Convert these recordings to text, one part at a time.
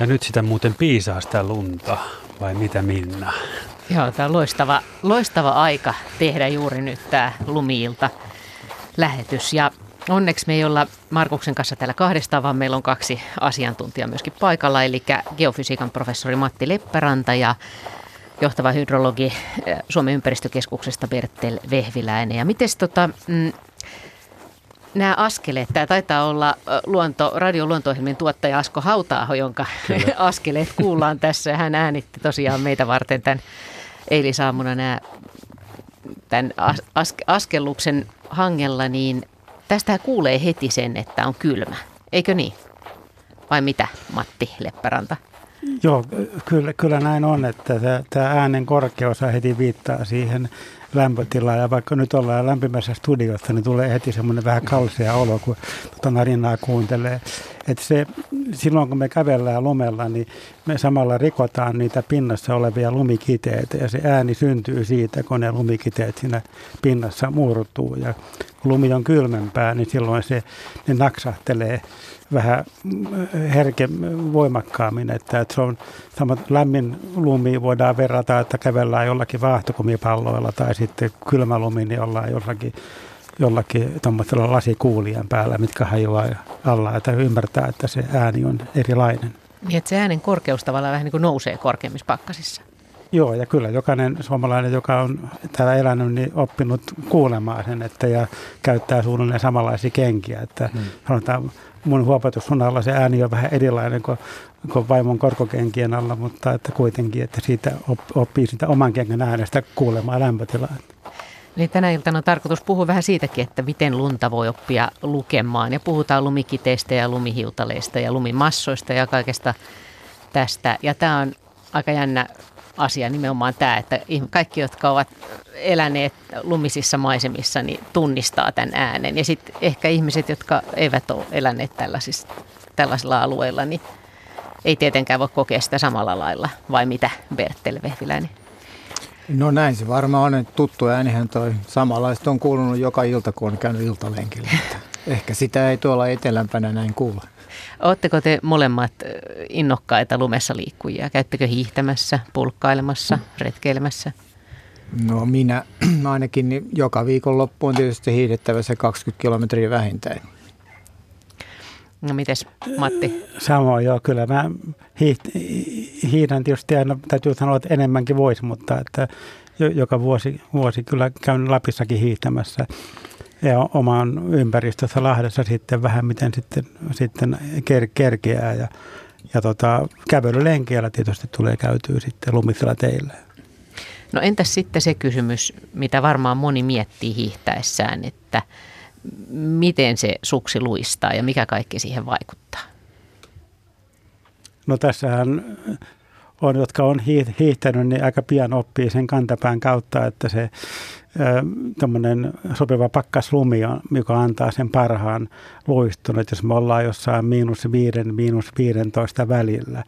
Ja nyt sitä muuten piisaa sitä lunta, vai mitä Minna? Joo, tämä on loistava, loistava aika tehdä juuri nyt tämä lumiilta lähetys. Ja onneksi me ei olla Markuksen kanssa täällä kahdestaan, vaan meillä on kaksi asiantuntijaa myöskin paikalla, eli geofysiikan professori Matti Leppäranta ja johtava hydrologi eh, Suomen ympäristökeskuksesta Bertel Vehviläinen. Ja miten tota, mm, nämä askeleet, tämä taitaa olla luonto, radio luonto tuottaja Asko Hautaaho, jonka Kyllä. askeleet kuullaan tässä. Hän äänitti tosiaan meitä varten tämän eilisaamuna nämä, tämän as, as, askelluksen hangella, niin tästä kuulee heti sen, että on kylmä. Eikö niin? Vai mitä, Matti Leppäranta? Joo, kyllä, kyllä näin on, että tämä äänen korkeus heti viittaa siihen lämpötilaa ja vaikka nyt ollaan lämpimässä studiossa, niin tulee heti semmoinen vähän kalsea olo, kun tuota narinaa kuuntelee. Että se, silloin kun me kävellään lumella, niin me samalla rikotaan niitä pinnassa olevia lumikiteitä ja se ääni syntyy siitä, kun ne lumikiteet siinä pinnassa muurtuu. Ja kun lumi on kylmempää, niin silloin se, ne naksahtelee vähän herke voimakkaammin, että, että se on sama lämmin lumi voidaan verrata, että kävellään jollakin vaahtokumipalloilla tai sitten kylmä lumi, niin ollaan jollakin jollakin tuommoisella lasikuulijan päällä, mitkä hajoaa alla, että ymmärtää, että se ääni on erilainen. Niin, että se äänen korkeus tavallaan vähän niin kuin nousee korkeammissa pakkasissa. Joo, ja kyllä jokainen suomalainen, joka on täällä elänyt, niin oppinut kuulemaan sen, että ja käyttää suunnilleen samanlaisia kenkiä. Että hmm. sanotaan, mun huopatussun alla se ääni on vähän erilainen kuin, kuin vaimon korkokenkien alla, mutta että kuitenkin, että siitä oppii sitä oman kengän äänestä kuulemaan lämpötilaa. Niin tänä iltana on tarkoitus puhua vähän siitäkin, että miten lunta voi oppia lukemaan. Ja puhutaan lumikiteistä ja lumihiutaleista ja lumimassoista ja kaikesta tästä. Ja tämä on aika jännä asia nimenomaan tämä, että kaikki, jotka ovat eläneet lumisissa maisemissa, niin tunnistaa tämän äänen. Ja sitten ehkä ihmiset, jotka eivät ole eläneet tällaisissa, tällaisilla alueilla, niin ei tietenkään voi kokea sitä samalla lailla. Vai mitä, Bertel Vehviläinen? No näin se varmaan on. Tuttu äänihän toi samanlaista on kuulunut joka ilta, kun on käynyt iltalenkillä. Ehkä sitä ei tuolla etelämpänä näin kuulla. Oletteko te molemmat innokkaita lumessa liikkujia? Käyttekö hiihtämässä, pulkkailemassa, retkeilemässä? No minä ainakin niin joka viikon loppu on tietysti hiihdettävä se 20 kilometriä vähintään. No mites Matti? Samoin joo, kyllä mä hiihdän tietysti aina, täytyy sanoa, että enemmänkin voisi, mutta että joka vuosi, vuosi kyllä käyn Lapissakin hiihtämässä ja oman ympäristössä Lahdessa sitten vähän miten sitten, sitten ker, kerkeää ja, ja tota, kävelylenkeillä tietysti tulee käytyä sitten lumisella teillä. No entäs sitten se kysymys, mitä varmaan moni miettii hiihtäessään, että miten se suksi luistaa ja mikä kaikki siihen vaikuttaa? No tässähän on, jotka on hiihtänyt, niin aika pian oppii sen kantapään kautta, että se tämmöinen sopiva pakkaslumi, joka antaa sen parhaan luistun, että jos me ollaan jossain miinus viiden, miinus 15 välillä.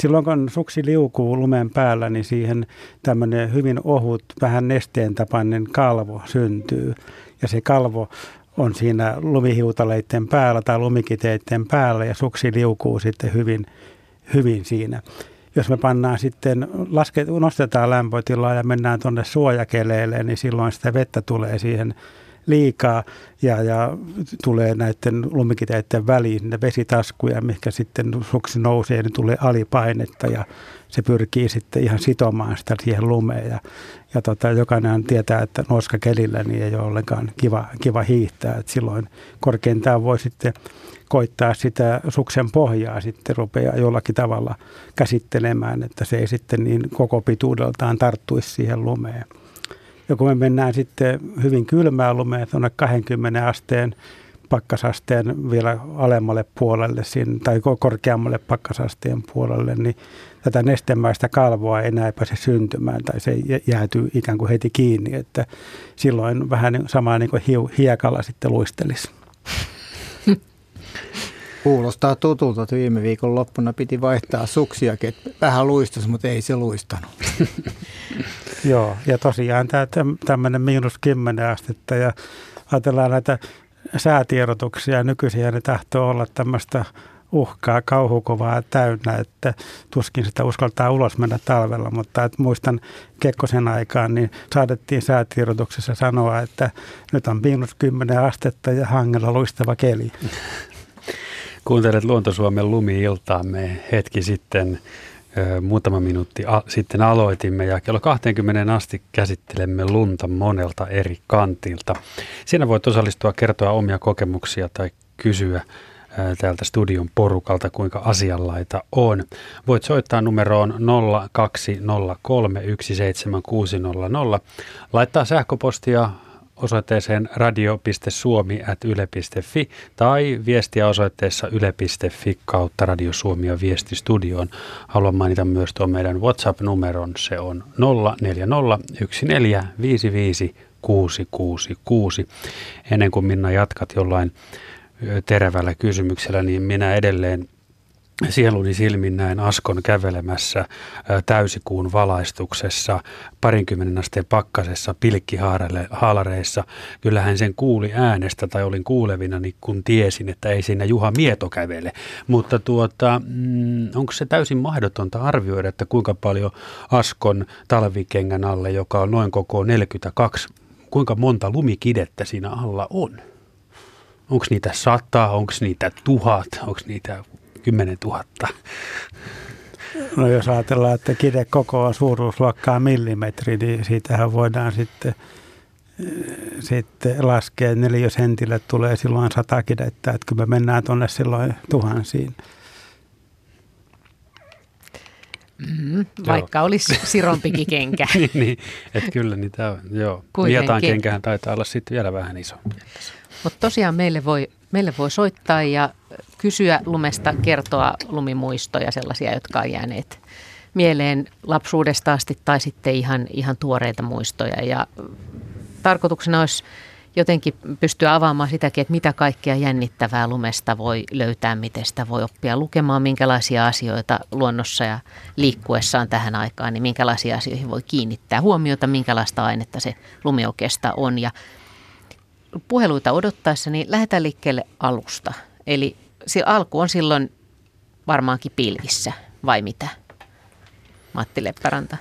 Silloin kun suksi liukuu lumen päällä, niin siihen tämmöinen hyvin ohut, vähän nesteen tapainen kalvo syntyy. Ja se kalvo on siinä lumihiutaleiden päällä tai lumikiteiden päällä ja suksi liukuu sitten hyvin, hyvin siinä jos me pannaan sitten, laske, nostetaan lämpötilaa ja mennään tuonne suojakeleelle, niin silloin sitä vettä tulee siihen liikaa ja, ja tulee näiden lumikiteiden väliin sinne vesitaskuja, mikä sitten suksi nousee, niin tulee alipainetta ja se pyrkii sitten ihan sitomaan sitä siihen lumeen. Ja, ja tota, jokainen tietää, että kelillä niin ei ole ollenkaan kiva, kiva hiihtää. Et silloin korkeintaan voi sitten koittaa sitä suksen pohjaa sitten rupeaa jollakin tavalla käsittelemään, että se ei sitten niin koko pituudeltaan tarttuisi siihen lumeen. Ja kun me mennään sitten hyvin kylmään lumeen tuonne 20 asteen pakkasasteen vielä alemmalle puolelle siinä, tai korkeammalle pakkasasteen puolelle, niin tätä nestemäistä kalvoa ei enää pääse syntymään tai se jäätyy ikään kuin heti kiinni, että silloin vähän samaa niin kuin hiekalla sitten luistelisi. Kuulostaa tutulta, että viime viikon loppuna piti vaihtaa suksia, että vähän luistus, mutta ei se luistanut. Joo, ja tosiaan tämä tämmöinen miinus 10 astetta ja ajatellaan näitä säätiedotuksia, nykyisiä ne tahtoo olla tämmöistä uhkaa kauhukuvaa täynnä, että tuskin sitä uskaltaa ulos mennä talvella, mutta että muistan Kekkosen aikaan, niin saadettiin säätiedotuksessa sanoa, että nyt on miinus 10 astetta ja hangella luistava keli. Kuuntelet Luontosuomen lumi-iltaa. Me hetki sitten muutama minuutti sitten aloitimme ja kello 20 asti käsittelemme lunta monelta eri kantilta. Siinä voit osallistua, kertoa omia kokemuksia tai kysyä täältä studion porukalta, kuinka asianlaita on. Voit soittaa numeroon 020317600, laittaa sähköpostia osoitteeseen radio.suomi.yle.fi tai viestiä osoitteessa yle.fi kautta Radio Suomi ja viestistudioon. Haluan mainita myös tuon meidän WhatsApp-numeron. Se on 0401455666. Ennen kuin Minna jatkat jollain terävällä kysymyksellä, niin minä edelleen sieluni silmin näin Askon kävelemässä täysikuun valaistuksessa parinkymmenen asteen pakkasessa pilkkihaalareissa. Kyllähän sen kuuli äänestä tai olin kuulevina, niin kun tiesin, että ei siinä Juha Mieto kävele. Mutta tuota, mm, onko se täysin mahdotonta arvioida, että kuinka paljon Askon talvikengän alle, joka on noin koko 42, kuinka monta lumikidettä siinä alla on? Onko niitä sata, onko niitä tuhat, onko niitä 10 000. No jos ajatellaan, että kide koko on suuruusluokkaa millimetri, niin siitähän voidaan sitten, sitten laskea, että sentille tulee silloin sata kidettä, että kun me mennään tuonne silloin tuhansiin. Mm, vaikka joo. olisi sirompikin kenkä. niin, niin että kyllä niitä on, joo. Vietaan kenkähän taitaa olla sitten vielä vähän isompi. Mutta tosiaan meille voi, meille voi soittaa ja kysyä lumesta, kertoa lumimuistoja, sellaisia, jotka on jääneet mieleen lapsuudesta asti tai sitten ihan, ihan tuoreita muistoja. Ja tarkoituksena olisi jotenkin pystyä avaamaan sitäkin, että mitä kaikkea jännittävää lumesta voi löytää, miten sitä voi oppia lukemaan, minkälaisia asioita luonnossa ja liikkuessaan tähän aikaan, niin minkälaisia asioihin voi kiinnittää huomiota, minkälaista ainetta se lumi oikeastaan on. Ja puheluita odottaessa, niin lähdetään liikkeelle alusta. Eli alku on silloin varmaankin pilvissä, vai mitä? Matti Leppäranta.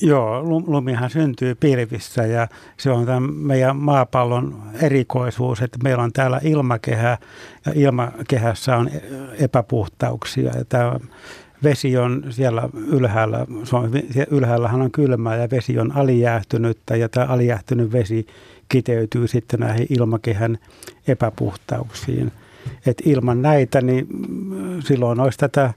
Joo, lumihan syntyy pilvissä ja se on tämän meidän maapallon erikoisuus, että meillä on täällä ilmakehä ja ilmakehässä on epäpuhtauksia. Ja tämä vesi on siellä ylhäällä, se ylhäällähän on kylmää ja vesi on alijäähtynyttä ja tämä alijäähtynyt vesi kiteytyy sitten näihin ilmakehän epäpuhtauksiin. Et ilman näitä, niin silloin olisi tätä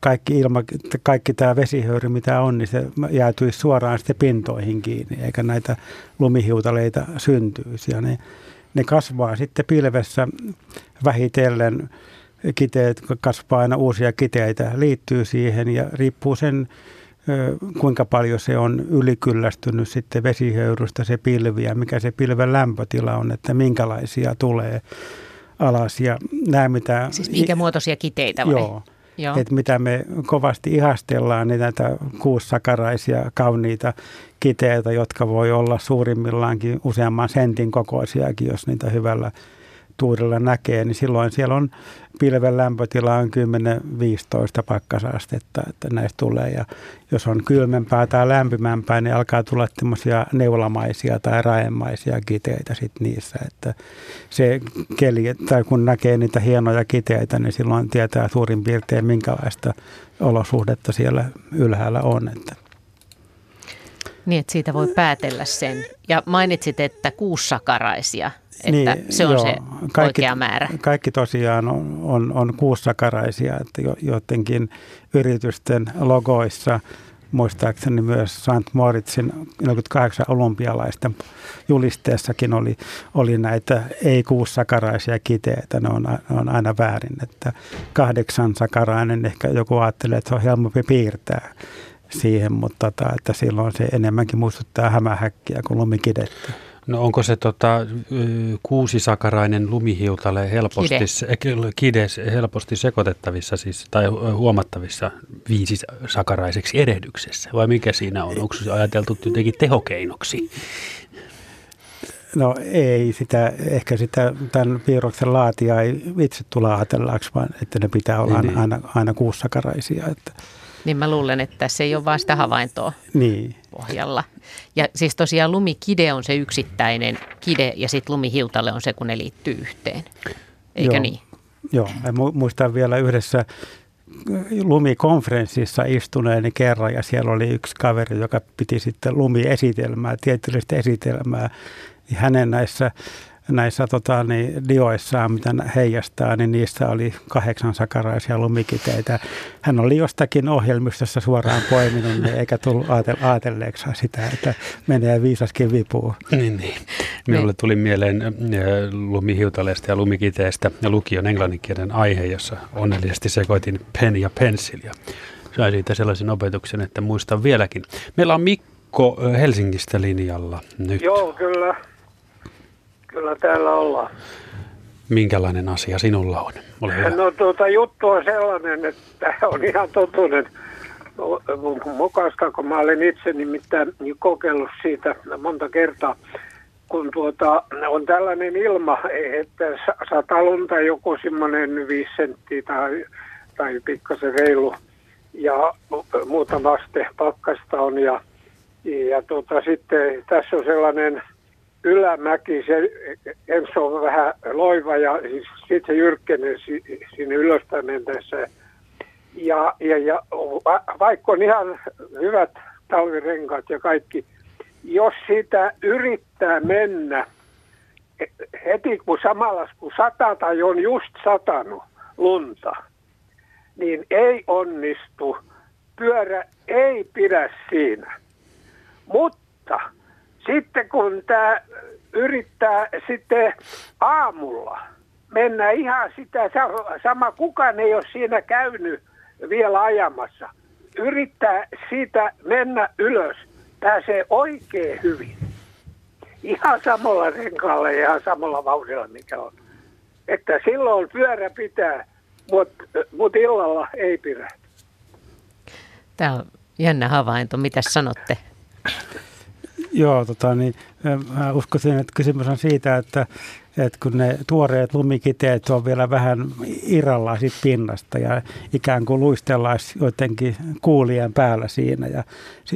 kaikki, ilma, kaikki tämä vesihöyry, mitä on, niin se jäätyisi suoraan sitten pintoihin kiinni, eikä näitä lumihiutaleita syntyisi. Ja ne, ne kasvaa sitten pilvessä vähitellen, kiteet kasvaa aina uusia kiteitä, liittyy siihen ja riippuu sen kuinka paljon se on ylikyllästynyt sitten vesihöyrystä se pilvi ja mikä se pilven lämpötila on, että minkälaisia tulee alas. Ja nämä, mitä, siis minkä muotoisia kiteitä vai? Joo. Joo. Että mitä me kovasti ihastellaan, niin näitä kuussakaraisia kauniita kiteitä, jotka voi olla suurimmillaankin useamman sentin kokoisiakin, jos niitä hyvällä tuurilla näkee, niin silloin siellä on pilven lämpötila on 10-15 pakkasastetta, että näistä tulee. Ja jos on kylmempää tai lämpimämpää, niin alkaa tulla tämmöisiä neulamaisia tai raemaisia kiteitä sitten niissä. Että se keli, tai kun näkee niitä hienoja kiteitä, niin silloin tietää suurin piirtein minkälaista olosuhdetta siellä ylhäällä on. Että niin, että siitä voi päätellä sen. Ja mainitsit, että kuussakaraisia – että niin, se on joo, se kaikki, oikea määrä. Kaikki tosiaan on, on, on kuussakaraisia, että jotenkin yritysten logoissa muistaakseni myös St. Moritzin 48 olympialaisten julisteessakin oli, oli näitä ei-kuussakaraisia kiteitä. Ne on, ne on aina väärin, että kahdeksan sakarainen ehkä joku ajattelee, että se on helpompi piirtää siihen, mutta tota, että silloin se enemmänkin muistuttaa hämähäkkiä kuin lumikidettä. No onko se tota, kuusisakarainen lumihiutale helposti, kides helposti sekoitettavissa siis, tai huomattavissa viisisakaraiseksi erehdyksessä? Vai mikä siinä on? Onko se ajateltu jotenkin tehokeinoksi? No ei sitä, ehkä sitä tämän viruksen laatia ei itse tule ajatellaanko, vaan että ne pitää olla niin, aina, niin. aina kuussakaraisia. Että. Niin mä luulen, että se ei ole vaan sitä havaintoa niin. pohjalla. Ja siis tosiaan lumikide on se yksittäinen kide ja sitten lumihiutalle on se, kun ne liittyy yhteen. Eikö Joo. niin? Joo, mä muistan vielä yhdessä lumikonferenssissa istuneeni kerran ja siellä oli yksi kaveri, joka piti sitten lumiesitelmää, tieteellistä esitelmää. Ja hänen näissä näissä tota, niin, dioissaan, mitä heijastaa, niin niissä oli kahdeksan sakaraisia lumikiteitä. Hän oli jostakin ohjelmistossa suoraan poiminut, niin eikä tullut ajatelleeksi sitä, että menee viisaskin vipuun. Niin, niin. Minulle tuli mieleen äh, lumihiutaleesta ja lumikiteestä ja lukion englanninkielen aihe, jossa onnellisesti sekoitin pen ja pencil ja sain siitä sellaisen opetuksen, että muistan vieläkin. Meillä on Mikko äh, Helsingistä linjalla nyt. Joo, kyllä. Kyllä täällä ollaan. Minkälainen asia sinulla on? Ole hyvä. No tuota juttu on sellainen, että on ihan totuuden mukaista, kun mä olen itse nimittäin kokeillut siitä monta kertaa, kun tuota, on tällainen ilma, että sataa lunta joku semmoinen viisi senttiä tai, tai pikkasen reilu ja muutama aste pakkasta on ja, ja tuota, sitten tässä on sellainen – ylämäki, se ensin on vähän loiva ja sitten se jyrkkenee sinne ylöspäin mentäessä. Ja, ja, ja vaikka on ihan hyvät talvirenkaat ja kaikki, jos sitä yrittää mennä heti kun samalla kun sataa tai on just satanut lunta, niin ei onnistu. Pyörä ei pidä siinä. Mutta sitten kun tämä yrittää sitten aamulla mennä ihan sitä, sama kukaan ei ole siinä käynyt vielä ajamassa. Yrittää siitä mennä ylös, pääsee oikein hyvin. Ihan samalla renkaalla ja ihan samalla vauhdilla, mikä on. Että silloin pyörä pitää, mutta mut illalla ei pidä. Tämä on jännä havainto. Mitä sanotte? Joo, tota, niin, mä uskoisin, että kysymys on siitä, että, että kun ne tuoreet lumikiteet on vielä vähän irrallaan siitä pinnasta ja ikään kuin luistellaan jotenkin kuulien päällä siinä ja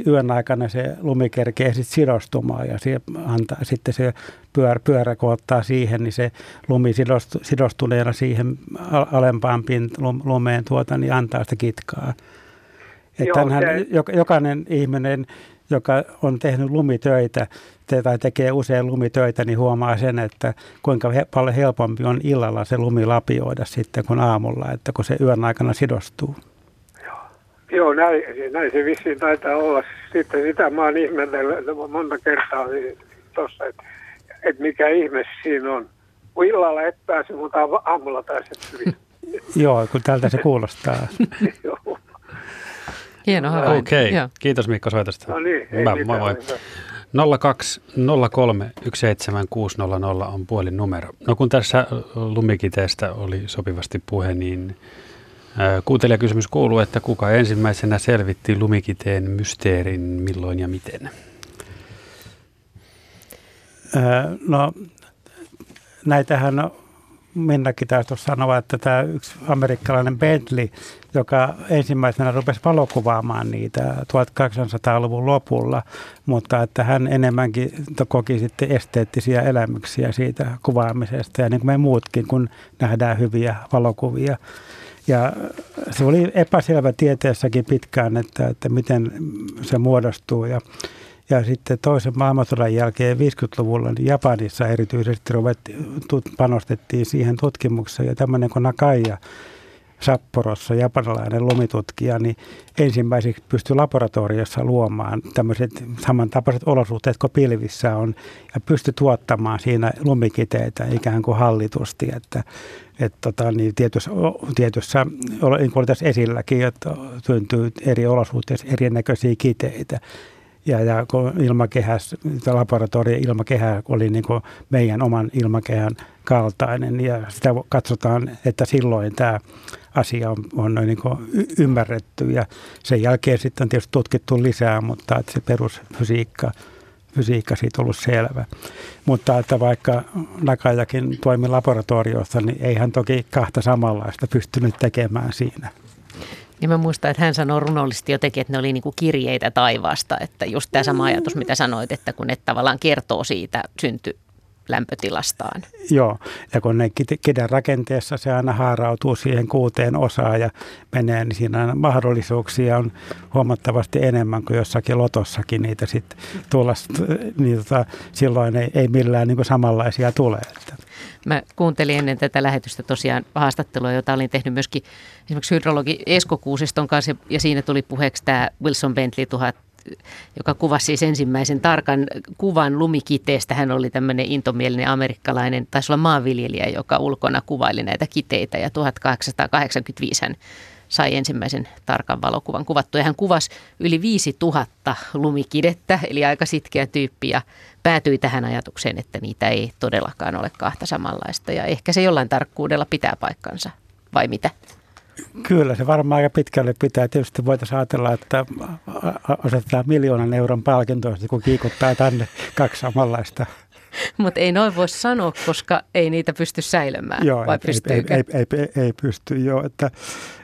yön aikana se lumi kerkee sitten sidostumaan ja se antaa, sitten se pyörä, pyörä kun ottaa siihen, niin se lumi sidostuneena siihen alempaan pint, lumeen tuota, niin antaa sitä kitkaa. Että Joo, se... jokainen ihminen joka on tehnyt lumitöitä tai tekee usein lumitöitä, niin huomaa sen, että kuinka he, paljon helpompi on illalla se lumi lapioida sitten kuin aamulla, että kun se yön aikana sidostuu. Joo, Joo näin, näin se vissiin taitaa olla. Sitten sitä mä oon ihmetellyt monta kertaa tuossa, että, että mikä ihme siinä on. Kun illalla et pääse, mutta aamulla pääset hyvin. Joo, kun tältä se kuulostaa. Joo. Hieno havainto. Okei, okay. kiitos Mikko soitosta. No niin, Hyvä, moi moi. 02 03 17600 on puolin numero. No kun tässä lumikiteestä oli sopivasti puhe, niin kuuntelijakysymys kuuluu, että kuka ensimmäisenä selvitti lumikiteen mysteerin, milloin ja miten? No näitähän Minnakin taisi sanoa, että tämä yksi amerikkalainen Bentley, joka ensimmäisenä rupesi valokuvaamaan niitä 1800-luvun lopulla, mutta että hän enemmänkin koki sitten esteettisiä elämyksiä siitä kuvaamisesta ja niin kuin me muutkin, kun nähdään hyviä valokuvia. Ja se oli epäselvä tieteessäkin pitkään, että, että miten se muodostuu ja ja sitten toisen maailmansodan jälkeen 50-luvulla niin Japanissa erityisesti ruvetti, panostettiin siihen tutkimukseen. Ja tämmöinen kuin Nakaya Sapporossa, japanilainen lumitutkija, niin ensimmäiseksi pystyi laboratoriossa luomaan tämmöiset samantapaiset olosuhteet kuin pilvissä on, ja pystyi tuottamaan siinä lumikiteitä ikään kuin hallitusti, että, että tota, niin tietyssä, tietyssä, niin kuin oli tässä esilläkin, että syntyy eri olosuhteissa erinäköisiä kiteitä. Ja, ja kun ilmakehäs, laboratorio ilmakehä oli niin kuin meidän oman ilmakehän kaltainen ja sitä katsotaan, että silloin tämä asia on, on niin ymmärretty ja sen jälkeen sitten on tietysti tutkittu lisää, mutta että se perusfysiikka fysiikka siitä ollut selvä. Mutta että vaikka Nakajakin toimi laboratoriossa, niin ei hän toki kahta samanlaista pystynyt tekemään siinä. Ja mä muistan, että hän sanoi runollisesti jotenkin, että ne oli niin kuin kirjeitä taivaasta, että just tämä sama ajatus, mitä sanoit, että kun ne tavallaan kertoo siitä synty lämpötilastaan. Joo, ja kun ne kiden rakenteessa se aina haarautuu siihen kuuteen osaan ja menee, niin siinä mahdollisuuksia on huomattavasti enemmän kuin jossakin lotossakin niitä sitten tulla, niin tota, silloin ei, ei millään niin samanlaisia tule. Mä kuuntelin ennen tätä lähetystä tosiaan haastattelua, jota olin tehnyt myöskin esimerkiksi hydrologi Esko Kuusiston kanssa, ja siinä tuli puheeksi tämä Wilson Bentley 1000 joka kuvasi siis ensimmäisen tarkan kuvan lumikiteestä. Hän oli tämmöinen intomielinen amerikkalainen, taisi olla maanviljelijä, joka ulkona kuvaili näitä kiteitä ja 1885 hän sai ensimmäisen tarkan valokuvan kuvattu. Ja hän kuvasi yli 5000 lumikidettä, eli aika sitkeä tyyppi, ja päätyi tähän ajatukseen, että niitä ei todellakaan ole kahta samanlaista. Ja ehkä se jollain tarkkuudella pitää paikkansa, vai mitä? Kyllä, se varmaan aika pitkälle pitää. Tietysti voitaisiin ajatella, että asetetaan miljoonan euron palkintoa, kun kiikuttaa tänne kaksi samanlaista. Mutta ei noin voi sanoa, koska ei niitä pysty säilymään. Joo, vai ei, ei, ei, ei, ei, ei pysty. Joo, että,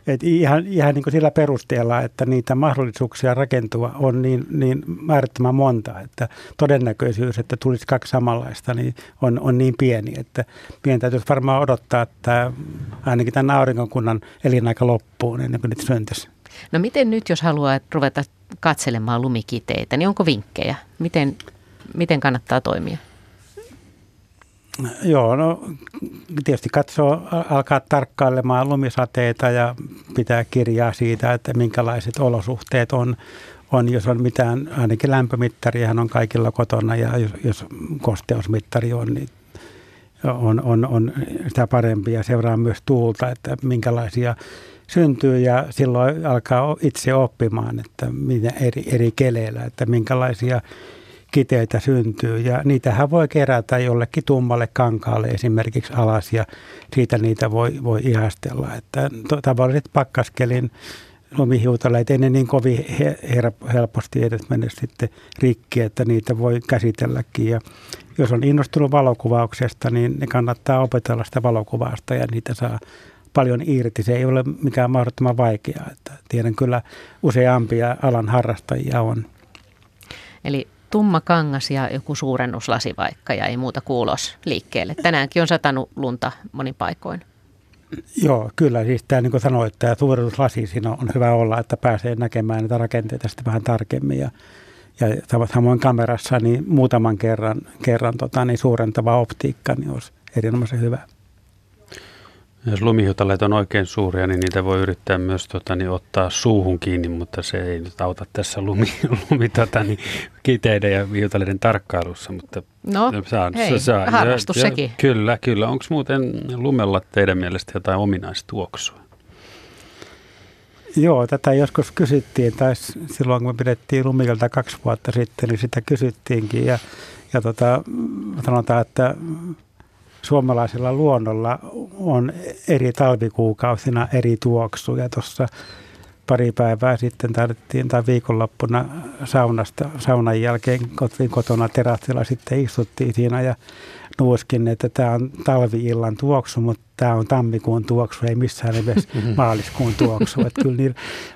että ihan, ihan niin kuin sillä perusteella, että niitä mahdollisuuksia rakentua on niin, niin määrättömän monta, että todennäköisyys, että tulisi kaksi samanlaista, niin on, on niin pieni, että meidän täytyisi varmaan odottaa, että ainakin tämän aurinkokunnan elinaika loppuu, niin ne nyt syntyisi. No miten nyt, jos haluaa ruveta katselemaan lumikiteitä, niin onko vinkkejä? Miten, miten kannattaa toimia? Joo, no tietysti katsoo, alkaa tarkkailemaan lumisateita ja pitää kirjaa siitä, että minkälaiset olosuhteet on, on. Jos on mitään, ainakin lämpömittarihan on kaikilla kotona ja jos, jos kosteusmittari on, niin on, on, on sitä parempi. Ja seuraa myös tuulta, että minkälaisia syntyy ja silloin alkaa itse oppimaan, että eri, eri keleillä, että minkälaisia kiteitä syntyy ja niitähän voi kerätä jollekin tummalle kankaalle esimerkiksi alas ja siitä niitä voi, voi ihastella. Että tavalliset pakkaskelin lumihiutaleet ei ne niin kovin helposti edes mene sitten rikki, että niitä voi käsitelläkin. Ja jos on innostunut valokuvauksesta, niin ne kannattaa opetella sitä valokuvausta ja niitä saa paljon irti. Se ei ole mikään mahdottoman vaikeaa. Että tiedän kyllä useampia alan harrastajia on. Eli tumma kangas ja joku suurennuslasi vaikka ja ei muuta kuulos liikkeelle. Tänäänkin on satanut lunta monin paikoin. Joo, kyllä. Siis tämä, niin kuin sanoit, tämä suurennuslasi siinä on hyvä olla, että pääsee näkemään niitä rakenteita sitten vähän tarkemmin. Ja, ja samoin kamerassa niin muutaman kerran, kerran tota, niin suurentava optiikka niin olisi erinomaisen hyvä. Jos lumihiutaleet on oikein suuria, niin niitä voi yrittää myös tota, niin ottaa suuhun kiinni, mutta se ei nyt auta tässä lumi, lumi tota, niin, kiteiden ja hiutaleiden tarkkailussa. Mutta no, saa, hei, saa, harrastus ja, sekin. Ja, kyllä, kyllä. Onko muuten lumella teidän mielestä jotain ominaista tuoksua? Joo, tätä joskus kysyttiin, tai silloin kun me pidettiin lumikilta kaksi vuotta sitten, niin sitä kysyttiinkin. Ja, ja tota, sanotaan, että suomalaisella luonnolla on eri talvikuukausina eri tuoksuja. Tuossa pari päivää sitten tarvittiin tai viikonloppuna saunasta, saunan jälkeen kotiin kotona terassilla sitten istuttiin siinä ja nuuskin, että tämä on talviillan tuoksu, mutta tämä on tammikuun tuoksu, ei missään nimessä maaliskuun tuoksu. Että kyllä niin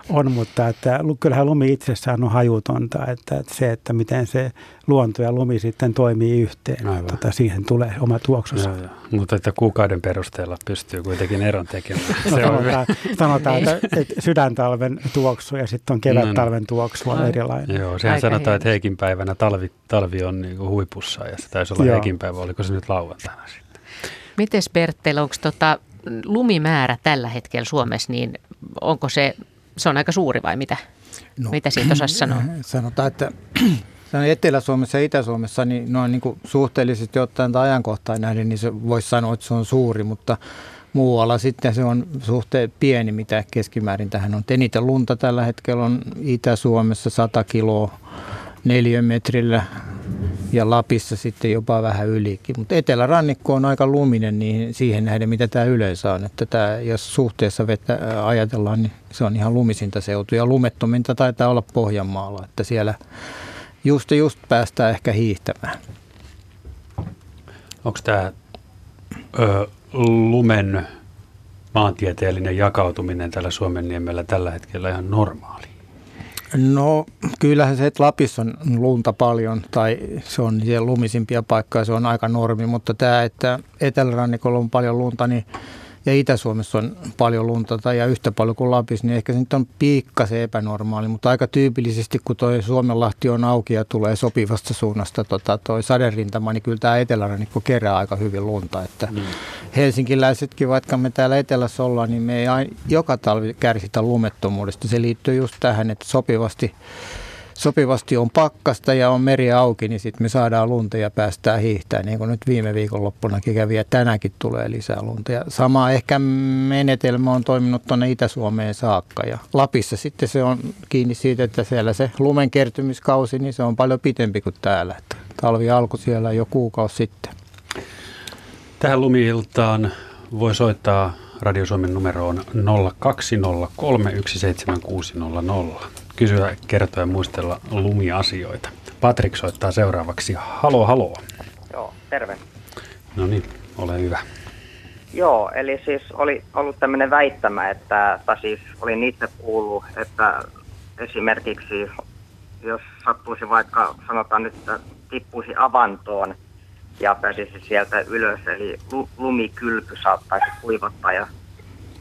on, mutta että, kyllähän lumi itsessään on hajutonta, että, että se, että miten se luonto ja lumi sitten toimii yhteen, tota, siihen tulee oma tuoksunsa. Joo, joo. Mutta että kuukauden perusteella pystyy kuitenkin eron tekemään. No, se sanotaan, sanotaan että, että sydäntalven tuoksu ja sitten on kevättalven tuoksu on erilainen. Joo, sehän Aika sanotaan, että heikin päivänä talvi, talvi on niin huipussa ja se taisi olla heikin päivä, oliko se nyt lauantaina sitten? Miten Bertel, onko tota lumimäärä tällä hetkellä Suomessa, niin onko se, se on aika suuri vai mitä? No, mitä siitä osaisi sanoa? Sanotaan, että Etelä-Suomessa ja Itä-Suomessa niin noin niin kuin suhteellisesti ottaen tai ajankohtaan nähden, niin se voisi sanoa, että se on suuri, mutta muualla sitten se on suhteen pieni, mitä keskimäärin tähän on. Eniten lunta tällä hetkellä on Itä-Suomessa 100 kiloa neliömetrillä ja Lapissa sitten jopa vähän ylikin. Mutta etelärannikko on aika luminen niin siihen nähden, mitä tämä yleensä on. Että tämä, jos suhteessa vettä ajatellaan, niin se on ihan lumisinta seutu. Ja lumettominta taitaa olla Pohjanmaalla, että siellä just just päästään ehkä hiihtämään. Onko tämä lumen maantieteellinen jakautuminen tällä Suomenniemellä tällä hetkellä ihan normaali? No kyllähän se, että Lapissa on lunta paljon tai se on siellä lumisimpia paikkoja, se on aika normi, mutta tämä, että etelärannikolla on paljon lunta, niin ja Itä-Suomessa on paljon lunta tai ja yhtä paljon kuin Lapissa, niin ehkä se nyt on pikkasen epänormaali, mutta aika tyypillisesti, kun tuo Suomenlahti on auki ja tulee sopivasta suunnasta tota, toi saderintama, niin kyllä tämä etelärannikko kerää aika hyvin lunta. Että mm. Helsinkiläisetkin, vaikka me täällä etelässä ollaan, niin me ei joka talvi kärsitä lumettomuudesta. Se liittyy just tähän, että sopivasti sopivasti on pakkasta ja on meri auki, niin sitten me saadaan lunta ja päästään hiihtämään, niin kuin nyt viime viikonloppunakin kävi ja tänäänkin tulee lisää lunta. Ja sama ehkä menetelmä on toiminut tuonne Itä-Suomeen saakka ja Lapissa sitten se on kiinni siitä, että siellä se lumen kertymiskausi, niin se on paljon pitempi kuin täällä. Talvi alku siellä jo kuukausi sitten. Tähän lumiiltaan voi soittaa Radio Suomen numeroon 020317600 kysyä, kertoa ja muistella lumiasioita. Patrik soittaa seuraavaksi. Halo, halo. Joo, terve. No niin, ole hyvä. Joo, eli siis oli ollut tämmöinen väittämä, että, tai siis olin itse kuullut, että esimerkiksi jos sattuisi vaikka, sanotaan nyt, että tippuisi avantoon ja pääsisi sieltä ylös, eli lumikylpy saattaisi kuivattaa ja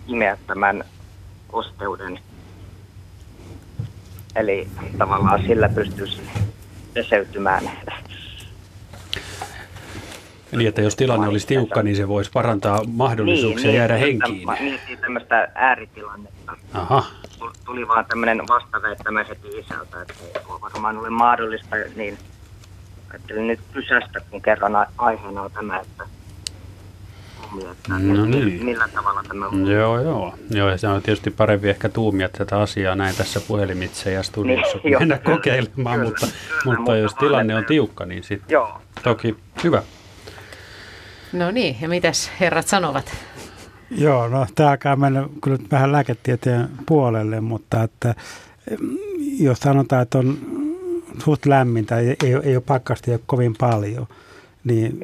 imeä tämän kosteuden Eli tavallaan sillä pystyisi peseytymään. Niin, että jos tilanne olisi tiukka, niin se voisi parantaa mahdollisuuksia niin, jäädä niin, henkiin. Mietin tämmöistä ääritilannetta. Aha. Tuli vaan tämmöinen vastaväittämä heti isältä, että ei varmaan ole mahdollista, niin ajattelin nyt pysästä, kun kerran aiheena on tämä, että no niin. millä tavalla tämä on. Joo, joo. joo ja se on tietysti parempi ehkä tuumia tätä asiaa näin tässä puhelimitse ja studiossa, niin, mennä kyllä, kokeilemaan, kyllä, mutta, kyllä, mutta, mutta jos tilanne on tiukka, niin sitten toki hyvä. No niin, ja mitäs herrat sanovat? Joo, no tämä mennä kyllä vähän lääketieteen puolelle, mutta että jos sanotaan, että on suht lämmintä, ei, ei, ei ole pakkasta ei ole kovin paljon – niin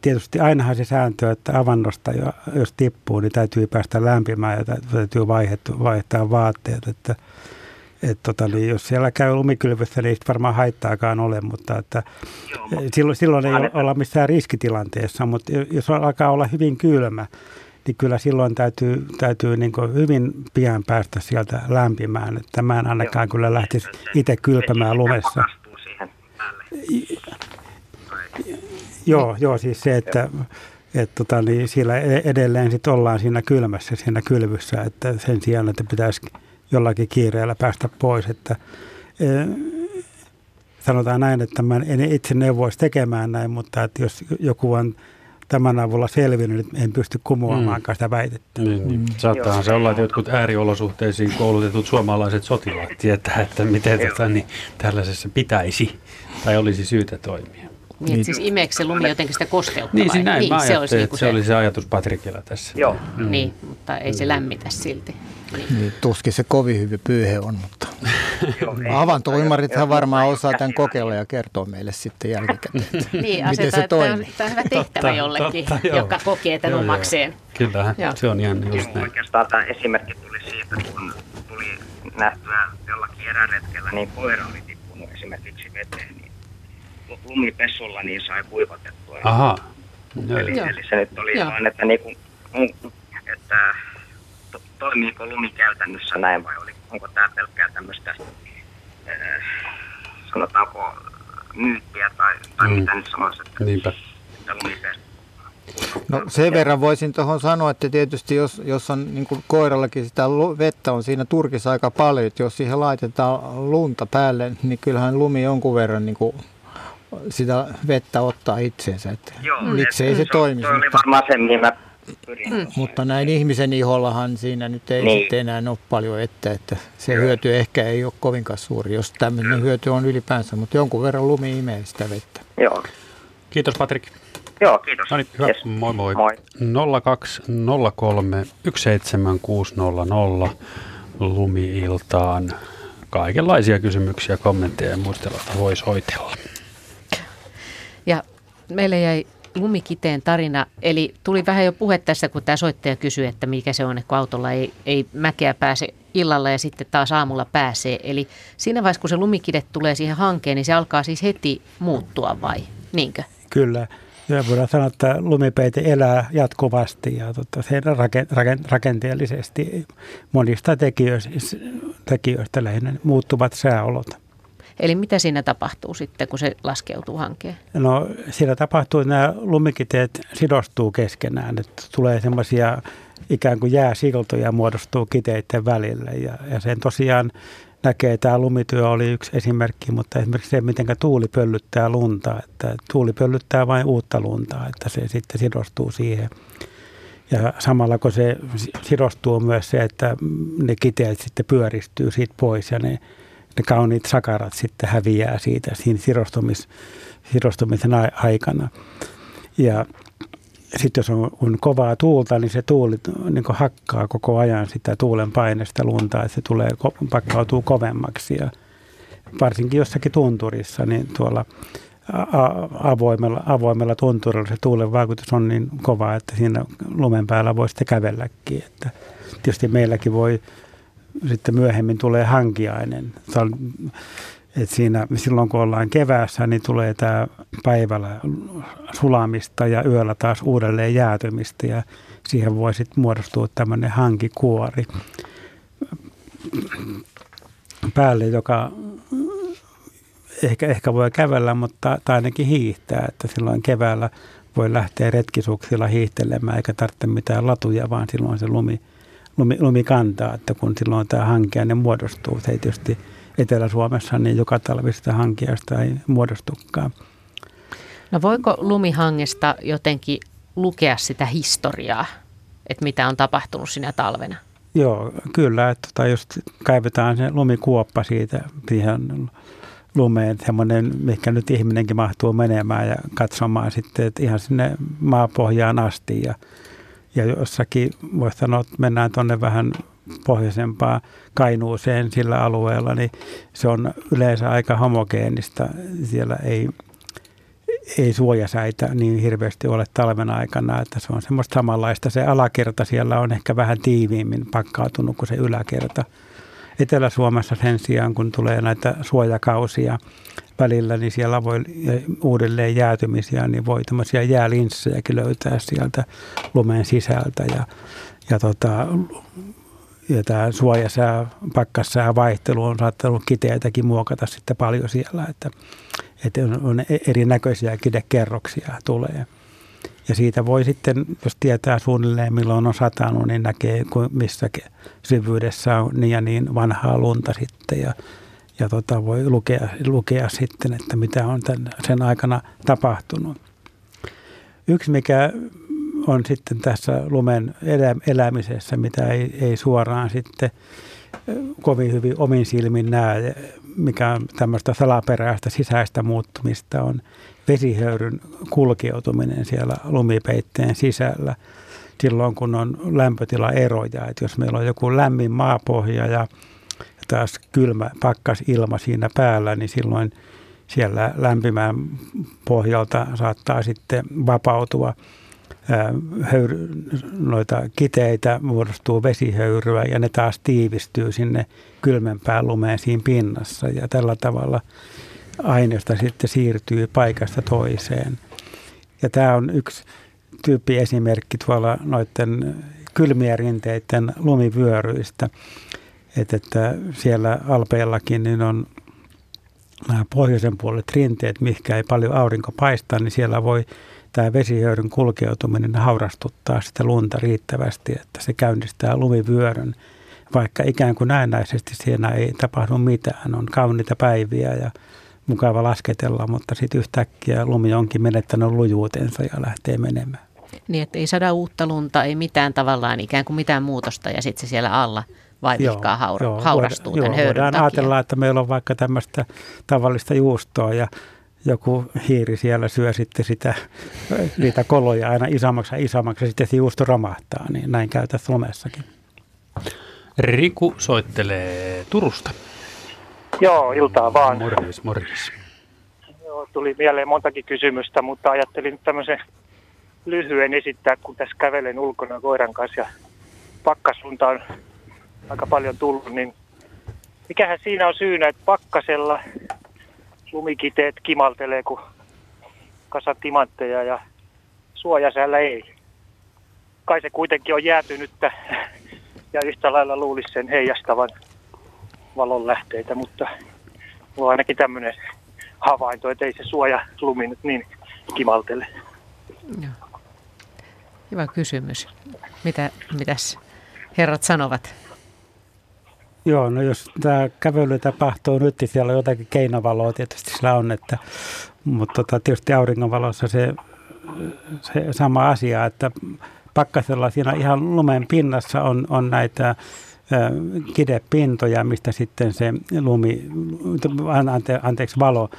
tietysti ainahan se sääntö, että avannosta jos tippuu, niin täytyy päästä lämpimään ja täytyy vaihtaa, vaihtaa vaatteet. Että, et tota, niin jos siellä käy lumikylvyssä, niin ei varmaan haittaakaan ole, mutta että Joo, silloin, silloin ei olla missään riskitilanteessa, mutta jos alkaa olla hyvin kylmä, niin kyllä silloin täytyy, täytyy niin hyvin pian päästä sieltä lämpimään. Että mä en ainakaan Joo, kyllä lähtisi itse kylpämään lumessa. Joo, joo, siis se, että et tota, niin siellä e-, edelleen sit ollaan siinä kylmässä, siinä kylvyssä, että sen sijaan, että pitäisi jollakin kiireellä päästä pois. Että, e, sanotaan näin, että mä en itse neuvoisi tekemään näin, mutta että jos joku on tämän avulla selvinnyt, niin en pysty kumoamaan mm. sitä väitettä. Niin, niin. Mm. Saattaahan se olla, että jotkut ääriolosuhteisiin koulutetut suomalaiset sotilaat tietää, että miten tota, niin, tällaisessa pitäisi tai olisi syytä toimia. Niin, niin, siis imeekö se lumi jotenkin sitä kosteutta Niin, vai? näin niin, mä se, olisi niin se, se oli se ajatus Patrikilla tässä. Joo. Mm. Niin, mutta ei se lämmitä silti. Niin. niin tuskin se kovin hyvin pyyhe on, mutta avantoimarithan varmaan osaa tämän kokeilla ja kertoo meille sitten jälkikäteen, niin, miten se toimii. Tämä on hyvä tehtävä totta, jollekin, totta, joka kokee tämän joo, omakseen. Kyllähän, joo. se on ihan just näin. Oikeastaan tämä esimerkki tuli siitä, kun tuli nähtyä jollakin eräretkellä, niin koira oli tippunut esimerkiksi veteen, niin lumipessulla niin sai kuivatettua. Aha. Eli, eli se nyt oli vaan, että, niinku, että to, toimiiko lumi käytännössä näin vai oli, onko tämä pelkkää tämmöistä, äh, sanotaanko myyttiä tai, tai mm. mitä nyt sanoisi, että, Niinpä. että lumipessu No sen verran voisin tuohon sanoa, että tietysti jos, jos on niin kuin koirallakin sitä vettä on siinä turkissa aika paljon, että jos siihen laitetaan lunta päälle, niin kyllähän lumi jonkun verran niin kuin sitä vettä ottaa itseensä. Että Joo, miksei se, se toimi. Se oli varmaan se, mihin mä Mm. Mutta näin ihmisen ihollahan siinä nyt ei niin. sitten enää ole paljon että, että se Joo. hyöty ehkä ei ole kovinkaan suuri, jos tämmöinen Joo. hyöty on ylipäänsä, mutta jonkun verran lumi imee sitä vettä. Joo. Kiitos Patrik. Joo, kiitos. No niin, hyvä. Yes. Moi moi. moi. 0203 17600 lumi-iltaan kaikenlaisia kysymyksiä, kommentteja ja muistelua voi soitella. Ja meille jäi lumikiteen tarina, eli tuli vähän jo puhe tässä, kun tämä soittaja kysyi, että mikä se on, kun autolla ei, ei mäkeä pääse illalla ja sitten taas aamulla pääsee. Eli siinä vaiheessa, kun se lumikide tulee siihen hankeen, niin se alkaa siis heti muuttua vai niinkö? Kyllä. Ja voidaan sanoa, että lumipeite elää jatkuvasti ja tota, se rakenteellisesti monista tekijöistä, tekijöistä lähinnä muuttuvat sääolot. Eli mitä siinä tapahtuu sitten, kun se laskeutuu hankeen? No siinä tapahtuu, että nämä lumikiteet sidostuu keskenään, että tulee semmoisia ikään kuin jääsiltoja muodostuu kiteiden välille ja, ja sen tosiaan näkee, tämä lumityö oli yksi esimerkki, mutta esimerkiksi se, miten tuuli pöllyttää lunta, että tuuli pöllyttää vain uutta lunta, että se sitten sidostuu siihen. Ja samalla kun se sidostuu myös se, että ne kiteet sitten pyöristyy siitä pois ja ne, ne kauniit sakarat sitten häviää siitä siinä sidostumis, sidostumisen aikana. Ja sitten jos on, on kovaa tuulta, niin se tuuli niin hakkaa koko ajan sitä tuulen paineesta luntaa, että se tulee, pakkautuu kovemmaksi. Ja varsinkin jossakin tunturissa, niin tuolla avoimella, avoimella tunturilla se tuulen vaikutus on niin kova, että siinä lumen päällä voi sitten kävelläkin. Että tietysti meilläkin voi sitten myöhemmin tulee hankiainen. Et siinä, silloin kun ollaan keväässä, niin tulee tämä päivällä sulamista ja yöllä taas uudelleen jäätymistä ja siihen voi sitten muodostua tämmöinen hankikuori päälle, joka ehkä, ehkä voi kävellä, mutta tai ainakin hiihtää, että silloin keväällä voi lähteä retkisuksilla hiihtelemään eikä tarvitse mitään latuja, vaan silloin se lumi, lumi, lumi kantaa, että kun silloin tämä hankiainen muodostuu, se ei tietysti – Etelä-Suomessa, niin joka talvista hankiasta ei muodostukaan. No voiko lumihangesta jotenkin lukea sitä historiaa, että mitä on tapahtunut sinä talvena? Joo, kyllä. Että tota, jos kaivetaan se lumikuoppa siitä siihen lumeen, semmoinen, mikä nyt ihminenkin mahtuu menemään ja katsomaan sitten, että ihan sinne maapohjaan asti. Ja, ja jossakin voisi sanoa, että mennään tuonne vähän pohjoisempaa Kainuuseen sillä alueella, niin se on yleensä aika homogeenista. Siellä ei, ei suojasäitä niin hirveästi ole talven aikana, että se on semmoista samanlaista. Se alakerta siellä on ehkä vähän tiiviimmin pakkautunut kuin se yläkerta. Etelä-Suomessa sen sijaan, kun tulee näitä suojakausia välillä, niin siellä voi uudelleen jäätymisiä, niin voi tämmöisiä jäälinssejäkin löytää sieltä lumen sisältä. Ja, ja tota, ja tämä suojasää, pakkassää vaihtelu on saattanut kiteitäkin muokata sitten paljon siellä, että, että on, erinäköisiä kidekerroksia tulee. Ja siitä voi sitten, jos tietää suunnilleen milloin on satanut, niin näkee missä syvyydessä on niin ja niin vanhaa lunta sitten ja, ja tota voi lukea, lukea sitten, että mitä on tämän, sen aikana tapahtunut. Yksi, mikä on sitten tässä lumen elä, elämisessä, mitä ei, ei suoraan sitten kovin hyvin omin silmin näe, mikä on tämmöistä salaperäistä sisäistä muuttumista, on vesihöyryn kulkeutuminen siellä lumipeitteen sisällä silloin, kun on lämpötilaeroja. Että jos meillä on joku lämmin maapohja ja taas kylmä pakkas ilma siinä päällä, niin silloin siellä lämpimän pohjalta saattaa sitten vapautua – höyry, noita kiteitä, muodostuu vesihöyryä ja ne taas tiivistyy sinne kylmempään lumeen siinä pinnassa ja tällä tavalla aineesta sitten siirtyy paikasta toiseen. Ja tämä on yksi tyyppi esimerkki tuolla noiden kylmien rinteiden lumivyöryistä, että, että siellä Alpeillakin niin on nämä pohjoisen puolet rinteet, mihinkä ei paljon aurinko paista, niin siellä voi tämä vesihöyryn kulkeutuminen haurastuttaa sitä lunta riittävästi, että se käynnistää lumivyörön, vaikka ikään kuin näennäisesti siinä ei tapahdu mitään. On kauniita päiviä ja mukava lasketella, mutta sitten yhtäkkiä lumi onkin menettänyt lujuutensa ja lähtee menemään. Niin, että ei sada uutta lunta, ei mitään tavallaan ikään kuin mitään muutosta ja sitten se siellä alla vaivihkaa haura, joo, haurastuu joo, tämän voidaan takia. ajatella, että meillä on vaikka tämmöistä tavallista juustoa ja joku hiiri siellä syö sitten sitä, niitä koloja aina isommaksi ja isommaksi ja sitten se juusto romahtaa, niin näin käytä Suomessakin. Riku soittelee Turusta. Joo, iltaa vaan. Morjes, morjes. Joo, tuli mieleen montakin kysymystä, mutta ajattelin nyt tämmöisen lyhyen esittää, kun tässä kävelen ulkona koiran kanssa ja pakkasunta on aika paljon tullut, niin mikähän siinä on syynä, että pakkasella lumikiteet kimaltelee, kun kasa timantteja ja suojasäällä ei. Kai se kuitenkin on jäätynyttä ja yhtä lailla luulisi sen heijastavan valon lähteitä, mutta mulla on ainakin tämmöinen havainto, että ei se suoja lumi nyt niin kimaltele. Joo. Hyvä kysymys. Mitä, mitäs herrat sanovat? Joo, no jos tämä kävely tapahtuu nyt, niin siellä on jotakin keinovaloa tietysti sillä on, että, mutta tota, tietysti auringonvalossa se, se sama asia, että pakkasella siinä ihan lumen pinnassa on, on näitä kidepintoja, mistä sitten se lumi, ante, anteeksi, valo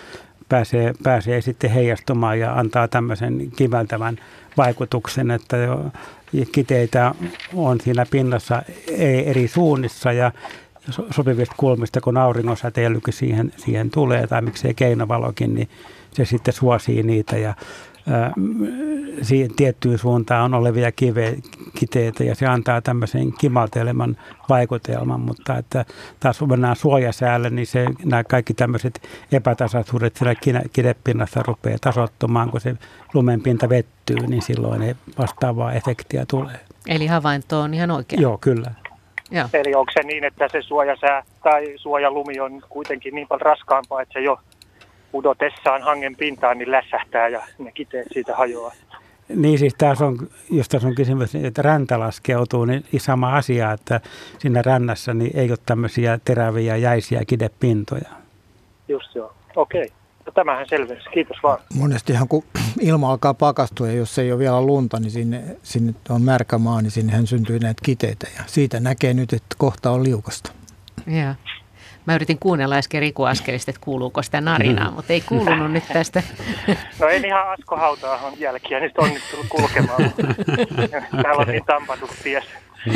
pääsee, pääsee sitten heijastumaan ja antaa tämmöisen kiveltävän vaikutuksen, että kiteitä on siinä pinnassa eri suunnissa ja sopivista kulmista, kun auringon säteilykin siihen, siihen tulee, tai miksei keinovalokin, niin se sitten suosii niitä ja siihen tiettyyn suuntaan on olevia kive, kiteitä ja se antaa tämmöisen kimalteleman vaikutelman, mutta että taas kun mennään suojasäälle, niin se, nämä kaikki tämmöiset epätasaisuudet siellä kidepinnassa rupeaa tasottumaan, kun se lumenpinta vettyy, niin silloin ei vastaavaa efektiä tulee. Eli havainto on ihan oikein. Joo, kyllä. Joo. Eli onko se niin, että se suojasää tai suojalumi on kuitenkin niin paljon raskaampaa, että se jo pudotessaan hangen pintaan, niin lässähtää ja ne kiteet siitä hajoaa. Niin siis tässä on, jos tässä on kysymys, että räntä laskeutuu, niin sama asia, että siinä rännässä niin ei ole tämmöisiä teräviä jäisiä kidepintoja. Just joo, okei. Okay. No, tämähän selvisi. Kiitos vaan. Monestihan kun ilma alkaa pakastua ja jos ei ole vielä lunta, niin sinne, sinne on märkä maa, niin sinnehän syntyy näitä kiteitä. Ja siitä näkee nyt, että kohta on liukasta. Yeah. Mä yritin kuunnella äsken Riku Askelista, että kuuluuko sitä narinaa, mm. mutta ei kuulunut nyt tästä. No en ihan Asko Hautaa on jälkiä nyt onnistunut kulkemaan. Täällä on niin tampatut ties.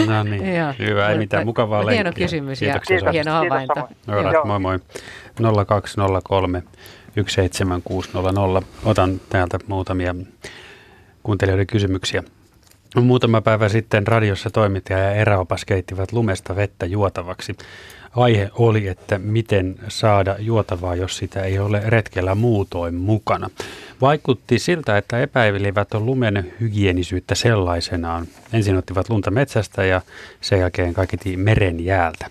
No niin, Joo, hyvä, ei mitään mukavaa leikkiä. Hieno kysymys Kiitoksia, ja hieno havainto. Kiitos, moi moi. 0203 17600. Otan täältä muutamia kuuntelijoiden kysymyksiä. Muutama päivä sitten radiossa toimittaja ja eräopas keittivät lumesta vettä juotavaksi. Aihe oli, että miten saada juotavaa, jos sitä ei ole retkellä muutoin mukana. Vaikutti siltä, että epäilivät on lumen hygienisyyttä sellaisenaan. Ensin ottivat lunta metsästä ja sen jälkeen kaikki meren jäältä.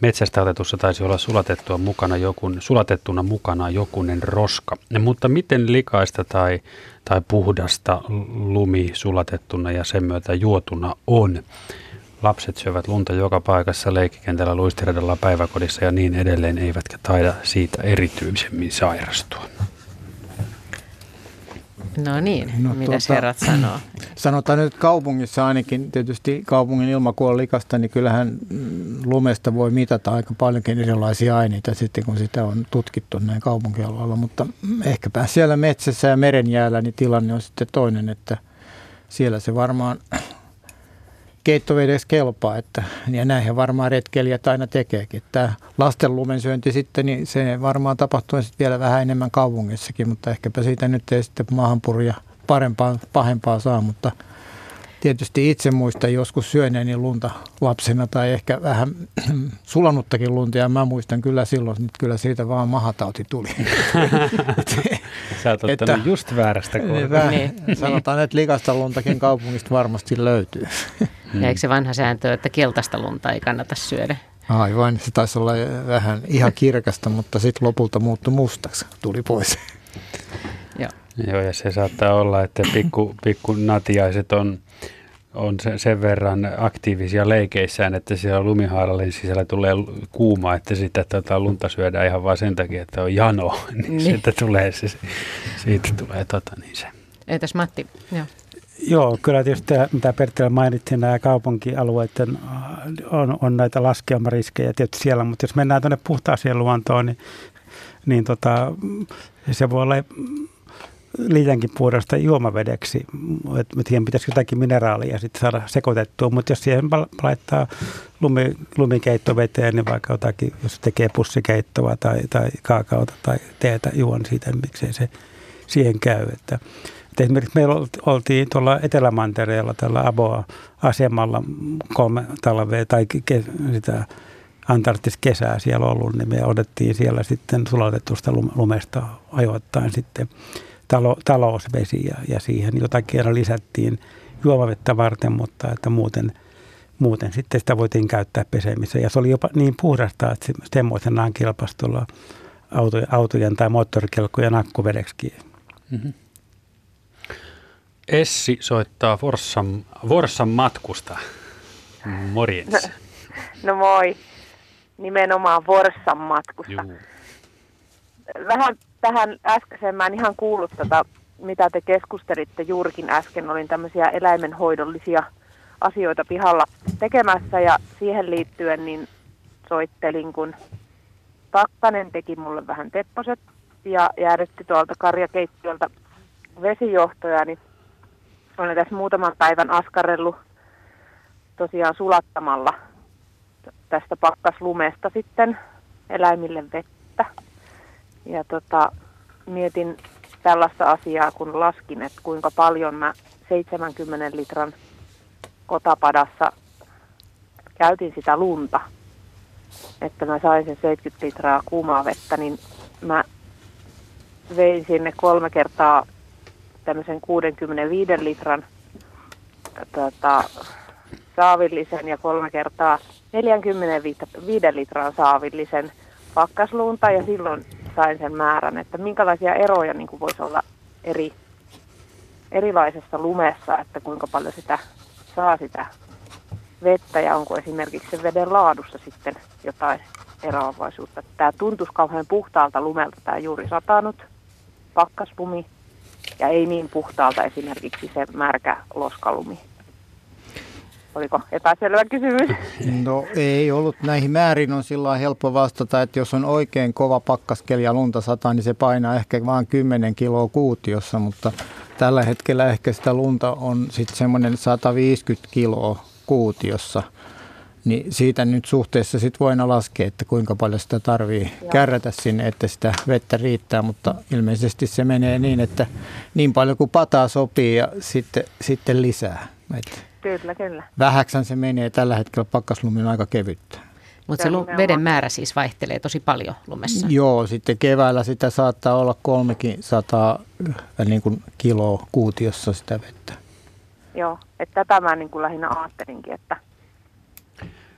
Metsästä otetussa taisi olla sulatettua mukana jokun, sulatettuna mukana jokunen roska. Mutta miten likaista tai, tai puhdasta lumi sulatettuna ja sen myötä juotuna on? Lapset syövät lunta joka paikassa, leikkikentällä, luistiradalla, päiväkodissa ja niin edelleen, eivätkä taida siitä erityisemmin sairastua. No niin, no, mitä tuota, herrat sanoo? Sanotaan nyt kaupungissa ainakin, tietysti kaupungin ilmaku on likasta, niin kyllähän lumesta voi mitata aika paljonkin erilaisia aineita sitten, kun sitä on tutkittu näin kaupunkialueella. Mutta ehkäpä siellä metsässä ja merenjäällä niin tilanne on sitten toinen, että siellä se varmaan keittovedessä kelpaa. Että, ja näinhän varmaan retkeilijät aina tekeekin. Tämä lasten lumensyönti sitten, niin se varmaan tapahtuu sitten vielä vähän enemmän kaupungissakin, mutta ehkäpä siitä nyt ei sitten maahanpuria parempaa, pahempaa saa, mutta – tietysti itse muistan joskus syöneeni lunta lapsena tai ehkä vähän sulanuttakin lunta ja mä muistan kyllä silloin, että kyllä siitä vaan mahatauti tuli. Sä oot että, just väärästä kohdasta. Niin. Sanotaan, että likasta luntakin kaupungista varmasti löytyy. Ja eikö se vanha sääntö, että keltaista lunta ei kannata syödä? Aivan, se taisi olla vähän ihan kirkasta, mutta sitten lopulta muuttui mustaksi, tuli pois. Joo. Joo, ja se saattaa olla, että pikku, pikku natiaiset on on sen verran aktiivisia leikeissään, että siellä lumihaarallin sisällä tulee kuuma, että sitä tota, lunta syödään ihan vain sen takia, että on jano, niin, niin. Siitä tulee se, siitä tulee tota, niin se. Entäs Matti? Joo. Joo, kyllä tietysti mitä Perttilä mainitsi, nämä kaupunkialueiden on, on näitä laskeumariskejä tietysti siellä, mutta jos mennään tuonne puhtaaseen luontoon, niin, niin tota, se voi olla liiankin puhdasta juomavedeksi. Että siihen pitäisi jotakin mineraalia sitten saada sekoitettua, mutta jos siihen laittaa lumi, lumikeittoveteen, niin vaikka jotakin, jos tekee pussikeittoa tai, tai kaakaota tai teetä juon siitä, niin miksei se siihen käy. Että, että esimerkiksi meillä oltiin tuolla Etelämantereella tällä Aboa-asemalla kolme talvea tai ke, sitä Antarktis kesää siellä ollut, niin me odettiin siellä sitten sulatetusta lumesta ajoittain sitten talo, talousvesi ja, ja siihen jotakin lisättiin juomavettä varten, mutta että muuten, muuten sitten sitä voitiin käyttää pesemiseen. Ja se oli jopa niin puhdasta, että semmoisenaan kilpasi tuolla autojen, autojen tai moottorikelkkojen akkuvedeksikin. Mm-hmm. Essi soittaa Forssan, Forssan matkusta. Morjens. No, no moi nimenomaan Forssan matkusta. Juu. Vähän tähän äskeiseen mä en ihan kuullut tätä, mitä te keskustelitte juurikin äsken. Olin tämmöisiä eläimenhoidollisia asioita pihalla tekemässä ja siihen liittyen niin soittelin, kun Pakkanen teki mulle vähän tepposet ja jäädytti tuolta karjakeittiöltä vesijohtoja, niin olen tässä muutaman päivän askarellut tosiaan sulattamalla – tästä pakkaslumesta sitten eläimille vettä. Ja tota, mietin tällaista asiaa, kun laskin, että kuinka paljon mä 70 litran kotapadassa käytin sitä lunta, että mä sain sen 70 litraa kuumaa vettä, niin mä vein sinne kolme kertaa tämmöisen 65 litran tota, saavillisen ja kolme kertaa 45 litran saavillisen pakkasluunta. Ja silloin sain sen määrän, että minkälaisia eroja niin kuin voisi olla eri, erilaisessa lumessa, että kuinka paljon sitä saa sitä vettä ja onko esimerkiksi sen veden laadussa sitten jotain eroavaisuutta. Tämä tuntuisi kauhean puhtaalta lumelta tämä juuri satanut pakkaslumi ja ei niin puhtaalta esimerkiksi se märkä loskalumi. Oliko epäselvä kysymys? No ei ollut. Näihin määrin on sillä helppo vastata, että jos on oikein kova pakkaskeli ja lunta sataa, niin se painaa ehkä vain 10 kiloa kuutiossa, mutta tällä hetkellä ehkä sitä lunta on sitten semmoinen 150 kiloa kuutiossa. Niin siitä nyt suhteessa sitten voin laskea, että kuinka paljon sitä tarvii Joo. kärrätä sinne, että sitä vettä riittää, mutta ilmeisesti se menee niin, että niin paljon kuin pataa sopii ja sitten, sitten lisää. Että Kyllä, kyllä. Vähäksän se menee. Tällä hetkellä pakkaslumi on aika kevyttä. Mutta se, se veden määrä siis vaihtelee tosi paljon lumessa. Joo, sitten keväällä sitä saattaa olla kolmekin sataa äh, niin kuin kiloa kuutiossa sitä vettä. Joo, että tätä mä niin kuin lähinnä ajattelinkin, että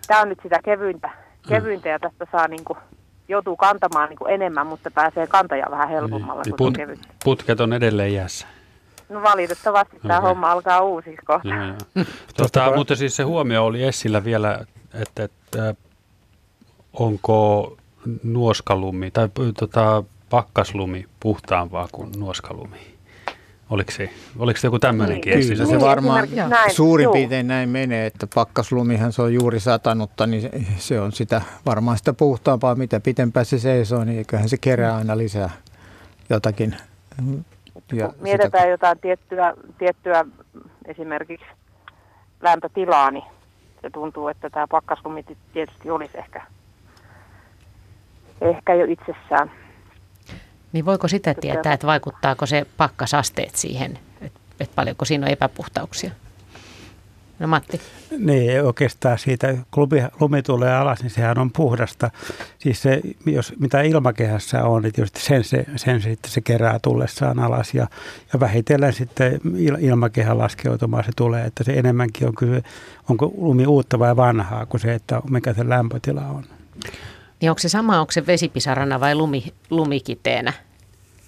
tämä on nyt sitä kevyintä, kevyintä ja tästä saa niin kuin, joutuu kantamaan niin kuin enemmän, mutta pääsee kantaja vähän helpommalla niin, kuin put, Putket on edelleen jäässä. No valitettavasti tämä okay. homma alkaa uusiksi kohta. Joo, joo. tota, mutta siis se huomio oli Essillä vielä, että, että onko nuoskalumi tai tota, pakkaslumi puhtaampaa kuin nuoskalumi? Oliko se, oliko se joku tämmöinenkin niin, Kyllä se varmaan näin, suurin joo. piirtein näin menee, että pakkaslumihan se on juuri satanutta, niin se, se on sitä varmaan sitä puhtaampaa, mitä pitempään se seisoo, niin eiköhän se kerää aina lisää jotakin ja kun mietitään sitä... jotain tiettyä, tiettyä esimerkiksi lämpötilaa, niin se tuntuu, että tämä pakkaslumi tietysti olisi ehkä, ehkä jo itsessään. Niin voiko sitä tietää, että vaikuttaako se pakkasasteet siihen, että, että paljonko siinä on epäpuhtauksia? No Matti. Niin, oikeastaan siitä, kun lumi, lumi tulee alas, niin sehän on puhdasta. Siis se, jos, mitä ilmakehässä on, niin tietysti sen, se, sen sitten se kerää tullessaan alas ja, ja vähitellen sitten il, ilmakehän laskeutumaan se tulee, että se enemmänkin on kyse, onko lumi uutta vai vanhaa kuin se, että mikä se lämpötila on. Niin onko se sama, onko se vesipisarana vai lumi, lumikiteenä?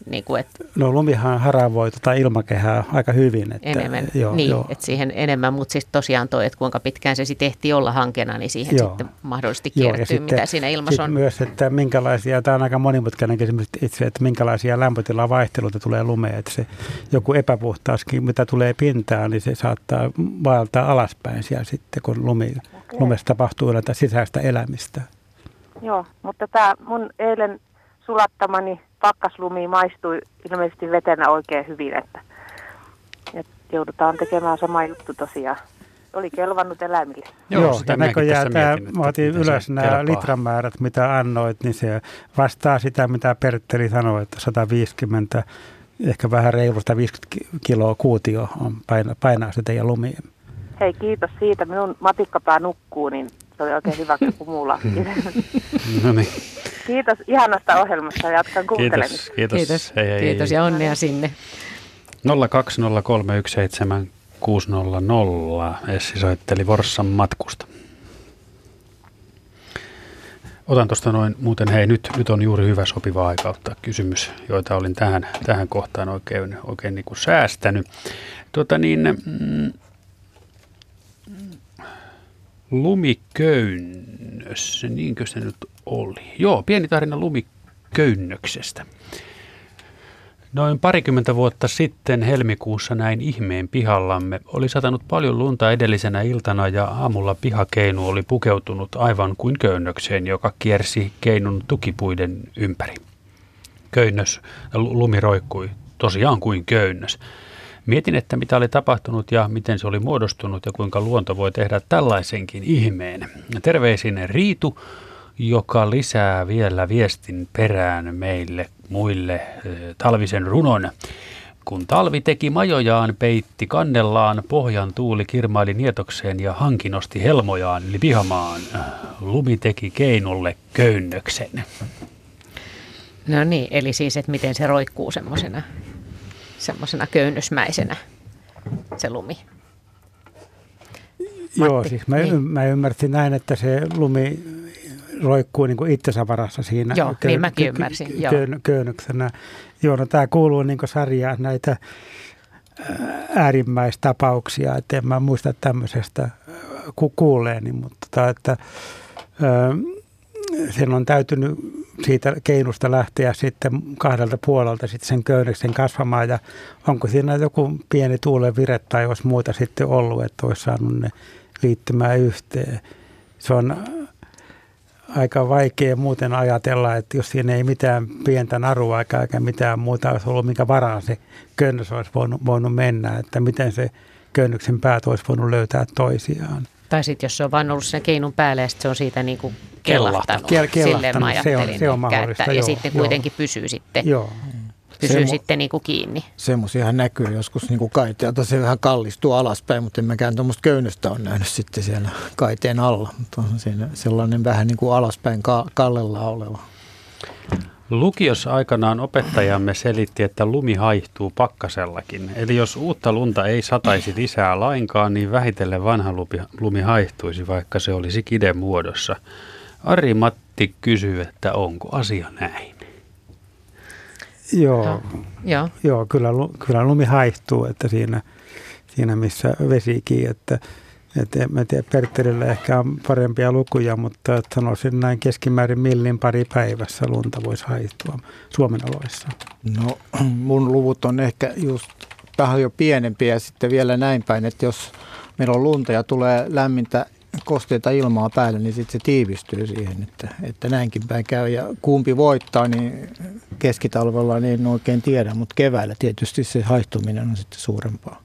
Niin kuin, että no lumihan haravoi tota ilmakehää aika hyvin. Että, enemmän, joo, niin, joo. että siihen enemmän, mutta siis tosiaan toi, että kuinka pitkään se sitten ehtii olla hankena, niin siihen joo. sitten mahdollisesti kiertyy, joo, mitä siinä ilmassa on. myös, että minkälaisia, tämä on aika monimutkainen kysymys itse, että minkälaisia lämpötilavaihteluita tulee lumeen, että se joku epäpuhtauskin, mitä tulee pintaan, niin se saattaa vaeltaa alaspäin siellä sitten, kun lumi, okay. lumessa tapahtuu sisäistä elämistä. Joo, mutta tämä mun eilen sulattamani pakkaslumi maistui ilmeisesti vetenä oikein hyvin, että, että joudutaan tekemään sama juttu tosiaan. Oli kelvannut eläimille. Joo, Joo ja näköjään tämä, mä otin ylös nämä kelpaa. litramäärät, mitä annoit, niin se vastaa sitä, mitä Pertteri sanoi, että 150, ehkä vähän reilu 150 kiloa kuutio on painaa, painaa se teidän lumien. Hei, kiitos siitä. Minun matikkapää nukkuu, niin se oli oikein hyvä, kun muulla. no niin. Kiitos ihanasta ohjelmasta. Jatkan kuuntelemista. Kiitos. Kiitos. Kiitos, hei, hei, kiitos ja onnea sinne. 020317600. Essi soitteli Forssan matkusta. Otan tuosta noin, muuten hei, nyt, nyt on juuri hyvä sopiva aika ottaa kysymys, joita olin tähän, tähän kohtaan oikein, oikein niin kuin säästänyt. Tuota niin, mm, lumiköynnös, niinkö se nyt oli? Joo, pieni tarina lumiköynnöksestä. Noin parikymmentä vuotta sitten helmikuussa näin ihmeen pihallamme. Oli satanut paljon lunta edellisenä iltana ja aamulla pihakeinu oli pukeutunut aivan kuin köynnökseen, joka kiersi keinun tukipuiden ympäri. Köynnös, lumi roikkui tosiaan kuin köynnös. Mietin, että mitä oli tapahtunut ja miten se oli muodostunut ja kuinka luonto voi tehdä tällaisenkin ihmeen. Terveisin Riitu, joka lisää vielä viestin perään meille muille talvisen runon. Kun talvi teki majojaan, peitti kannellaan, pohjan tuuli kirmaili nietokseen ja hanki nosti helmojaan yli pihamaan. Lumi teki keinulle köynnöksen. No niin, eli siis, että miten se roikkuu semmoisena semmoisena köynnösmäisenä se lumi. Matti, Joo, siis mä, niin. mä ymmärsin näin, että se lumi roikkuu niin kuin itsensä varassa siinä. Joo, köy- niin mäkin ymmärsin. Kö- kö- köynnöksenä. Joo, no tämä kuuluu niin sarjaan näitä äärimmäistapauksia, että en mä muista tämmöisestä ku- kuuleeni, mutta tota, että, sen on täytynyt siitä keinusta lähteä sitten kahdelta puolelta sitten sen köyneksen kasvamaan ja onko siinä joku pieni tuulen vire tai olisi muuta sitten ollut, että olisi saanut ne liittymään yhteen. Se on aika vaikea muuten ajatella, että jos siinä ei mitään pientä narua eikä mitään muuta olisi ollut, mikä varaan se könnös olisi voinut, voinut mennä, että miten se köynnyksen päät olisi voinut löytää toisiaan. Tai sitten jos se on vain ollut sen keinun päällä ja se on siitä niin kuin kellahtanut. Kel, kellahtanut. mä ajattelin. Se on, se on ehkä, että, joo, ja sitten joo. kuitenkin pysyy sitten. Joo. Pysyy Semmo, sitten niin kuin kiinni. Semmoisiahan näkyy joskus niin kuin kaiteelta. Se vähän kallistuu alaspäin, mutta en mäkään tuommoista köynnöstä on nähnyt sitten siellä kaiteen alla. Mutta on siinä sellainen vähän niin kuin alaspäin kallella oleva. Lukiossa aikanaan opettajamme selitti, että lumi haihtuu pakkasellakin. Eli jos uutta lunta ei sataisi lisää lainkaan, niin vähitellen vanha lumi, lumi haihtuisi, vaikka se olisi kiden muodossa. Ari Matti kysyy, että onko asia näin? Joo, joo. joo kyllä, kyllä lumi haihtuu, että siinä, siinä missä vesikin, että et en mä tiedä, Pertterillä ehkä on parempia lukuja, mutta sanoisin näin keskimäärin millin pari päivässä lunta voisi haihtua Suomen oloissa. No mun luvut on ehkä just jo pienempiä ja sitten vielä näin päin, että jos meillä on lunta ja tulee lämmintä kosteita ilmaa päälle, niin sitten se tiivistyy siihen, että, että näinkin päin käy. Ja kumpi voittaa, niin keskitalvella niin en oikein tiedä, mutta keväällä tietysti se haihtuminen on sitten suurempaa.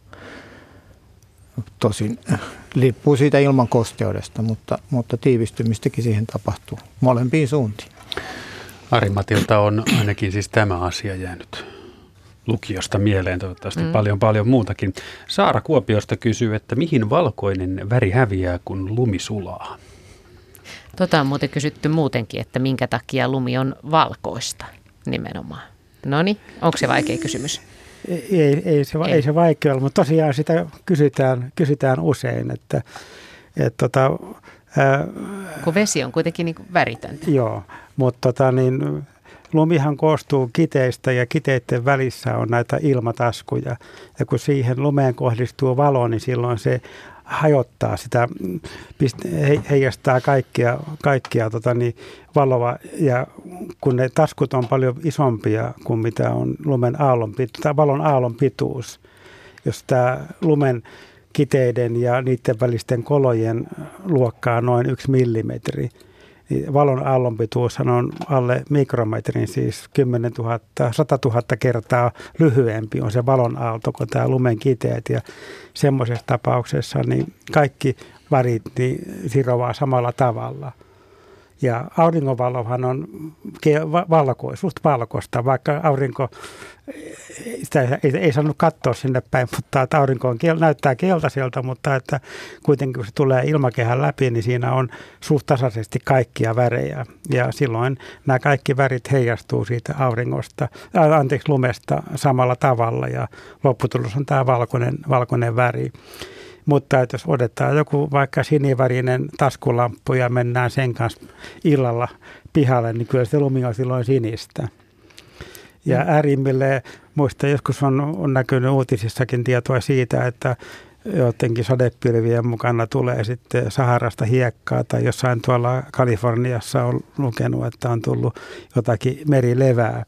Tosin liippuu siitä ilman kosteudesta, mutta, mutta tiivistymistäkin siihen tapahtuu molempiin suuntiin. Ari-Matilta on ainakin siis tämä asia jäänyt lukiosta mieleen, toivottavasti mm. paljon paljon muutakin. Saara Kuopiosta kysyy, että mihin valkoinen väri häviää, kun lumi sulaa? Tota on muuten kysytty muutenkin, että minkä takia lumi on valkoista nimenomaan. No niin, onko se vaikea kysymys? Ei, ei, se, ei. ei se vaikea ole, mutta tosiaan sitä kysytään, kysytään usein, että, että tota, ää, kun vesi on kuitenkin niin väritöntä. Joo, mutta tota, niin, lumihan koostuu kiteistä ja kiteiden välissä on näitä ilmataskuja. Ja kun siihen lumeen kohdistuu valo, niin silloin se hajottaa sitä, heijastaa kaikkia, kaikkia tota niin, valoa ja kun ne taskut on paljon isompia kuin mitä on lumen aallon, tai valon aallon pituus, jos tämä lumen kiteiden ja niiden välisten kolojen luokkaa noin yksi millimetri, niin valon aallonpituus on alle mikrometrin, siis 10 000, 100 000 kertaa lyhyempi on se valon aalto kuin tämä lumen kiteet. Ja semmoisessa tapauksessa niin kaikki värit niin sirovaa samalla tavalla – ja auringonvalohan on valko, suht valkoista, vaikka aurinko, sitä ei, ei saanut katsoa sinne päin, mutta aurinko on, näyttää keltaiselta, mutta että kuitenkin kun se tulee ilmakehän läpi, niin siinä on suht tasaisesti kaikkia värejä. Ja silloin nämä kaikki värit heijastuu siitä auringosta, äh, anteeksi lumesta samalla tavalla ja lopputulos on tämä valkoinen, valkoinen väri. Mutta että jos otetaan joku vaikka sinivärinen taskulamppu ja mennään sen kanssa illalla pihalle, niin kyllä se lumi on silloin sinistä. Ja mm. äärimmille, muista joskus on, on näkynyt uutisissakin tietoa siitä, että jotenkin sadepilvien mukana tulee sitten Saharasta hiekkaa tai jossain tuolla Kaliforniassa on lukenut, että on tullut jotakin merilevää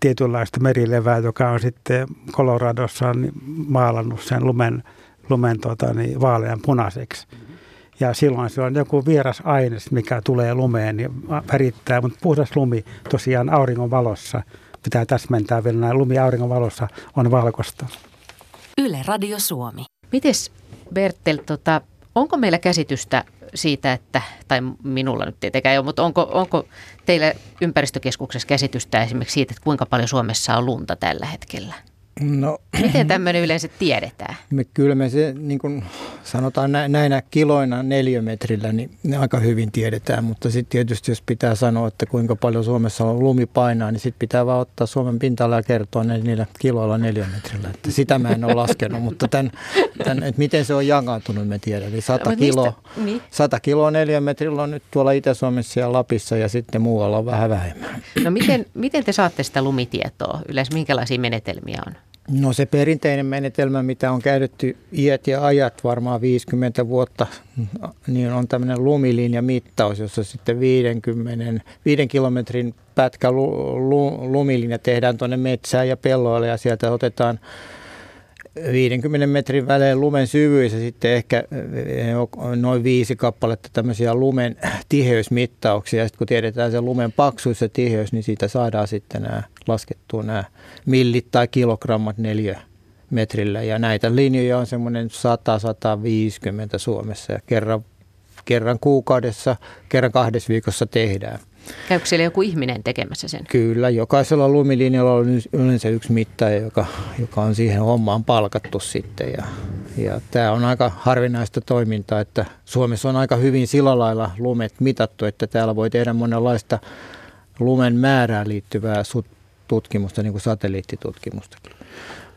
tietynlaista merilevää, joka on sitten Coloradossa maalannut sen lumen lumen tota, niin vaalean punaiseksi. Ja silloin se on joku vieras aines, mikä tulee lumeen ja värittää, mutta puhdas lumi tosiaan auringon valossa, pitää täsmentää vielä näin, lumi auringon valossa on valkoista. Yle Radio Suomi. Mites Bertel, tota, onko meillä käsitystä siitä, että, tai minulla nyt tietenkään ei ole, mutta onko, onko teillä ympäristökeskuksessa käsitystä esimerkiksi siitä, että kuinka paljon Suomessa on lunta tällä hetkellä? No, Miten tämmöinen yleensä tiedetään? Me, kyllä me se, niin kuin sanotaan näinä kiloina neliömetrillä, niin ne aika hyvin tiedetään. Mutta sitten tietysti jos pitää sanoa, että kuinka paljon Suomessa on lumi painaa, niin sitten pitää vaan ottaa Suomen pinta ja kertoa ne, niillä kiloilla neliömetrillä. Että sitä mä en ole laskenut, mutta tämän, tämän, että miten se on jakaantunut, me tiedän. Eli 100, kilo, niin? 100 kiloa neliömetrillä on nyt tuolla Itä-Suomessa ja Lapissa ja sitten muualla on vähän vähemmän. No miten, miten te saatte sitä lumitietoa? Yleensä minkälaisia menetelmiä on? No se perinteinen menetelmä, mitä on käytetty iät ja ajat, varmaan 50 vuotta, niin on tämmöinen lumilinjamittaus, jossa sitten 50, 5 kilometrin pätkä lumilinja tehdään tuonne metsään ja pelloille ja sieltä otetaan 50 metrin välein lumen syvyys ja sitten ehkä eh, noin viisi kappaletta tämmöisiä lumen tiheysmittauksia. Ja sitten kun tiedetään se lumen paksuus ja tiheys, niin siitä saadaan sitten nämä laskettua nämä millit tai kilogrammat neljä metrillä. Ja näitä linjoja on semmoinen 100-150 Suomessa ja kerran, kerran kuukaudessa, kerran kahdessa viikossa tehdään. Käykö siellä joku ihminen tekemässä sen? Kyllä, jokaisella lumilinjalla on yleensä yksi mittaja, joka, joka on siihen hommaan palkattu sitten. Ja, ja tämä on aika harvinaista toimintaa, että Suomessa on aika hyvin sillä lailla lumet mitattu, että täällä voi tehdä monenlaista lumen määrään liittyvää tutkimusta, niin kuin satelliittitutkimustakin.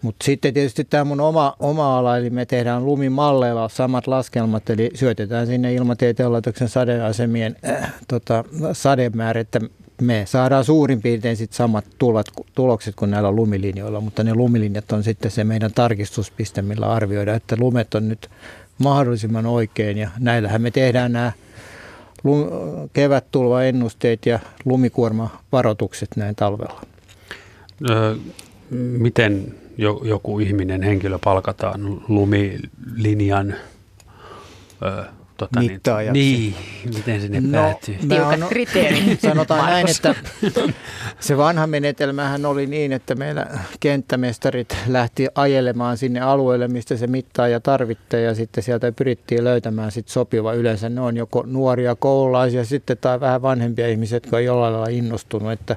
Mutta sitten tietysti tämä mun oma, oma ala, eli me tehdään lumimalleilla samat laskelmat, eli syötetään sinne ilmatieteen laitoksen sadeasemien äh, tota, sademäärä, että me saadaan suurin piirtein sit samat tulot, tulokset kuin näillä lumilinjoilla, mutta ne lumilinjat on sitten se meidän tarkistuspiste, millä arvioidaan, että lumet on nyt mahdollisimman oikein ja näillähän me tehdään nämä kevättulvaennusteet ja lumikuormavaroitukset näin talvella. Öö, miten joku ihminen, henkilö palkataan lumilinjan ö, tota, niin, Mittaajaksi. Niin, miten sinne no, päätyy? Tiukat on, kriteerit. Sanotaan näin, että se vanha menetelmähän oli niin, että meillä kenttämestarit lähti ajelemaan sinne alueelle, mistä se mittaaja tarvittiin ja sitten sieltä pyrittiin löytämään sit sopiva. Yleensä ne on joko nuoria koululaisia sitten tai vähän vanhempia ihmisiä, jotka on jollain lailla innostunut, että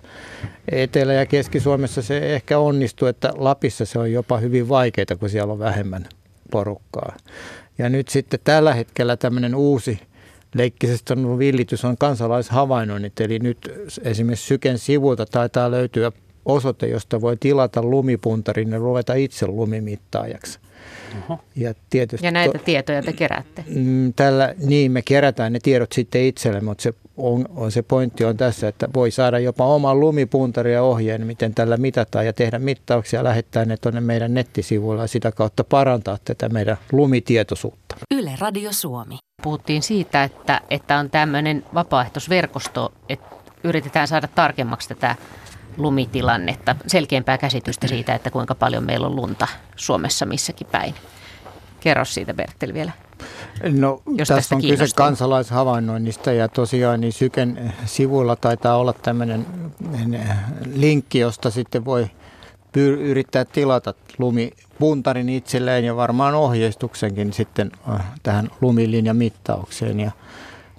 Etelä- ja Keski-Suomessa se ehkä onnistuu, että Lapissa se on jopa hyvin vaikeaa, kun siellä on vähemmän porukkaa. Ja nyt sitten tällä hetkellä tämmöinen uusi leikkisesti on villitys on kansalaishavainnoinnit, eli nyt esimerkiksi Syken sivulta taitaa löytyä osoite, josta voi tilata lumipuntarin ja ruveta itse lumimittaajaksi. Oho. Ja, tietysti ja näitä to, tietoja te keräätte? Mm, tällä, niin, me kerätään ne tiedot sitten itselle, mutta se, on, on, se pointti on tässä, että voi saada jopa oman lumipuntarin ja ohjeen, miten tällä mitataan ja tehdä mittauksia ja lähettää ne tuonne meidän nettisivuilla ja sitä kautta parantaa tätä meidän lumitietoisuutta. Yle Radio Suomi. Puhuttiin siitä, että, että on tämmöinen vapaaehtoisverkosto, että yritetään saada tarkemmaksi tätä lumitilannetta, selkeämpää käsitystä siitä, että kuinka paljon meillä on lunta Suomessa missäkin päin. Kerro siitä Bertel vielä. No, jos tässä on kyse kansalaishavainnoinnista ja tosiaan niin Syken sivuilla taitaa olla tämmöinen linkki, josta sitten voi pyr- yrittää tilata lumipuntarin itselleen ja varmaan ohjeistuksenkin sitten äh, tähän lumilinjamittaukseen. Ja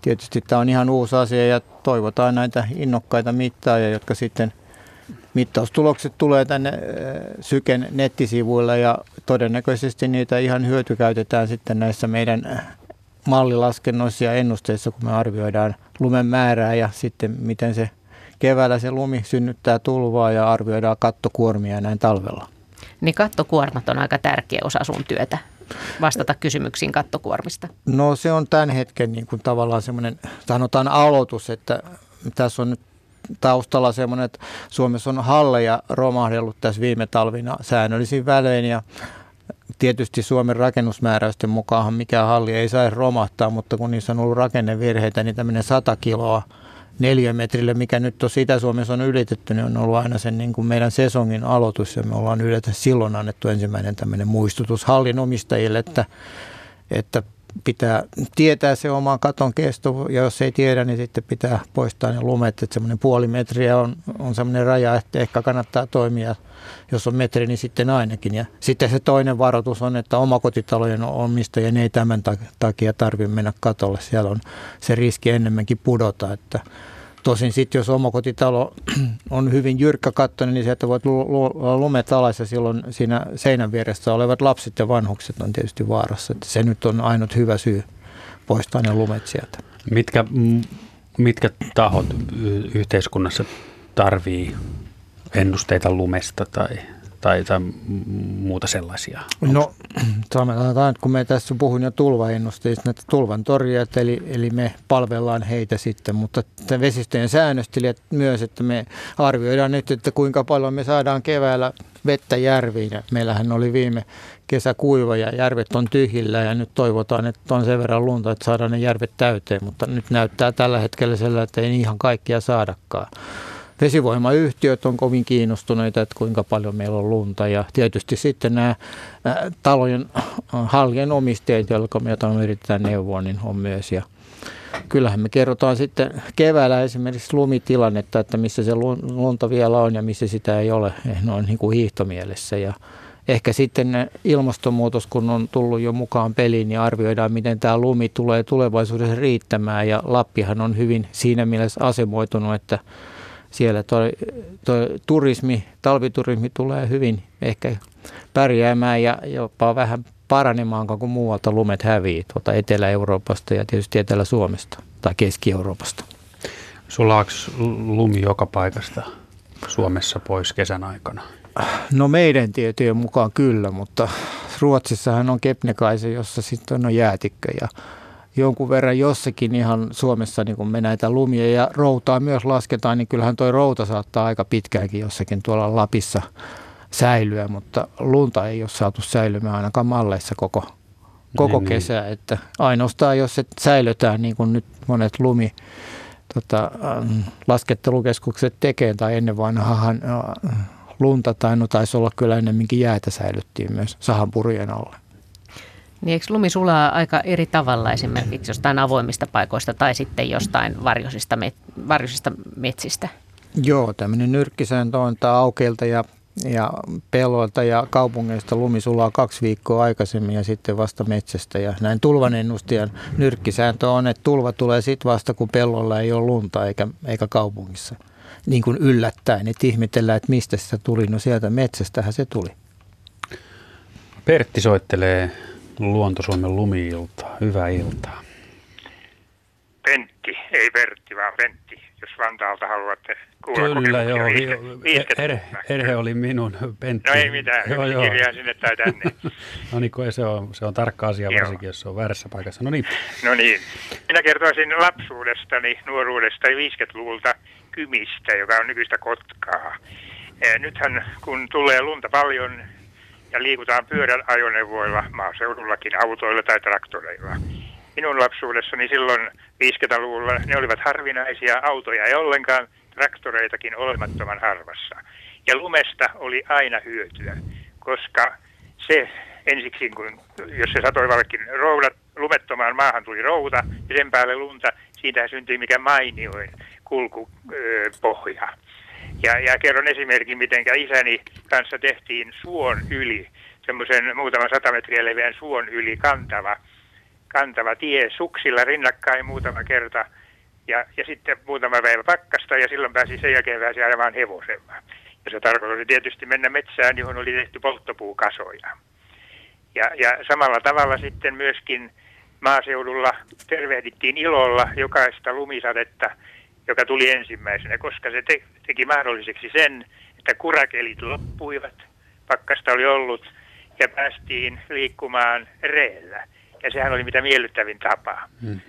tietysti tämä on ihan uusi asia ja toivotaan näitä innokkaita mittaajia, jotka sitten mittaustulokset tulee tänne äh, Syken nettisivuille ja todennäköisesti niitä ihan hyötykäytetään sitten näissä meidän äh, mallilaskennoissa ja ennusteissa, kun me arvioidaan lumen määrää ja sitten miten se keväällä se lumi synnyttää tulvaa ja arvioidaan kattokuormia näin talvella. Niin kattokuormat on aika tärkeä osa sun työtä, vastata kysymyksiin kattokuormista. No se on tämän hetken niin kuin tavallaan semmoinen, sanotaan aloitus, että tässä on nyt taustalla semmoinen, että Suomessa on halleja romahdellut tässä viime talvina säännöllisin välein ja tietysti Suomen rakennusmääräysten mukaan mikä halli ei saisi romahtaa, mutta kun niissä on ollut rakennevirheitä, niin tämmöinen 100 kiloa neliömetrille, mikä nyt tuossa Itä-Suomessa on ylitetty, niin on ollut aina sen niin kuin meidän sesongin aloitus ja me ollaan yleensä silloin annettu ensimmäinen tämmöinen muistutus hallin omistajille, että, että pitää tietää se oma katon kesto ja jos ei tiedä, niin sitten pitää poistaa ne lumet, että semmoinen puoli metriä on, on semmoinen raja, että ehkä kannattaa toimia, jos on metri, niin sitten ainakin. Ja sitten se toinen varoitus on, että omakotitalojen omistajien ei tämän takia tarvitse mennä katolle, siellä on se riski enemmänkin pudota, että Tosin sitten jos omakotitalo on hyvin jyrkkä kattoinen, niin sieltä voit lumet alas ja silloin siinä seinän vieressä olevat lapset ja vanhukset on tietysti vaarassa. Että se nyt on ainut hyvä syy poistaa ne lumet sieltä. Mitkä, mitkä tahot yhteiskunnassa tarvii ennusteita lumesta tai tai, tai muuta sellaisia? No sanotaan, kun me tässä puhun jo tulvaennusteista, näitä tulvan torjujat, eli, eli me palvellaan heitä sitten, mutta vesistöjen säännöstelijät myös, että me arvioidaan nyt, että kuinka paljon me saadaan keväällä vettä järviin. Ja meillähän oli viime kesä kuiva ja järvet on tyhjillä ja nyt toivotaan, että on sen verran lunta, että saadaan ne järvet täyteen, mutta nyt näyttää tällä hetkellä sellainen, että ei ihan kaikkia saadakaan. Vesivoimayhtiöt on kovin kiinnostuneita, että kuinka paljon meillä on lunta ja tietysti sitten nämä talojen hallien omistajat, joilla me yritetään neuvoa, niin on myös. Ja kyllähän me kerrotaan sitten keväällä esimerkiksi lumitilannetta, että missä se lunta vielä on ja missä sitä ei ole, eh, noin niin kuin hiihtomielessä. Ja ehkä sitten ilmastonmuutos, kun on tullut jo mukaan peliin, niin arvioidaan, miten tämä lumi tulee tulevaisuudessa riittämään. Ja Lappihan on hyvin siinä mielessä asemoitunut, että siellä toi, toi turismi, talviturismi tulee hyvin ehkä pärjäämään ja jopa vähän paranemaan, kun muualta lumet hävii tuolta Etelä-Euroopasta ja tietysti Etelä-Suomesta tai Keski-Euroopasta. Sulaako lumi joka paikasta Suomessa pois kesän aikana? No meidän tietojen mukaan kyllä, mutta Ruotsissahan on Kepnekaise, jossa sitten on jäätikkö ja jonkun verran jossakin ihan Suomessa, niin kun me näitä lumia ja routaa myös lasketaan, niin kyllähän tuo routa saattaa aika pitkäänkin jossakin tuolla Lapissa säilyä, mutta lunta ei ole saatu säilymään ainakaan malleissa koko, koko niin, kesä. Niin. Että ainoastaan jos se säilytään niin kuin nyt monet lumi tota, laskettelukeskukset tekee, tai ennen vanhaan äh, lunta, tai no taisi olla kyllä ennemminkin jäätä säilyttiin myös sahanpurujen alle. Niin eikö lumi sulaa aika eri tavalla esimerkiksi jostain avoimista paikoista tai sitten jostain varjoisista, met, varjoisista metsistä? Joo, tämmöinen nyrkkisääntö on, että aukeilta ja, ja pelloilta ja kaupungeista lumi sulaa kaksi viikkoa aikaisemmin ja sitten vasta metsästä. Ja näin tulvanennustajan nyrkkisääntö on, että tulva tulee sitten vasta, kun pellolla ei ole lunta eikä, eikä kaupungissa. Niin kuin yllättäen, että ihmetellään, että mistä se tuli. No sieltä metsästähän se tuli. Pertti soittelee Luonto-Suomen lumi-iltaa. Hyvää iltaa. Pentti, ei Pertti, vaan Pentti, jos Vantaalta haluatte kuulla Kyllä, joo. erhe, erhe oli minun, Pentti. No ei mitään, joo, joo. kirjaa sinne tai tänne. no niin, se on, se on tarkka asia, joo. varsinkin jos se on väärässä paikassa. No niin. No niin. Minä kertoisin lapsuudestani, nuoruudesta 50-luvulta Kymistä, joka on nykyistä Kotkaa. Nythän kun tulee lunta paljon, ja liikutaan pyöräajoneuvoilla, maaseudullakin autoilla tai traktoreilla. Minun lapsuudessani silloin 50-luvulla ne olivat harvinaisia autoja ei ollenkaan, traktoreitakin olemattoman harvassa. Ja lumesta oli aina hyötyä, koska se ensiksi, kun, jos se satoi valkin roudat, lumettomaan maahan tuli routa ja sen päälle lunta, siitä syntyi mikä mainioin kulkupohja. Ja, ja kerron esimerkin, miten isäni kanssa tehtiin suon yli, semmoisen muutaman sata metriä leveän suon yli kantava, kantava tie suksilla rinnakkain muutama kerta. Ja, ja sitten muutama päivä pakkasta ja silloin pääsi sen jälkeen pääsi ajamaan hevosella. Ja se tarkoitti tietysti mennä metsään, johon oli tehty polttopuukasoja. Ja, ja samalla tavalla sitten myöskin maaseudulla tervehdittiin ilolla jokaista lumisadetta, joka tuli ensimmäisenä, koska se te- teki mahdolliseksi sen, että kurakelit loppuivat, pakkasta oli ollut ja päästiin liikkumaan reellä. Ja sehän oli mitä miellyttävin tapa. Hmm.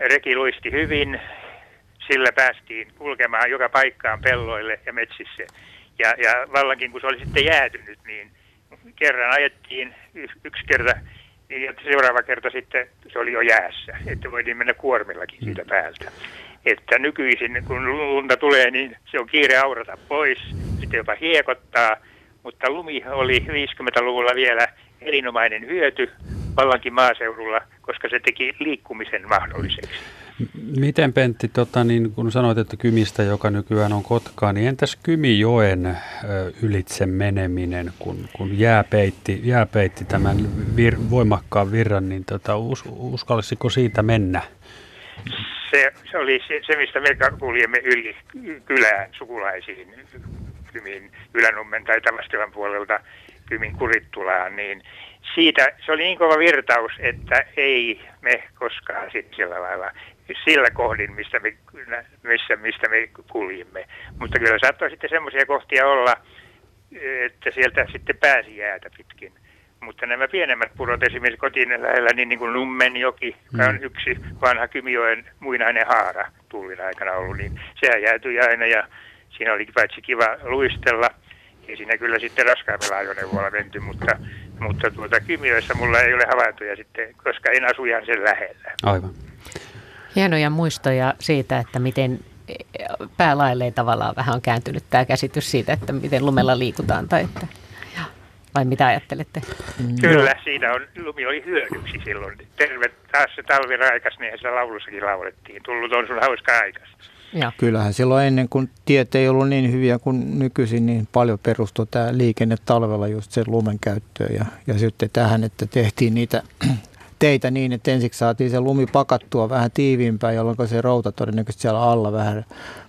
Reki luisti hyvin, sillä päästiin kulkemaan joka paikkaan pelloille ja metsissä. Ja, ja vallankin kun se oli sitten jäätynyt, niin kerran ajettiin yksi kerta niin seuraava kerta sitten se oli jo jäässä, että voitiin mennä kuormillakin siitä mm. päältä. Että nykyisin, kun lunta tulee, niin se on kiire aurata pois, sitten jopa hiekottaa, mutta lumi oli 50-luvulla vielä erinomainen hyöty vallankin maaseudulla, koska se teki liikkumisen mahdolliseksi. Miten Pentti, tota, niin kun sanoit, että Kymistä, joka nykyään on Kotkaa, niin entäs Kymijoen ylitse meneminen, kun, kun jää, peitti, jää peitti tämän vir, voimakkaan virran, niin tota, us, uskallisiko siitä mennä? Se, se oli se, se, mistä me kuljemme yli kylään sukulaisiin, Kymin Ylänummen tai Tavastilan puolelta Kymin Kurittulaan, niin siitä se oli niin kova virtaus, että ei me koskaan sitten sillä lailla sillä kohdin, mistä me, missä, mistä me kuljimme. Mutta kyllä saattoi sitten semmoisia kohtia olla, että sieltä sitten pääsi jäätä pitkin. Mutta nämä pienemmät purot esimerkiksi kotiin lähellä, niin, niin kuin Nummenjoki, mm. on yksi vanha Kymijoen muinainen haara tullin aikana ollut, niin sehän jäätyi aina ja siinä oli paitsi kiva luistella. Ja siinä kyllä sitten raskaammilla ajoneuvoilla menty, mutta, mutta tuota Kymijoessa mulla ei ole havaintoja sitten, koska en asu ihan sen lähellä. Aivan. Hienoja muistoja siitä, että miten päälailleen tavallaan vähän on kääntynyt tämä käsitys siitä, että miten lumella liikutaan tai että vai mitä ajattelette? Kyllä, siinä on, lumi oli hyödyksi silloin. Terve taas se talviraikas, niin se laulussakin laulettiin. Tullut on sun hauska aikas. Ja. Kyllähän silloin ennen, kun tiet ei ollut niin hyviä kuin nykyisin, niin paljon perustui tämä liikenne talvella just sen lumen käyttöön. Ja, ja sitten tähän, että tehtiin niitä teitä niin, että ensiksi saatiin se lumi pakattua vähän tiiviimpään, jolloin se routa todennäköisesti siellä alla vähän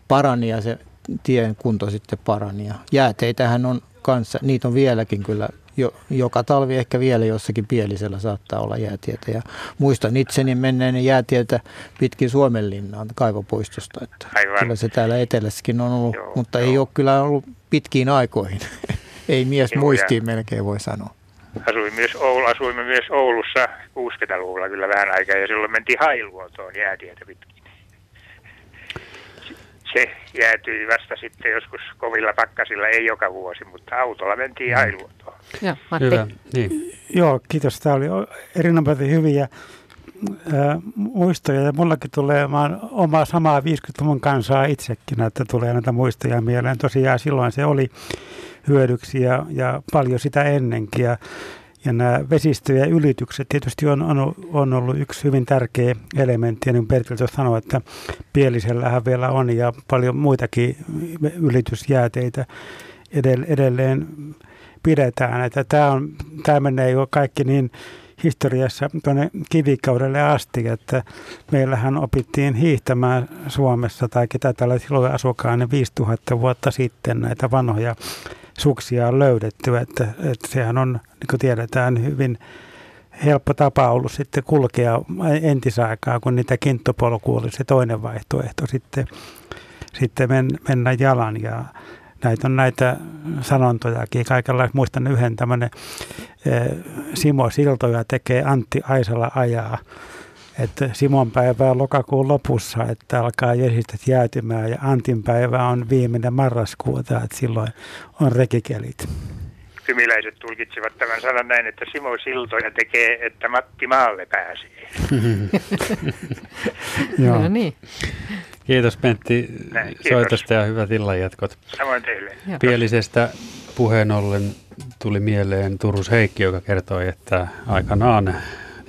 parani ja se tien kunto sitten parani. Ja jääteitähän on kanssa, niitä on vieläkin kyllä jo, joka talvi ehkä vielä jossakin pielisellä saattaa olla jäätietä. Ja muistan itseni menneen jäätietä pitkin Suomenlinnaan kaivopuistosta. Että Aivan. Kyllä se täällä etelässäkin on ollut, joo, mutta joo. ei ole kyllä ollut pitkiin aikoihin. ei mies joo, muistiin melkein voi sanoa. Asuin myös Oulu, asuimme myös Oulussa 60-luvulla kyllä vähän aikaa ja silloin mentiin Hailuotoon jäätietä pitkin. Se jäätyi vasta sitten joskus kovilla pakkasilla, ei joka vuosi, mutta autolla mentiin mm. Hailuotoon. Joo, Hyvä. Niin. Joo, kiitos. Tämä oli erinomaisen hyviä äh, muistoja ja mullakin tulee, mä oon omaa samaa 50-luvun kansaa itsekin, että tulee näitä muistoja mieleen. Tosiaan silloin se oli hyödyksi ja, ja paljon sitä ennenkin. Ja, ja nämä vesistöjen ylitykset tietysti on, on, on ollut yksi hyvin tärkeä elementti. Ja niin kuin sanoi, että Pielisellähän vielä on ja paljon muitakin ylitysjääteitä edelleen pidetään. Että tämä, on, tämä menee jo kaikki niin historiassa tuonne kivikaudelle asti, että meillähän opittiin hiihtämään Suomessa tai ketä tällä silloin asukaan ne 5000 vuotta sitten näitä vanhoja suksia on löydetty, että, että sehän on, niin kuin tiedetään, hyvin helppo tapa ollut sitten kulkea entisaikaa, kun niitä kinttopolku oli se toinen vaihtoehto sitten, sitten men, mennä jalan ja näitä on näitä sanontojakin kaikenlaista. Muistan yhden tämmöinen Simo Siltoja tekee Antti Aisala ajaa että Simon päivä on lokakuun lopussa, että alkaa jesistet jäätymään ja Antin päivä on viimeinen marraskuuta, että silloin on rekikelit. Kymiläiset tulkitsivat tämän sanan näin, että Simo Siltoja tekee, että Matti maalle pääsee. Joo. No niin. Kiitos Pentti soitosta ja hyvät illanjatkot. Samoin teille. Pielisestä puheen ollen tuli mieleen Turus Heikki, joka kertoi, että aikanaan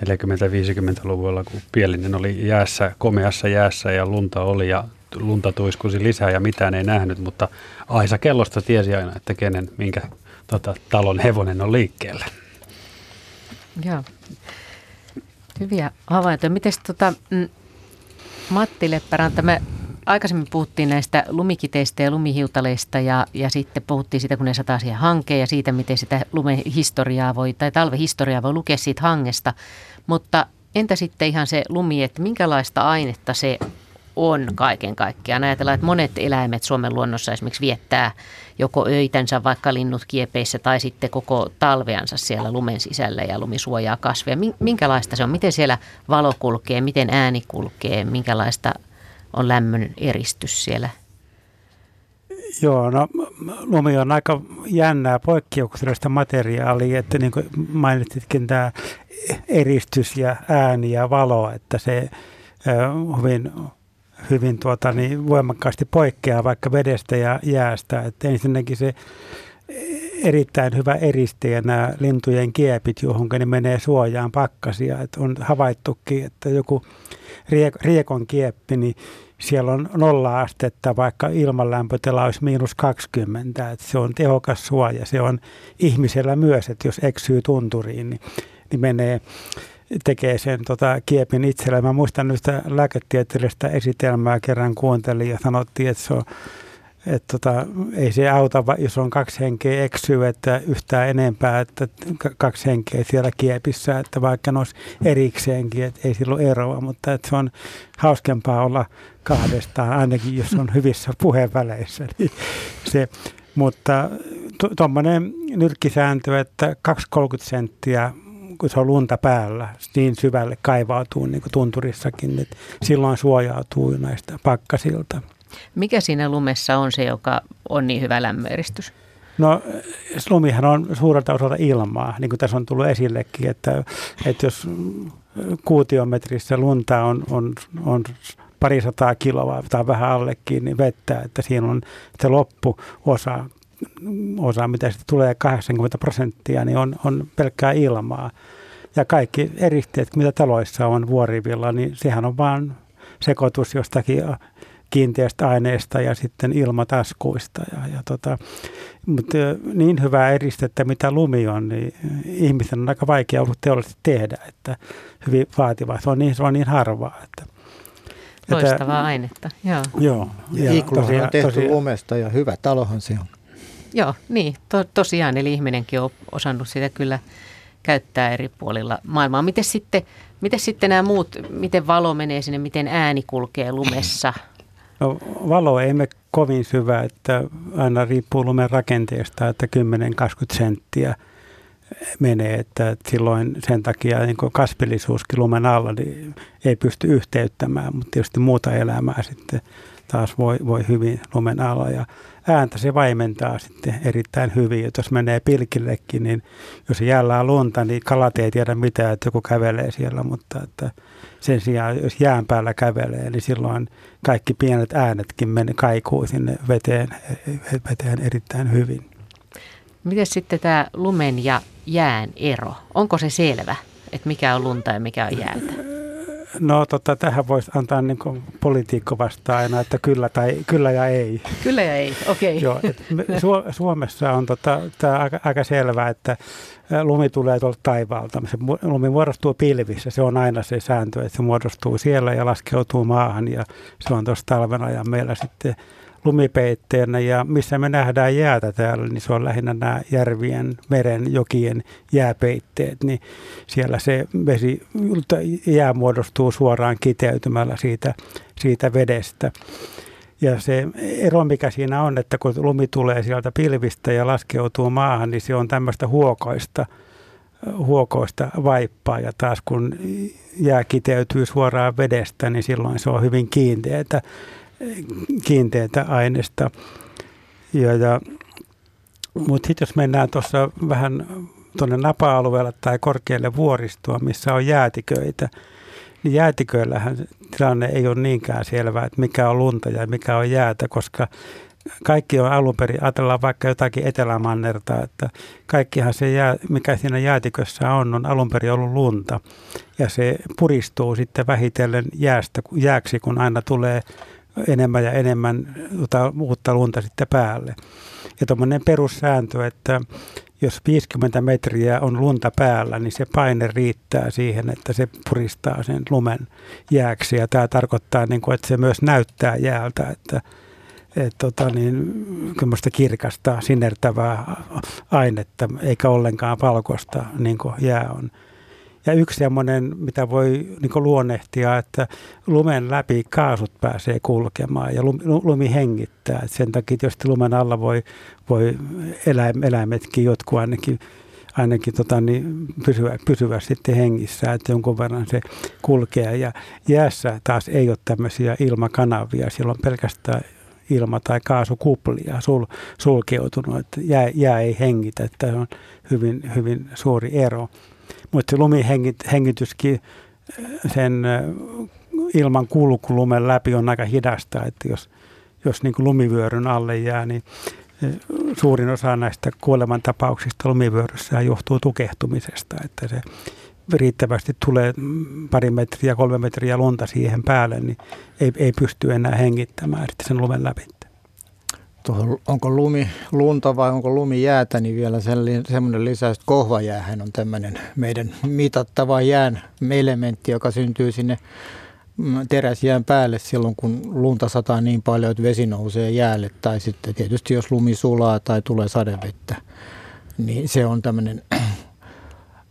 40-50-luvulla, kun Pielinen oli jäässä, komeassa jäässä ja lunta oli ja lunta tuiskusi lisää ja mitään ei nähnyt, mutta Aisa kellosta tiesi aina, että kenen, minkä tota, talon hevonen on liikkeellä. Joo. Hyviä havaintoja. Miten tota, mm, Matti Leppäranta, me aikaisemmin puhuttiin näistä lumikiteistä ja lumihiutaleista ja, ja sitten puhuttiin siitä, kun ne sataa siihen hankeen ja siitä, miten sitä lumehistoriaa voi, tai talvehistoriaa voi lukea siitä hangesta. Mutta entä sitten ihan se lumi, että minkälaista ainetta se on kaiken kaikkiaan. Ajatellaan, että monet eläimet Suomen luonnossa esimerkiksi viettää joko öitänsä vaikka linnut kiepeissä tai sitten koko talveansa siellä lumen sisällä ja lumi suojaa kasveja. Minkälaista se on? Miten siellä valo kulkee? Miten ääni kulkee? Minkälaista on lämmön eristys siellä? Joo, no lumi on aika jännää poikkeuksellista materiaalia, että niin kuin mainitsitkin tämä eristys ja ääni ja valo, että se hyvin hyvin tuota, niin voimakkaasti poikkeaa vaikka vedestä ja jäästä. Että ensinnäkin se erittäin hyvä eristäjä nämä lintujen kiepit, johon ne menee suojaan pakkasia. Että on havaittukin, että joku riekon kieppi, niin siellä on nolla astetta, vaikka ilmanlämpötila olisi miinus 20. Että se on tehokas suoja. Se on ihmisellä myös, että jos eksyy tunturiin, niin, niin menee tekee sen tota, kiepin itsellä. Mä muistan yhtä lääketieteellistä esitelmää kerran kuuntelin ja sanottiin, että se on että tota, ei se auta, jos on kaksi henkeä eksyy, että yhtään enempää, että kaksi henkeä siellä kiepissä, että vaikka ne olisi erikseenkin, että ei silloin eroa, mutta että se on hauskempaa olla kahdestaan, ainakin jos on hyvissä puheenväleissä. Niin se, mutta tuommoinen nyrkkisääntö, että 2-30 senttiä kun se on lunta päällä, niin syvälle kaivautuu niin kuin tunturissakin, että silloin suojautuu näistä pakkasilta. Mikä siinä lumessa on se, joka on niin hyvä lämmöeristys? No lumihan on suurelta osalta ilmaa, niin kuin tässä on tullut esillekin, että, että jos kuutiometrissä lunta on, on, on parisataa kiloa tai vähän allekin niin vettä, että siinä on se loppuosa osa, mitä sitten tulee 80 prosenttia, niin on, on pelkkää ilmaa. Ja kaikki eristeet, mitä taloissa on vuorivilla, niin sehän on vain sekoitus jostakin kiinteästä aineesta ja sitten ilmataskuista. Ja, ja tota, mutta niin hyvää eristettä, mitä lumi on, niin ihmisen on aika vaikea ollut teollisesti tehdä, että hyvin vaativaa. Se on niin, se on niin harvaa, että Loistavaa että, ainetta, joo. joo ja Ikluhan on tehty tosiaan, lumesta ja hyvä talohan se on. Joo, niin, to, tosiaan, eli ihminenkin on osannut sitä kyllä käyttää eri puolilla maailmaa. Miten sitten, miten sitten nämä muut, miten valo menee sinne, miten ääni kulkee lumessa? No, valo ei mene kovin syvä, että aina riippuu lumen rakenteesta, että 10-20 senttiä menee, että silloin sen takia niin kasvillisuuskin lumen alla niin ei pysty yhteyttämään, mutta tietysti muuta elämää sitten taas voi, voi hyvin lumen alla. Ja ääntä se vaimentaa sitten erittäin hyvin. Et jos menee pilkillekin, niin jos jäällä on lunta, niin kalat ei tiedä mitään, että joku kävelee siellä, mutta että sen sijaan, jos jään päällä kävelee, niin silloin kaikki pienet äänetkin menee kaikuu sinne veteen, veteen erittäin hyvin. Miten sitten tämä lumen ja jään ero? Onko se selvä, että mikä on lunta ja mikä on jäätä? No tota, tähän voisi antaa niin politiikko vastaan aina, että kyllä, tai, kyllä ja ei. Kyllä ja ei, okei. Okay. Su- Suomessa on tota, tämä aika, aika selvää, että lumi tulee tuolta taivaalta. Se lumi muodostuu pilvissä, se on aina se sääntö, että se muodostuu siellä ja laskeutuu maahan ja se on tuossa talven ajan meillä sitten lumipeitteenä ja missä me nähdään jäätä täällä, niin se on lähinnä nämä järvien, meren, jokien jääpeitteet, niin siellä se vesi, jää muodostuu suoraan kiteytymällä siitä, siitä vedestä. Ja se ero, mikä siinä on, että kun lumi tulee sieltä pilvistä ja laskeutuu maahan, niin se on tämmöistä huokoista, huokoista vaippaa. Ja taas kun jää kiteytyy suoraan vedestä, niin silloin se on hyvin kiinteätä kiinteitä aineesta. Ja, ja, mutta sitten jos mennään tuossa vähän tuonne napa-alueelle tai korkealle vuoristoon, missä on jäätiköitä, niin jäätiköillähän tilanne ei ole niinkään selvää, että mikä on lunta ja mikä on jäätä, koska kaikki on alun perin, ajatellaan vaikka jotakin etelämannerta, että kaikkihan se, jää, mikä siinä jäätikössä on, on alun perin ollut lunta. Ja se puristuu sitten vähitellen jäästä, jääksi, kun aina tulee enemmän ja enemmän tota, uutta lunta sitten päälle. Ja tuommoinen perussääntö, että jos 50 metriä on lunta päällä, niin se paine riittää siihen, että se puristaa sen lumen jääksi. Ja tämä tarkoittaa, niin kuin, että se myös näyttää jäältä, että et, tota, niin, kirkasta, sinertävää ainetta, eikä ollenkaan valkoista, niin kuin jää on. Ja yksi semmoinen, mitä voi niin luonnehtia, että lumen läpi kaasut pääsee kulkemaan ja lumi hengittää. Et sen takia tietysti lumen alla voi, voi eläim, eläimetkin, jotkut ainakin ainakin tota, niin pysyä, pysyä sitten hengissä, että jonkun verran se kulkee. Ja jäässä taas ei ole tämmöisiä ilmakanavia, siellä on pelkästään ilma- tai kaasukuplia sul, sulkeutunut, että jää, jää ei hengitä, että on hyvin, hyvin suuri ero. Mutta se lumihengityskin, sen ilman kulku lumen läpi on aika hidasta, että jos, jos niin lumivyöryn alle jää, niin suurin osa näistä kuolemantapauksista lumivyöryssä johtuu tukehtumisesta, että se riittävästi tulee pari metriä, kolme metriä lunta siihen päälle, niin ei, ei pysty enää hengittämään sen lumen läpi tuohon, onko lumi lunta vai onko lumi jäätä, niin vielä semmoinen lisäys, että kohvajäähän on tämmöinen meidän mitattava jään elementti, joka syntyy sinne mm, teräsjään päälle silloin, kun lunta sataa niin paljon, että vesi nousee jäälle. Tai sitten tietysti jos lumi sulaa tai tulee sadevettä, niin se on tämmöinen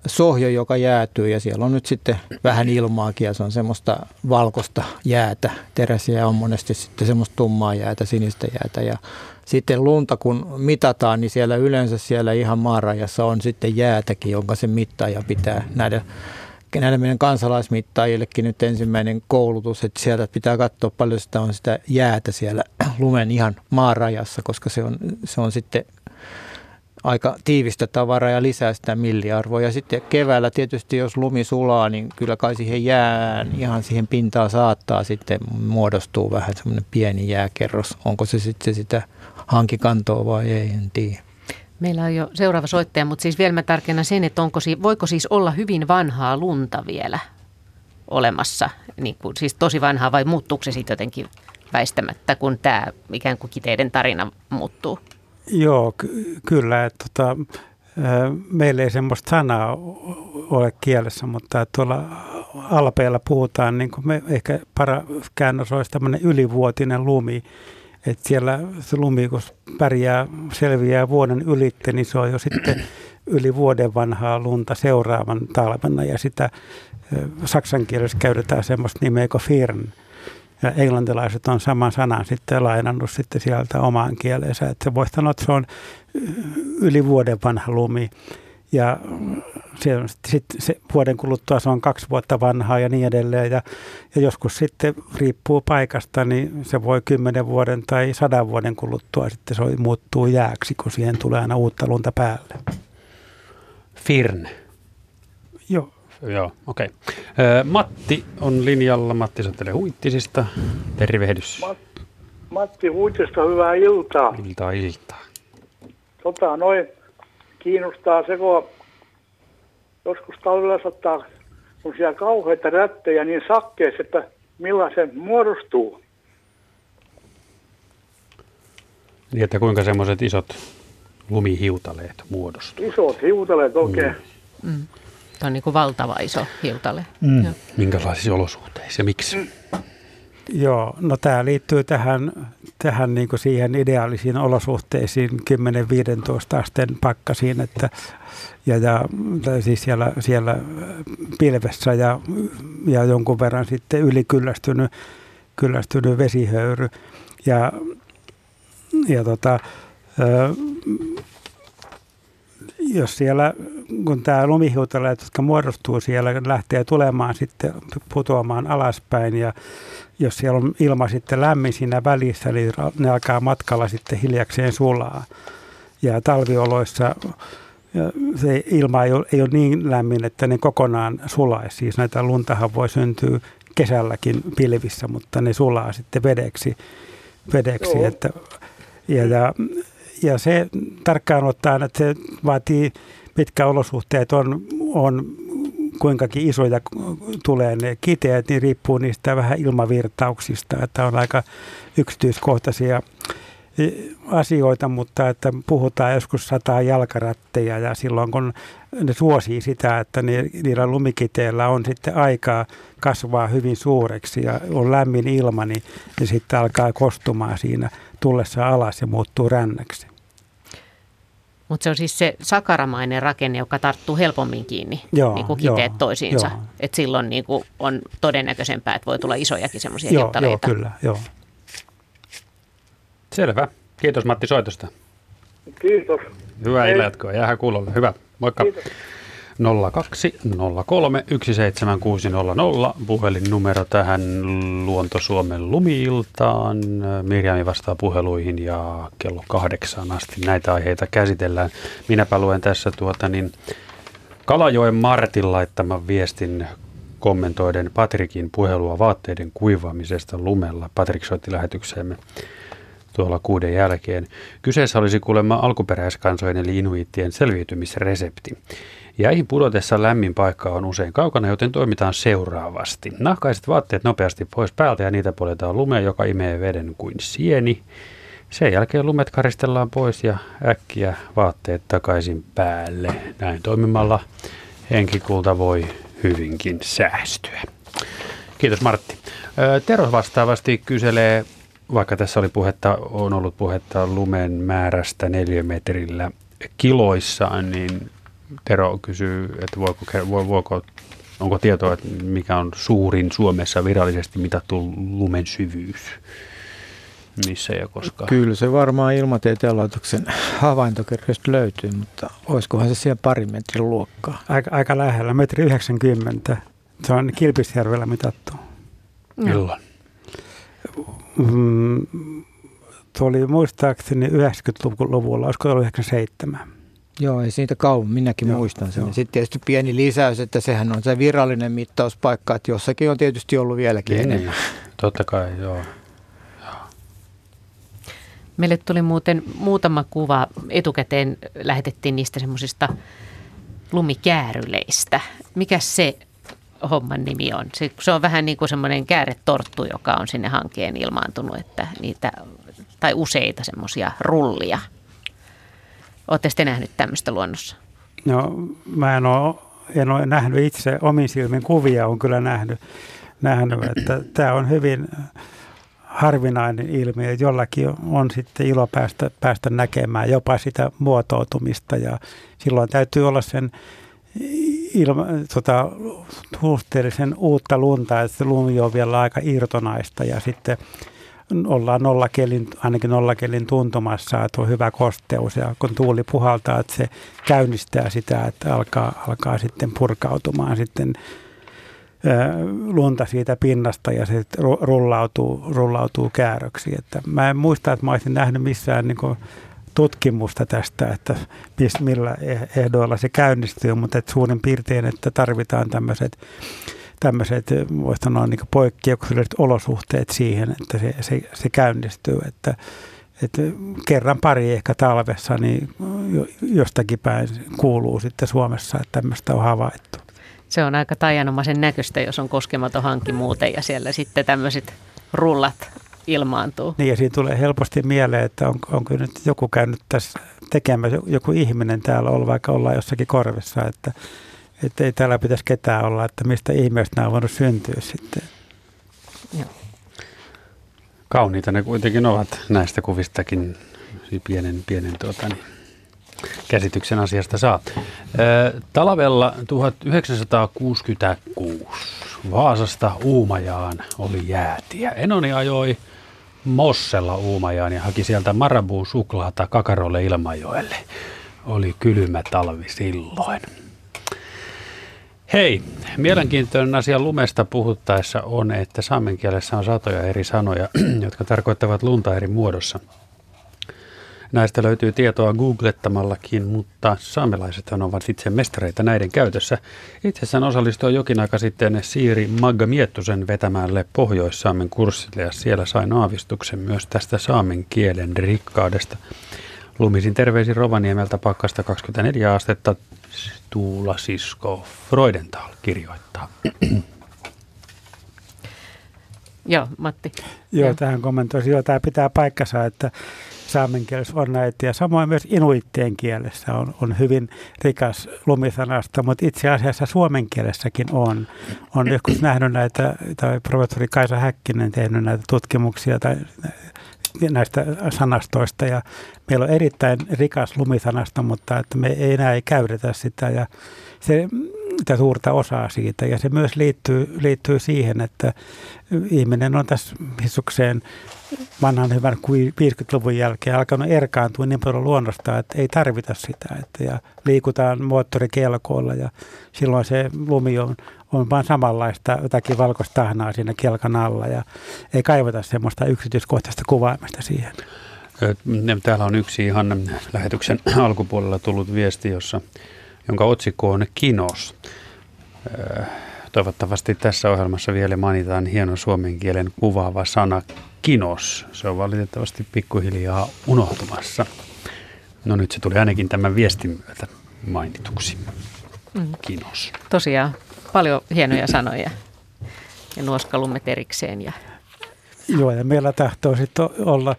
sohjo, joka jäätyy ja siellä on nyt sitten vähän ilmaakin ja se on semmoista valkoista jäätä. Teräsiä on monesti sitten semmoista tummaa jäätä, sinistä jäätä ja sitten lunta kun mitataan, niin siellä yleensä siellä ihan maarajassa on sitten jäätäkin, jonka se mittaaja pitää nähdä näille meidän kansalaismittaajillekin nyt ensimmäinen koulutus, että sieltä pitää katsoa paljon sitä on sitä jäätä siellä lumen ihan maarajassa, koska se on, se on sitten aika tiivistä tavaraa ja lisää sitä milliarvoa. Ja sitten keväällä tietysti, jos lumi sulaa, niin kyllä kai siihen jään, ihan siihen pintaan saattaa sitten muodostuu vähän semmoinen pieni jääkerros. Onko se sitten sitä hankikantoa vai ei, en tiedä. Meillä on jo seuraava soittaja, mutta siis vielä mä tarkennan sen, että onko, voiko siis olla hyvin vanhaa lunta vielä olemassa, niin kuin, siis tosi vanhaa vai muuttuuko se sitten jotenkin väistämättä, kun tämä ikään kuin kiteiden tarina muuttuu? Joo, ky- kyllä. Että, tota, meillä ei semmoista sanaa ole kielessä, mutta tuolla alpeilla puhutaan, niin kuin me ehkä parakäännös olisi tämmöinen ylivuotinen lumi. Että siellä se lumi, kun pärjää, selviää vuoden ylitte, niin se on jo sitten yli vuoden vanhaa lunta seuraavan talvena. Ja sitä saksan kielessä käytetään semmoista nimeä kuin firn ja englantilaiset on saman sanan sitten lainannut sitten sieltä omaan kieleensä. Että voisi sanoa, että se on yli vuoden vanha lumi. Ja se sitten se vuoden kuluttua se on kaksi vuotta vanhaa ja niin edelleen. Ja, ja joskus sitten riippuu paikasta, niin se voi kymmenen vuoden tai sadan vuoden kuluttua sitten se muuttuu jääksi, kun siihen tulee aina uutta lunta päälle. Firn. Joo. Joo, okei. Okay. Matti on linjalla. Matti Santele Huittisista. Tervehdys. Mat- Matti Huittista, hyvää iltaa. Iltaa, iltaa. Tota, noin kiinnostaa se, kun joskus talvella saattaa, kun siellä kauheita rättejä niin sakkeessa, että millaisen muodostuu. Niin, että kuinka semmoiset isot lumihiutaleet muodostuu? Isot hiutaleet oikein. Okay. Mm. Mm. Tämä on niin kuin valtava iso hiutale. Mm. Minkälaisissa olosuhteissa ja miksi? Mm. Joo, no tämä liittyy tähän, tähän niin kuin siihen ideaalisiin olosuhteisiin 10-15 asteen pakkasiin, että ja, ja siis siellä, siellä pilvessä ja, ja jonkun verran sitten ylikyllästynyt kyllästynyt vesihöyry. Ja, ja tota, jos siellä, kun tämä lumihiutaleet, jotka muodostuu siellä, lähtee tulemaan sitten putoamaan alaspäin ja jos siellä on ilma sitten lämmin siinä välissä, niin ne alkaa matkalla sitten hiljakseen sulaa. Ja talvioloissa se ilma ei ole, ei ole niin lämmin, että ne kokonaan sulaisi. Siis näitä luntahan voi syntyä kesälläkin pilvissä, mutta ne sulaa sitten vedeksi. vedeksi että Ja, ja, ja se tarkkaan ottaen, että se vaatii, mitkä olosuhteet on, on kuinkakin isoja tulee ne kiteet, niin riippuu niistä vähän ilmavirtauksista, että on aika yksityiskohtaisia asioita, mutta että puhutaan joskus sataa jalkaratteja ja silloin kun ne suosii sitä, että niillä lumikiteillä on sitten aikaa kasvaa hyvin suureksi ja on lämmin ilma, niin ne sitten alkaa kostumaan siinä tullessa alas ja muuttuu rännäksi. Mutta se on siis se sakaramainen rakenne, joka tarttuu helpommin kiinni joo, niin kuin kiteet joo, toisiinsa. Joo. Et silloin niin kuin on todennäköisempää, että voi tulla isojakin semmoisia joo, hittaleita. Joo, kyllä, joo. Selvä. Kiitos Matti soitosta. Kiitos. Hyvää illan jatkoa. Jäähän kuulolle. Hyvä. Moikka. Kiitos. 0203 17600 puhelinnumero tähän Luonto Suomen lumiiltaan. Mirjami vastaa puheluihin ja kello kahdeksan asti näitä aiheita käsitellään. Minäpä luen tässä tuota niin Kalajoen Martin laittaman viestin kommentoiden Patrikin puhelua vaatteiden kuivaamisesta lumella. Patrik soitti lähetykseemme tuolla kuuden jälkeen. Kyseessä olisi kuulemma alkuperäiskansojen eli inuittien selviytymisresepti. Jäihin pudotessa lämmin paikka on usein kaukana, joten toimitaan seuraavasti. Nahkaiset vaatteet nopeasti pois päältä ja niitä poljetaan lumeen, joka imee veden kuin sieni. Sen jälkeen lumet karistellaan pois ja äkkiä vaatteet takaisin päälle. Näin toimimalla henkikulta voi hyvinkin säästyä. Kiitos Martti. Tero vastaavasti kyselee, vaikka tässä oli puhetta, on ollut puhetta lumen määrästä neliömetrillä kiloissa, niin Tero kysyy, että voiko, voiko, onko tietoa, että mikä on suurin Suomessa virallisesti mitattu lumen syvyys? Missä ja koska? Kyllä se varmaan ilmatieteen laitoksen havaintokirjoista löytyy, mutta olisikohan se siellä pari metrin luokkaa? Aika, aika lähellä, metri 90. Se on Kilpisjärvellä mitattu. Milloin? Mm, tuo oli muistaakseni 90-luvulla, olisiko ollut 97. Joo, ei siitä kauan, minäkin joo, muistan sen. Sitten tietysti pieni lisäys, että sehän on se virallinen mittauspaikka, että jossakin on tietysti ollut vieläkin niin, enemmän. Totta kai, joo. Meille tuli muuten muutama kuva, etukäteen lähetettiin niistä semmoisista lumikääryleistä. Mikä se homman nimi on? Se, se on vähän niin kuin semmoinen kääretorttu, joka on sinne hankeen ilmaantunut, että niitä, tai useita semmoisia rullia – Oletteko te nähnyt tämmöistä luonnossa? No mä en ole, en ole nähnyt itse omin silmin kuvia, on kyllä nähnyt, nähnyt että tämä on hyvin harvinainen ilmiö. Jollakin on sitten ilo päästä, päästä näkemään jopa sitä muotoutumista ja silloin täytyy olla sen ilma, tota, suhteellisen uutta lunta, että se lumi on vielä aika irtonaista ja sitten ollaan nollakelin, ainakin nollakelin tuntumassa, että on hyvä kosteus ja kun tuuli puhaltaa, että se käynnistää sitä, että alkaa, alkaa sitten purkautumaan sitten lunta siitä pinnasta ja se rullautuu, rullautuu kääröksi. Että mä en muista, että mä olisin nähnyt missään niin tutkimusta tästä, että millä eh-, ehdoilla se käynnistyy, mutta että suurin piirtein, että tarvitaan tämmöiset tämmöiset, voisi sanoa niin poikkeukselliset olosuhteet siihen, että se, se, se käynnistyy. Että, että kerran pari ehkä talvessa, niin jostakin päin kuuluu sitten Suomessa, että tämmöistä on havaittu. Se on aika tajanomaisen näköistä, jos on koskematon hanki muuten ja siellä sitten tämmöiset rullat ilmaantuu. Niin ja siinä tulee helposti mieleen, että on, onko nyt joku käynyt tässä tekemässä, joku ihminen täällä ollut, vaikka ollaan jossakin korvessa, että että ei täällä pitäisi ketään olla, että mistä ihmeestä nämä on voinut syntyä sitten. Joo. Kauniita ne kuitenkin ovat näistä kuvistakin pienen, pienen tuota, niin, käsityksen asiasta saa. talvella 1966 Vaasasta Uumajaan oli jäätiä. Enoni ajoi Mossella Uumajaan ja haki sieltä Marabuu suklaata Kakarolle Ilmajoelle. Oli kylmä talvi silloin. Hei, mielenkiintoinen asia lumesta puhuttaessa on, että saamen kielessä on satoja eri sanoja, jotka tarkoittavat lunta eri muodossa. Näistä löytyy tietoa googlettamallakin, mutta saamelaisethan ovat itse mestareita näiden käytössä. Itsessään osallistui jokin aika sitten Siiri Magga Miettusen vetämälle Pohjois-Saamen kurssille ja siellä sain aavistuksen myös tästä saamen kielen rikkaudesta. Lumisin terveisin Rovaniemeltä pakkasta 24 astetta. Tuula Sisko Freudenthal kirjoittaa. Joo, Matti. Joo, tähän kommentoisin. Joo, tämä pitää paikkansa, että saamen kielessä on näitä ja samoin myös inuittien kielessä on, on hyvin rikas lumisanasta, mutta itse asiassa suomen kielessäkin on. On joskus nähnyt näitä, tai professori Kaisa Häkkinen tehnyt näitä tutkimuksia tai näistä sanastoista ja meillä on erittäin rikas lumisanasta, mutta että me ei enää ei käytetä sitä ja se sitä suurta osaa siitä ja se myös liittyy, liittyy siihen, että ihminen on tässä hissukseen vanhan hyvän 50-luvun jälkeen alkanut erkaantua niin paljon luonnosta, että ei tarvita sitä. Että ja liikutaan moottorikelkoilla ja silloin se lumi on, on vain samanlaista jotakin valkoista tahnaa siinä kelkan alla ja ei kaivata semmoista yksityiskohtaista kuvaamista siihen. Täällä on yksi ihan lähetyksen alkupuolella tullut viesti, jossa, jonka otsikko on Kinos. Toivottavasti tässä ohjelmassa vielä mainitaan hieno suomen kielen kuvaava sana kinos. Se on valitettavasti pikkuhiljaa unohtumassa. No nyt se tuli ainakin tämän viestin myötä mainituksi. Mm. Kinos. Tosiaan paljon hienoja sanoja ja nuoskalumet erikseen. Ja... Joo, ja meillä tahtoo sitten olla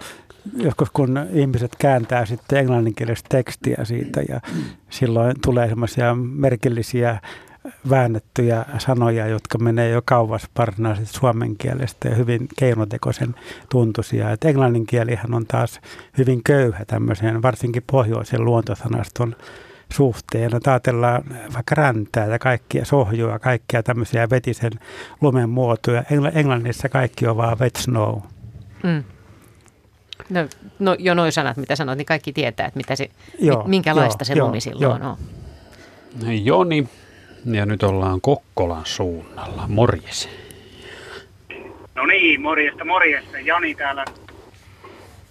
joskus kun ihmiset kääntää sitten englanninkielistä tekstiä siitä ja silloin tulee semmoisia merkillisiä väännettyjä sanoja, jotka menee jo kauas varsinaisesti suomen kielestä ja hyvin keinotekoisen tuntuisia. Et englannin kielihän on taas hyvin köyhä tämmöisen, varsinkin pohjoisen luontosanaston suhteen. No, ajatellaan vaikka räntää ja kaikkia sohjua, kaikkia tämmöisiä vetisen lumen muotoja. Englannissa kaikki on vaan wet snow. Mm. No, no jo noin sanat, mitä sanoit, niin kaikki tietää, että mitä se, joo, minkälaista joo, se lumi joo, silloin joo. on. Joni, ja nyt ollaan Kokkolan suunnalla. Morjes. No niin, morjesta, morjesta. Jani täällä.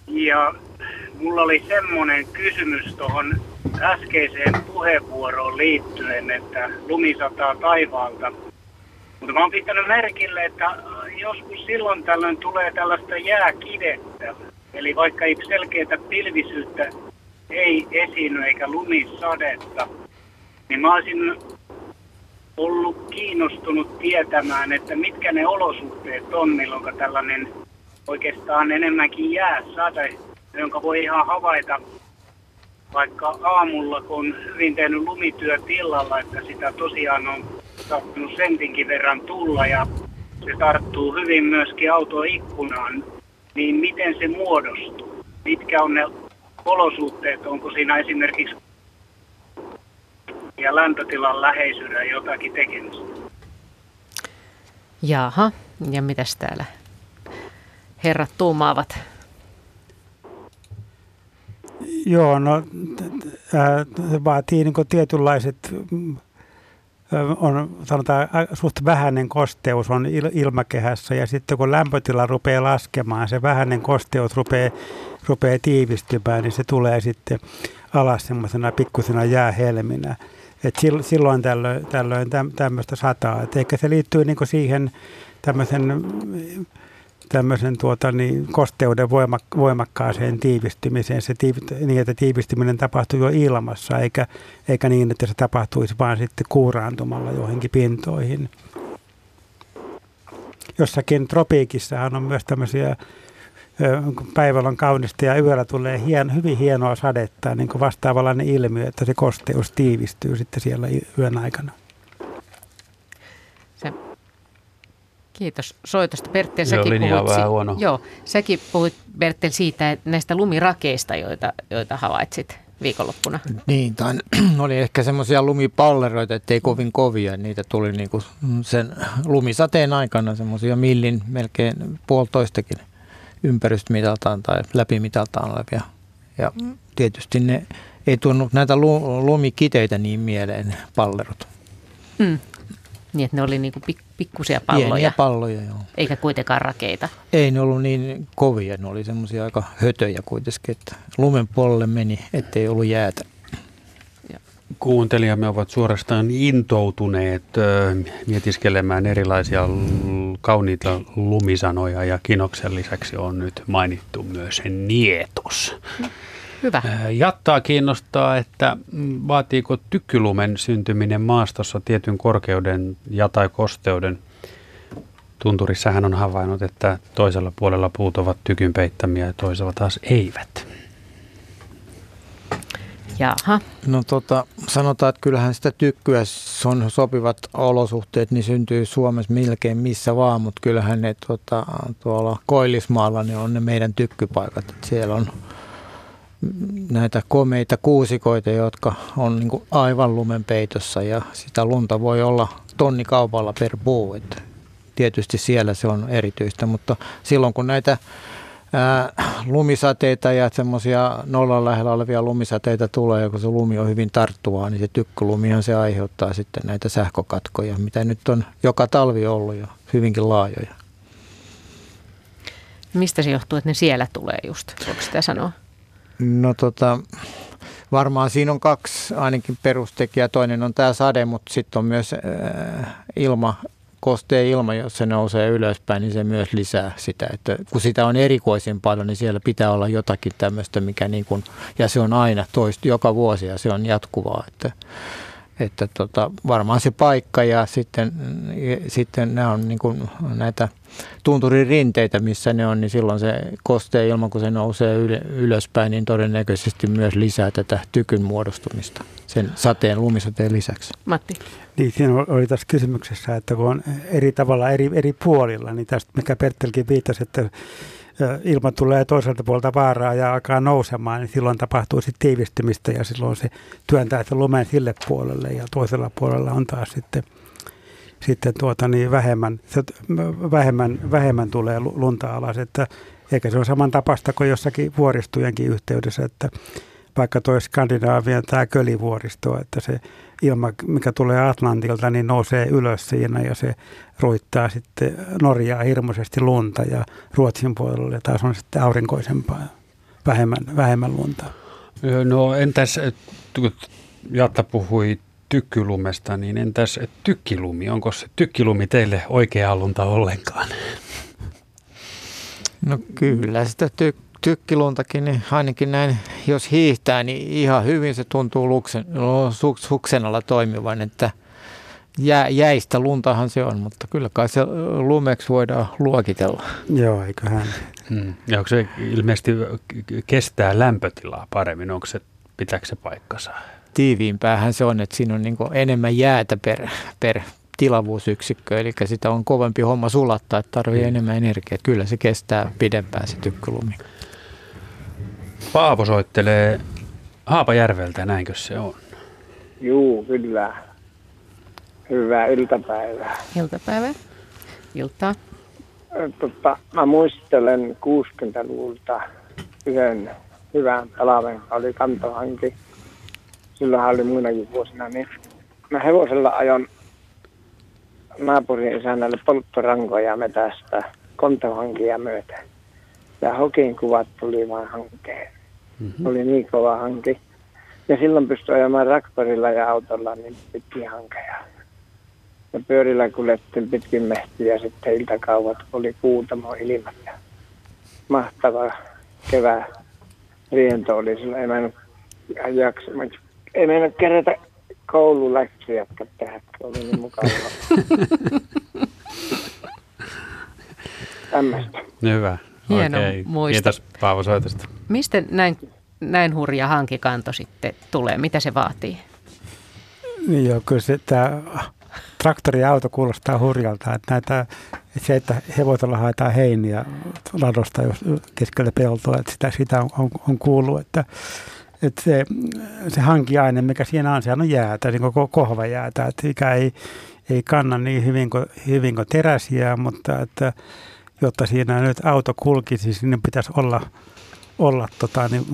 Ja mulla oli semmoinen kysymys tuohon äskeiseen puheenvuoroon liittyen, että lumi sataa taivaalta. Mutta mä oon pitänyt merkille, että joskus silloin tällöin tulee tällaista jääkidettä. Eli vaikka ei selkeää pilvisyyttä ei esiinny eikä lumisadetta, niin mä olisin ollut kiinnostunut tietämään, että mitkä ne olosuhteet on, milloin tällainen oikeastaan enemmänkin jääsade, jonka voi ihan havaita vaikka aamulla, kun hyvin tehnyt lumityö tilalla, että sitä tosiaan on sattunut sentinkin verran tulla ja se tarttuu hyvin myöskin autoikkunaan, niin miten se muodostuu? Mitkä on ne olosuhteet? Onko siinä esimerkiksi ja lämpötilan läheisyydellä jotakin tekemistä. Jaha, ja mitäs täällä herrat tuumaavat? Joo, no se vaatii niin tietynlaiset, on sanotaan suht vähäinen kosteus on ilmakehässä ja sitten kun lämpötila rupeaa laskemaan, se vähäinen kosteus rupeaa, rupeaa tiivistymään, niin se tulee sitten alas semmoisena pikkusena jäähelminä. Et silloin tällöin, tällöin tämmöistä sataa. Et ehkä se liittyy niinku siihen tämmöisen tämmöisen tuota, niin, kosteuden voimak, voimakkaaseen tiivistymiseen, se tiiv, niin että tiivistyminen tapahtuu jo ilmassa, eikä, eikä niin, että se tapahtuisi vain sitten kuuraantumalla joihinkin pintoihin. Jossakin tropiikissahan on myös tämmöisiä päivällä on kaunista ja yöllä tulee hien, hyvin hienoa sadetta, niin kuin vastaavallainen ilmiö, että se kosteus tiivistyy sitten siellä yön aikana. Se. Kiitos soitosta Bertel. Säkin Joo, puhuit, vähän huono. Joo, säkin puhuit Bertel siitä, että näistä lumirakeista, joita, joita havaitsit viikonloppuna. Niin, tai oli ehkä semmoisia lumipalleroita, ettei kovin kovia. Niitä tuli niinku sen lumisateen aikana semmoisia millin, melkein puolitoistakin ympäristömitaltaan tai läpimitaltaan olevia. Ja tietysti ne ei tuonut näitä lumikiteitä niin mieleen, pallerot. Mm. Niin, että ne oli niin kuin pik- pikkusia palloja. Pieniä palloja, joo. Eikä kuitenkaan rakeita. Ei ne ollut niin kovia, ne oli semmoisia aika hötöjä kuitenkin, että lumen puolelle meni, ettei ollut jäätä. Kuuntelijamme ovat suorastaan intoutuneet mietiskelemään erilaisia kauniita lumisanoja ja kinoksen lisäksi on nyt mainittu myös nietos. Hyvä. Jattaa kiinnostaa, että mm, vaatiiko tykkylumen syntyminen maastossa tietyn korkeuden ja tai kosteuden. Tunturissa hän on havainnut, että toisella puolella puut ovat tykyn peittämiä ja toisella taas eivät. Jaha. No tota, sanotaan, että kyllähän sitä tykkyä, on sopivat olosuhteet, niin syntyy Suomessa melkein missä vaan, mutta kyllähän ne tota, tuolla Koillismaalla ne on ne meidän tykkypaikat. Et siellä on näitä komeita kuusikoita, jotka on niin aivan lumen peitossa ja sitä lunta voi olla tonni kaupalla per puu. Et tietysti siellä se on erityistä, mutta silloin kun näitä ää, lumisateita ja semmoisia nollan lähellä olevia lumisateita tulee, ja kun se lumi on hyvin tarttuvaa, niin se tykkylumihan se aiheuttaa sitten näitä sähkökatkoja, mitä nyt on joka talvi ollut jo hyvinkin laajoja. Mistä se johtuu, että ne siellä tulee just? Voiko sitä sanoa? No tota, varmaan siinä on kaksi ainakin perustekijää. Toinen on tämä sade, mutta sitten on myös äh, ilma, kosteen ilma, jos se nousee ylöspäin, niin se myös lisää sitä. Että kun sitä on erikoisen paljon, niin siellä pitää olla jotakin tämmöistä, mikä niin kuin, ja se on aina toista joka vuosi ja se on jatkuvaa. Että, että tota, varmaan se paikka ja sitten, sitten nämä on niin kuin näitä tunturin rinteitä, missä ne on, niin silloin se kosteen ilman, kun se nousee ylöspäin, niin todennäköisesti myös lisää tätä tykyn muodostumista sen sateen, lumisateen lisäksi. Matti. Niin, siinä oli tässä kysymyksessä, että kun on eri tavalla eri, eri puolilla, niin tästä mikä Perttelkin viittasi, että ilma tulee toiselta puolta vaaraa ja alkaa nousemaan, niin silloin tapahtuu sitten tiivistymistä ja silloin se työntää sen lumen sille puolelle ja toisella puolella on taas sitten, sitten tuota niin vähemmän, vähemmän, vähemmän tulee lunta alas, että eikä se ole saman tapasta kuin jossakin vuoristojenkin yhteydessä, että vaikka toi Skandinaavian tämä kölivuoristo, että se ilma, mikä tulee Atlantilta, niin nousee ylös siinä ja se ruittaa sitten Norjaa hirmuisesti lunta ja Ruotsin puolella taas on sitten aurinkoisempaa vähemmän, vähemmän lunta. No entäs, Jatta puhui tykkylumesta, niin entäs tykkilumi? Onko se tykkilumi teille oikea lunta ollenkaan? No kyllä sitä tyk- tykkiluntakin, niin ainakin näin, jos hiihtää, niin ihan hyvin se tuntuu luksen, suksen alla toimivan, että jä, jäistä luntahan se on, mutta kyllä kai se lumeksi voidaan luokitella. Joo, eiköhän. Hmm. Ja onko se ilmeisesti kestää lämpötilaa paremmin, onko se, pitääkö se paikkansa? Tiiviimpäähän se on, että siinä on niin enemmän jäätä per, per tilavuusyksikkö, eli sitä on kovempi homma sulattaa, että tarvii hmm. enemmän energiaa. Kyllä se kestää pidempään se tykkylumi. Paavo soittelee Haapajärveltä, näinkö se on? Juu, kyllä. Hyvää iltapäivää. Iltapäivää. Iltaa. Tota, mä muistelen 60-luvulta yhden hyvän talven, oli kantohanki. Silloinhan oli muinakin vuosina, niin mä hevosella ajon naapurin isännälle polttorankoja metästä kontohankia myöten. Ja hokin kuvat tuli vain hankkeen. Mm-hmm. Oli niin kova hanki. Ja silloin pystyi ajamaan traktorilla ja autolla niin pitkin hankeja. Ja pyörillä kuljettiin pitkin mehtiä ja sitten iltakauvat oli kuutamo ilmat. Ja mahtava kevää riento oli sillä. Ei mennyt jaksa, ei mennyt kerätä koululäksyjä tehdä, oli niin mukavaa. Tämmöistä. Hyvä. Hieno Okei. muisto. Kiitos Paavo soitosta. Mistä näin, näin hurja hankikanto sitten tulee? Mitä se vaatii? Niin joo, kyllä se, tämä traktori ja auto kuulostaa hurjalta. Että näitä, että se, että hevosella haetaan heiniä ladosta jos keskellä peltoa, että sitä, sitä on, on, on kuullut, että, että se, se hankiaine, mikä siinä on, sehän on jäätä, niin kohva jäätä, että mikä ei, ei kanna niin hyvin kuin, hyvin kuin teräsiä, mutta että jotta siinä nyt auto kulkisi, niin sinne pitäisi olla olla tota, niin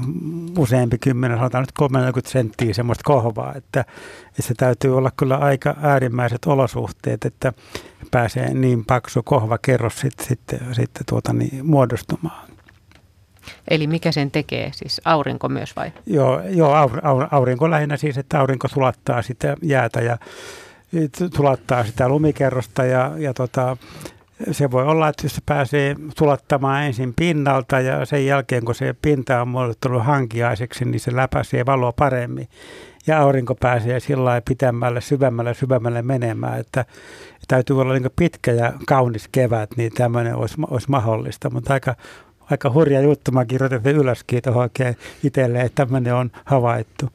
useampi kymmenen, sanotaan nyt 30 senttiä semmoista kohvaa, että, että se täytyy olla kyllä aika äärimmäiset olosuhteet, että pääsee niin paksu kohvakerros sitten, sitten, sitten tuota, niin, muodostumaan. Eli mikä sen tekee, siis aurinko myös vai? Joo, joo aur, aur, aurinko lähinnä siis, että aurinko sulattaa sitä jäätä ja sulattaa sitä lumikerrosta ja, ja tota, se voi olla, että se pääsee sulattamaan ensin pinnalta ja sen jälkeen, kun se pinta on muodostunut hankiaiseksi, niin se läpäisee valoa paremmin. Ja aurinko pääsee sillä lailla pitemmälle, syvemmälle, syvemmälle menemään, että täytyy olla niin pitkä ja kaunis kevät, niin tämmöinen olisi, olisi mahdollista. Mutta aika, aika hurja juttu, mä kirjoitin ylöskin tuohon oikein itselleen, että tämmöinen on havaittu.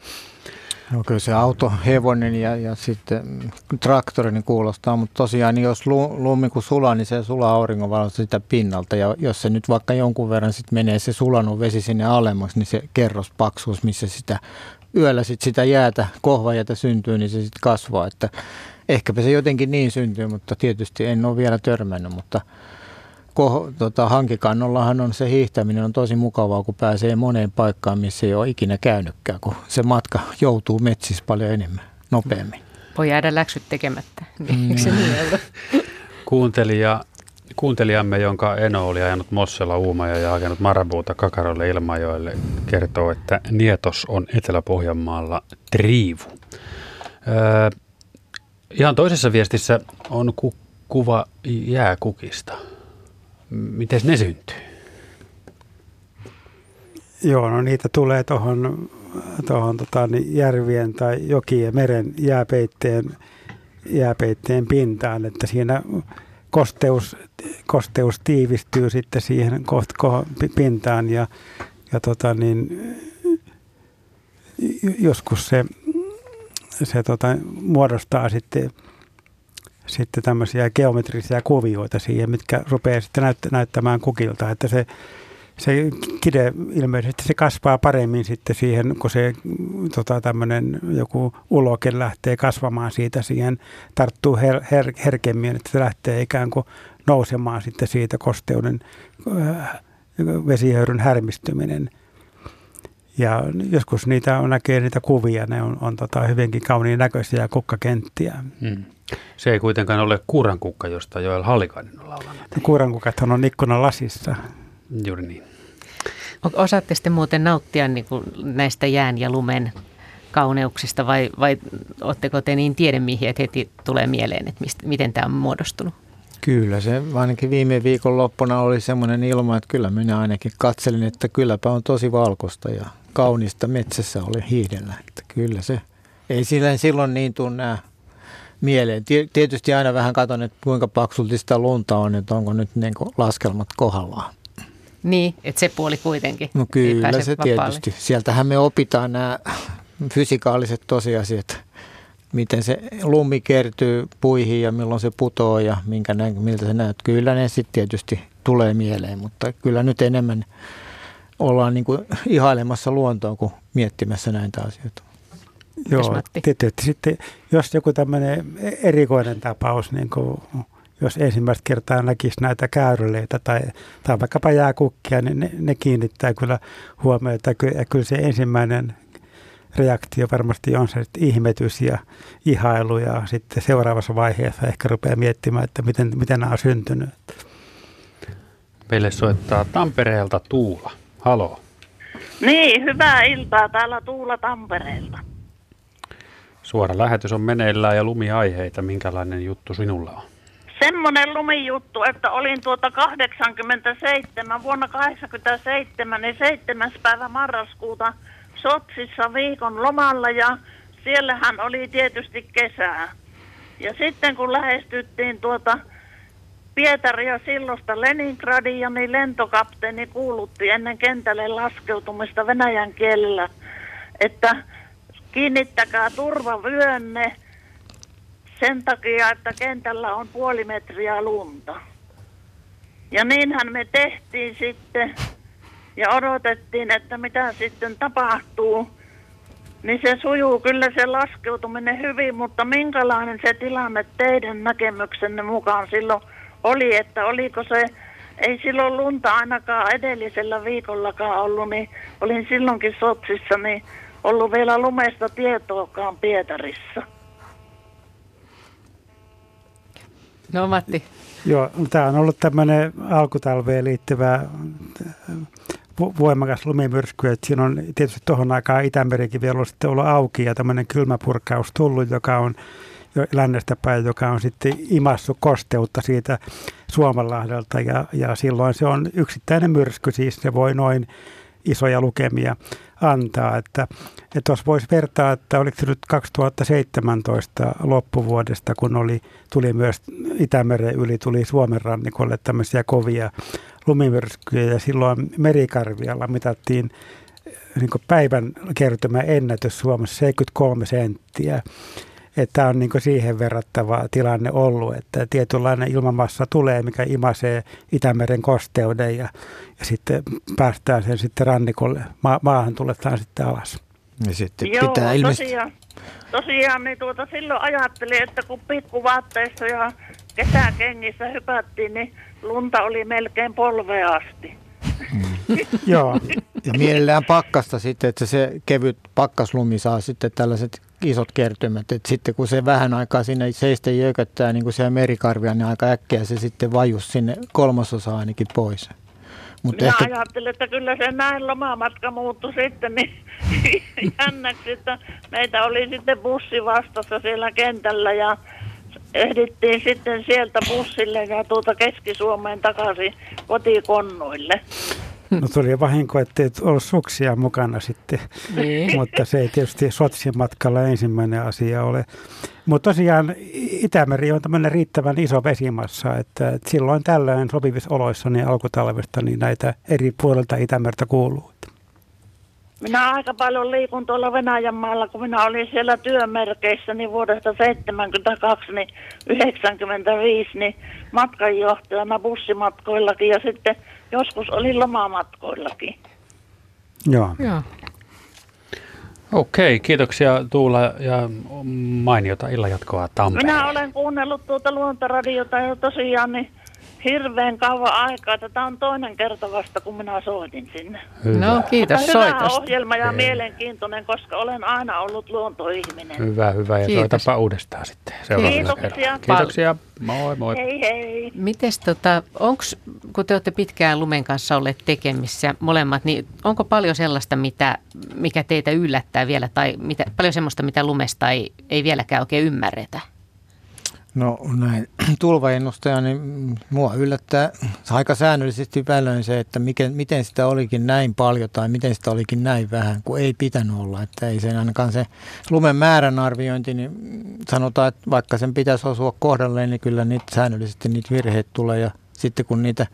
No kyllä se auto, hevonen ja, ja sitten traktori niin kuulostaa, mutta tosiaan niin jos lumi kun sulaa, niin se sulaa auringonvalosta sitä pinnalta. Ja jos se nyt vaikka jonkun verran sitten menee se sulanut vesi sinne alemmaksi, niin se kerrospaksuus, missä sitä yöllä sit sitä jäätä, kohvajäätä syntyy, niin se sitten kasvaa. Että ehkäpä se jotenkin niin syntyy, mutta tietysti en ole vielä törmännyt, mutta – ko, tota, hankikannollahan on se hiihtäminen on tosi mukavaa, kun pääsee moneen paikkaan, missä ei ole ikinä käynytkään, kun se matka joutuu metsissä paljon enemmän, nopeammin. Voi jäädä läksyt tekemättä, niin se niin Kuuntelija, kuuntelijamme, jonka Eno oli ajanut Mossella Uumaja ja hakenut Marabuuta Kakarolle Ilmajoelle, kertoo, että Nietos on Etelä-Pohjanmaalla triivu. Öö, ihan toisessa viestissä on ku, kuva jääkukista. Miten ne syntyy? Joo, no niitä tulee tuohon tohon, tota, niin järvien tai jokien meren jääpeitteen, jääpeitteen pintaan, että siinä kosteus, kosteus tiivistyy sitten siihen koht, ko, pintaan ja, ja tota, niin, joskus se, se tota, muodostaa sitten sitten tämmöisiä geometrisia kuvioita siihen, mitkä rupeaa sitten näyt- näyttämään kukilta, että se, se kide ilmeisesti se kasvaa paremmin sitten siihen, kun se tota, tämmöinen joku uloke lähtee kasvamaan siitä siihen, tarttuu her, her, herkemmin, että se lähtee ikään kuin nousemaan sitten siitä kosteuden äh, vesihöyryn härmistyminen. Ja joskus niitä on, näkee niitä kuvia, ne on, on tota, hyvinkin kauniin näköisiä kukkakenttiä. Hmm. Se ei kuitenkaan ole kuurankukka, josta Joel Hallikainen on laulanut. No, kuurankukathan on ikkunan lasissa. Juuri niin. Osaatte sitten muuten nauttia niin kuin näistä jään ja lumen kauneuksista vai, vai oletteko te niin tiedemiehiä, että heti tulee mieleen, että mistä, miten tämä on muodostunut? Kyllä se ainakin viime viikon loppuna oli semmoinen ilma, että kyllä minä ainakin katselin, että kylläpä on tosi valkoista ja kaunista metsässä oli hiidellä. Että kyllä se, ei silloin niin tule nämä mieleen. Tietysti aina vähän katson, että kuinka paksulti sitä lunta on, että onko nyt niin laskelmat kohdallaan. Niin, että se puoli kuitenkin. No kyllä se vapaalle. tietysti. Sieltähän me opitaan nämä fysikaaliset tosiasiat, miten se lumi kertyy puihin ja milloin se putoo ja minkä nä- miltä se näyttää. Kyllä ne sitten tietysti tulee mieleen, mutta kyllä nyt enemmän ollaan niin kuin ihailemassa luontoa kuin miettimässä näitä asioita. Joo, tietysti sitten jos joku tämmöinen erikoinen tapaus, niin kuin jos ensimmäistä kertaa näkisi näitä käyryleitä tai, tai vaikkapa jääkukkia, niin ne, ne kiinnittää kyllä huomiota. Ja kyllä se ensimmäinen reaktio varmasti on se että ihmetys ja ihailu ja sitten seuraavassa vaiheessa ehkä rupeaa miettimään, että miten, miten nämä on syntynyt. Meille soittaa Tampereelta Tuula. Halo. Niin, hyvää iltaa täällä Tuula Tampereelta. Suora lähetys on meneillään ja lumiaiheita. Minkälainen juttu sinulla on? Semmoinen lumijuttu, että olin tuota 87, vuonna 87, niin 7. päivä marraskuuta Sotsissa viikon lomalla ja siellähän oli tietysti kesää. Ja sitten kun lähestyttiin tuota Pietaria silloista Leningradia, niin lentokapteeni kuulutti ennen kentälle laskeutumista venäjän kielellä, että kiinnittäkää turvavyönne sen takia, että kentällä on puoli metriä lunta. Ja niinhän me tehtiin sitten ja odotettiin, että mitä sitten tapahtuu. Niin se sujuu kyllä se laskeutuminen hyvin, mutta minkälainen se tilanne teidän näkemyksenne mukaan silloin oli, että oliko se ei silloin lunta ainakaan edellisellä viikollakaan ollut, niin olin silloinkin Sotsissa, niin ollut vielä lumesta tietoakaan Pietarissa. No Matti. Joo, tämä on ollut tämmöinen alkutalveen liittyvä voimakas lumimyrsky, että siinä on tietysti tuohon aikaan Itämerikin vielä ollut, sitten ollut auki ja tämmöinen kylmäpurkaus tullut, joka on jo lännestä päin, joka on sitten imassu kosteutta siitä Suomenlahdelta ja, ja silloin se on yksittäinen myrsky, siis se voi noin isoja lukemia antaa. Että, että tuossa voisi vertaa, että oliko se nyt 2017 loppuvuodesta, kun oli, tuli myös Itämeren yli, tuli Suomen rannikolle tämmöisiä kovia lumimyrskyjä ja silloin merikarvialla mitattiin niin päivän kertymä ennätys Suomessa 73 senttiä että on niin siihen verrattava tilanne ollut, että tietynlainen ilmamassa tulee, mikä imasee Itämeren kosteuden ja, ja sitten päästään sen sitten rannikolle, ma- maahan tuletaan sitten alas. Ja sitten Joo, pitää ilmeisesti... tosiaan, tosiaan niin tuota, silloin ajattelin, että kun pikkuvaatteissa ja kesäkengissä hypättiin, niin lunta oli melkein polvea asti. Joo. Ja mielellään pakkasta sitten, että se kevyt pakkaslumi saa sitten tällaiset isot kertymät. Että sitten kun se vähän aikaa sinne seistä jököttää niin kuin siellä merikarvia, niin aika äkkiä se sitten vajus sinne kolmasosa ainakin pois. Mutta Minä ehkä... ajattelin, että kyllä se näin lomamatka muuttui sitten niin jännäksi, että meitä oli sitten bussi vastassa siellä kentällä ja ehdittiin sitten sieltä bussille ja tuota Keski-Suomeen takaisin kotikonnoille. No tuli vahinko, ettei ollut suksia mukana sitten, niin. mutta se ei tietysti Sotsin matkalla ensimmäinen asia ole. Mutta tosiaan Itämeri on tämmöinen riittävän iso vesimassa, että, että silloin tällöin sopivissa oloissa niin alkutalvesta niin näitä eri puolilta Itämertä kuuluu. Minä aika paljon liikun tuolla Venäjän maalla, kun minä olin siellä työmerkeissä niin vuodesta 72 niin 95 niin matkanjohtajana bussimatkoillakin ja sitten joskus olin lomamatkoillakin. Joo. Joo. Okei, kiitoksia Tuula ja mainiota illanjatkoa Tampereelle. Minä olen kuunnellut tuota luontoradiota ja tosiaan niin hirveän kauan aikaa. Tätä on toinen kerta vasta, kun minä soitin sinne. Hyvä. No kiitos Hyvä soitosta. ohjelma ja mielenkiintoinen, koska olen aina ollut luontoihminen. Hyvä, hyvä. Ja Kiitos. soitapa uudestaan sitten seuraavalla Kiitoksia. kerralla. Kiitoksia. Moi, moi. Hei hei. Mites tota, onks, kun te olette pitkään lumen kanssa olleet tekemissä molemmat, niin onko paljon sellaista, mitä, mikä teitä yllättää vielä, tai mitä, paljon semmoista, mitä lumesta ei, ei vieläkään oikein ymmärretä? No näin tulvaennustaja, niin mua yllättää aika säännöllisesti välillä se, että mikä, miten sitä olikin näin paljon tai miten sitä olikin näin vähän, kun ei pitänyt olla. Että ei sen ainakaan se lumen määrän arviointi, niin sanotaan, että vaikka sen pitäisi osua kohdalleen, niin kyllä niitä säännöllisesti niitä virheitä tulee ja sitten kun niitä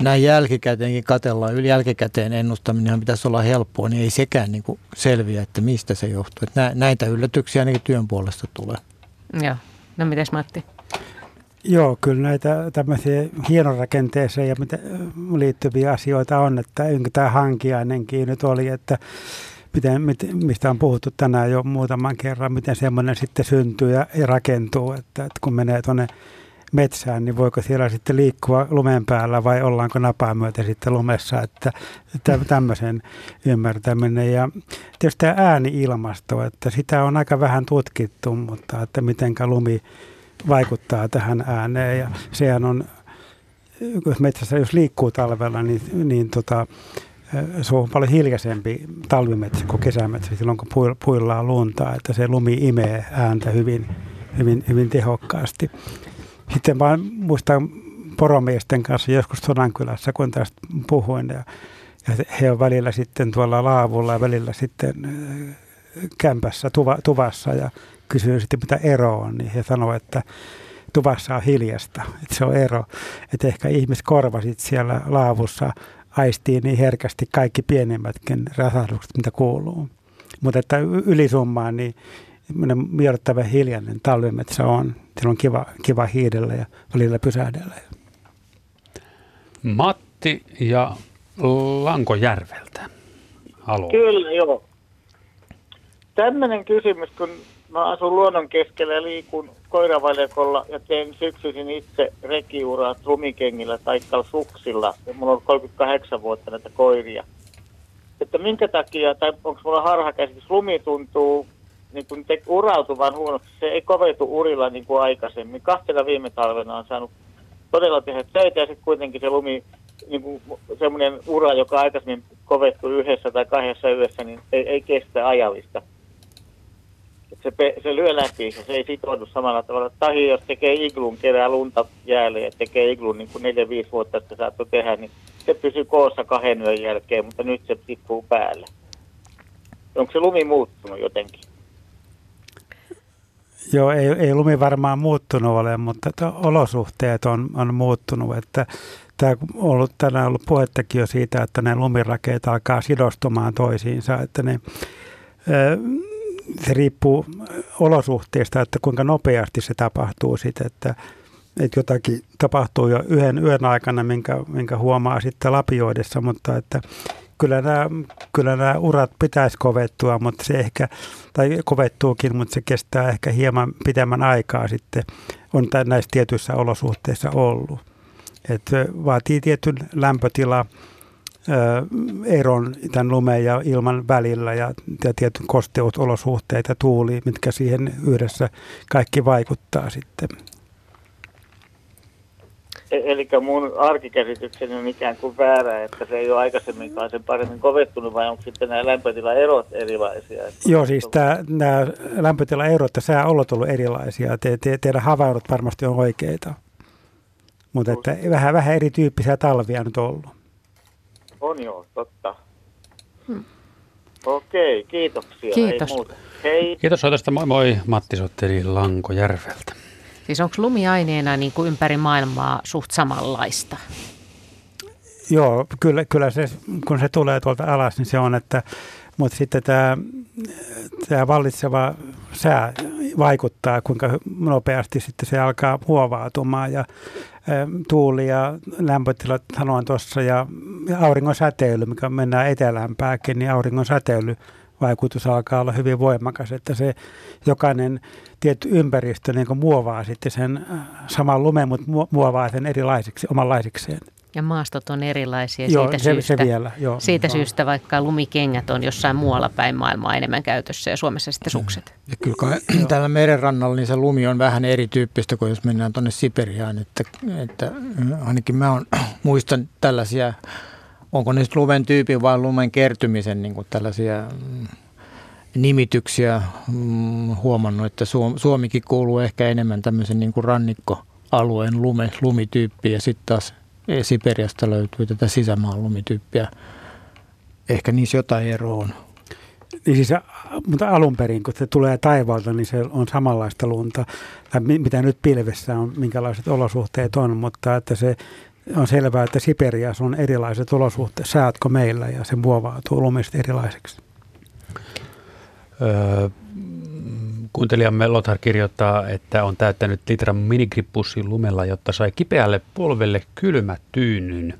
näin jälkikäteenkin katellaan, yli jälkikäteen ennustaminen pitäisi olla helppoa, niin ei sekään niin kuin selviä, että mistä se johtuu. Että näitä yllätyksiä ainakin työn puolesta tulee. Joo. No mites Matti? Joo, kyllä näitä tämmöisiä hienorakenteeseen ja mitä liittyviä asioita on, että tämä hankiainenkin nyt oli, että miten, mistä on puhuttu tänään jo muutaman kerran, miten semmoinen sitten syntyy ja, ja rakentuu, että, että kun menee tuonne metsään, niin voiko siellä sitten liikkua lumen päällä vai ollaanko napaa myötä sitten lumessa, että tämmöisen ymmärtäminen. Ja tietysti tämä ääniilmasto, että sitä on aika vähän tutkittu, mutta että miten lumi vaikuttaa tähän ääneen ja sehän on, jos metsässä jos liikkuu talvella, niin, niin tota, se on paljon hiljaisempi talvimetsä kuin kesämetsä silloin, kun puillaan lunta, että se lumi imee ääntä hyvin, hyvin, hyvin tehokkaasti. Sitten vaan muistan poromiesten kanssa joskus Sodankylässä, kun tästä puhuin. Ja, ja he on välillä sitten tuolla laavulla ja välillä sitten kämpässä tuva, tuvassa ja kysyin sitten mitä ero on, niin he sanoivat, että tuvassa on hiljasta, että se on ero. Että ehkä ihmiskorva sitten siellä laavussa aistii niin herkästi kaikki pienimmätkin rasahdukset, mitä kuuluu. Mutta että ylisummaan, niin miellyttävä hiljainen talvimetsä on. Siellä on kiva, kiva hiidellä ja välillä pysähdellä. Matti ja Lankojärveltä. Halo. Kyllä, joo. Tämmöinen kysymys, kun mä asun luonnon keskellä ja liikun koiravaljakolla ja teen syksyisin itse rekiuraa lumikengillä tai suksilla. Ja mulla on 38 vuotta näitä koiria. Että minkä takia, tai onko mulla harhakäsitys, lumi tuntuu niin kuin te, urautuvan huonosti. Se ei kovetu urilla niin kuin aikaisemmin. Kahtena viime talvena on saanut todella tehdä töitä ja sitten kuitenkin se lumi, niin kuin semmoinen ura, joka aikaisemmin kovettu yhdessä tai kahdessa yössä, niin ei, ei kestä ajallista se, se lyö läpi ja se ei sitoudu samalla tavalla. Tahi, jos tekee iglun, kerää lunta jäälle ja tekee iglun niin kuin 4-5 vuotta sitten saattoi tehdä, niin se pysyy koossa kahden yön jälkeen, mutta nyt se tippuu päälle. Onko se lumi muuttunut jotenkin? Joo, ei, ei lumi varmaan muuttunut ole, mutta olosuhteet on, on muuttunut. Että tämä on ollut, tänään ollut puhettakin jo siitä, että ne lumirakeet alkaa sidostumaan toisiinsa, että ne, se riippuu olosuhteista, että kuinka nopeasti se tapahtuu sitten, että, että jotakin tapahtuu jo yhden yön aikana, minkä, minkä huomaa sitten lapioidessa, mutta että kyllä nämä, kyllä nämä urat pitäisi kovettua, mutta se ehkä, tai kovettuukin, mutta se kestää ehkä hieman pitemmän aikaa sitten, on näissä tietyissä olosuhteissa ollut. Että vaatii tietyn lämpötila, eron tämän lumen ja ilman välillä ja, ja tietyn kosteusolosuhteet ja tuuli, mitkä siihen yhdessä kaikki vaikuttaa sitten. E- Eli mun arkikäsitykseni on ikään kuin väärä, että se ei ole aikaisemminkaan sen paremmin kovettunut, vai onko sitten nämä lämpötilaerot erilaisia? Joo, siis tämä, nämä lämpötilaerot ja sääolot ollut erilaisia. Te, te, teidän havainnot varmasti on oikeita. Mutta että vähän, vähän erityyppisiä talvia nyt ollut. On joo, totta. Hmm. Okei, kiitoksia. Kiitos. Ei muuta. Hei. Kiitos soitosta. Moi moi, Matti sotteli Lankojärveltä. Siis onko lumiaineena niin kuin ympäri maailmaa suht samanlaista? Joo, kyllä, kyllä se, kun se tulee tuolta alas, niin se on, että, mutta sitten tämä, tämä vallitseva sää vaikuttaa, kuinka nopeasti sitten se alkaa muovautumaan ja tuuli ja lämpötilat sanoin tuossa ja auringon säteily, mikä mennään etelämpääkin, niin auringon säteily vaikutus alkaa olla hyvin voimakas, että se jokainen tietty ympäristö niin muovaa sitten sen saman lumen, mutta muovaa sen erilaiseksi, omanlaisikseen. Ja maastot on erilaisia joo, siitä, se, syystä, se vielä, joo, siitä joo. syystä, vaikka lumikengät on jossain muualla päin maailmaa enemmän käytössä ja Suomessa sitten sukset. Ja kyllä kai täällä merenrannalla niin se lumi on vähän erityyppistä kuin jos mennään tuonne Siperiaan. Että, että ainakin mä on, muistan tällaisia, onko ne sitten lumen tyypin vai lumen kertymisen niin kuin tällaisia mm, nimityksiä mm, huomannut, että Suomikin kuuluu ehkä enemmän tämmöisen niin kuin rannikkoalueen lume, lumityyppiin ja sitten taas Siperiasta löytyy tätä sisämaan lumityyppiä. Ehkä niissä jotain eroa on. Niin siis, mutta alun perin, kun se tulee taivaalta, niin se on samanlaista lunta, tai mitä nyt pilvessä on, minkälaiset olosuhteet on, mutta että se on selvää, että Siperiassa on erilaiset olosuhteet, säätkö meillä, ja se muovautuu lumista erilaiseksi. Kuuntelijamme Lothar kirjoittaa, että on täyttänyt litran minigrippussin lumella, jotta sai kipeälle polvelle kylmät tyynyn.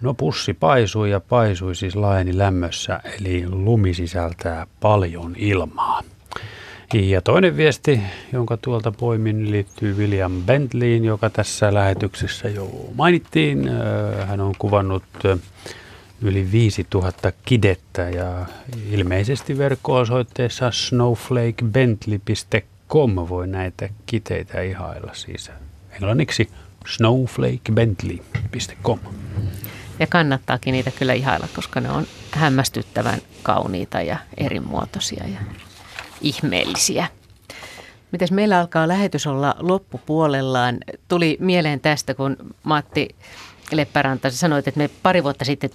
No pussi paisui ja paisui siis laajeni lämmössä, eli lumi sisältää paljon ilmaa. Ja toinen viesti, jonka tuolta poimin, liittyy William Bentleyin, joka tässä lähetyksessä jo mainittiin. Hän on kuvannut yli 5000 kidettä ja ilmeisesti verkko-osoitteessa snowflakebentley.com voi näitä kiteitä ihailla siis englanniksi snowflakebentley.com. Ja kannattaakin niitä kyllä ihailla, koska ne on hämmästyttävän kauniita ja erimuotoisia ja ihmeellisiä. Mites meillä alkaa lähetys olla loppupuolellaan? Tuli mieleen tästä, kun Matti Leppäranta, sä sanoit, että me pari vuotta sitten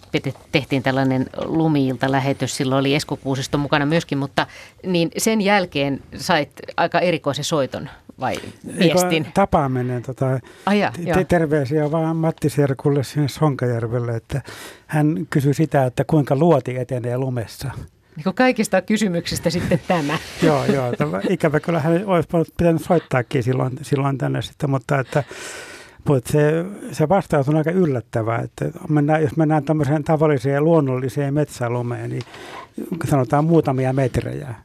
tehtiin tällainen lumiilta lähetys, silloin oli Esko Kuusisto mukana myöskin, mutta niin sen jälkeen sait aika erikoisen soiton vai viestin? Eikö tapaaminen, tota, te- terveisiä vaan Matti Serkulle sinne Sonkajärvelle, että hän kysyi sitä, että kuinka luoti etenee lumessa. Niin kaikista kysymyksistä sitten tämä. joo, joo. Tämä, ikävä kyllä hän olisi pitänyt soittaakin silloin, silloin tänne sitten, mutta että mutta se, se vastaus on aika yllättävää, että mennään, jos mennään tämmöiseen tavalliseen luonnolliseen metsälumeen, niin sanotaan muutamia metrejä.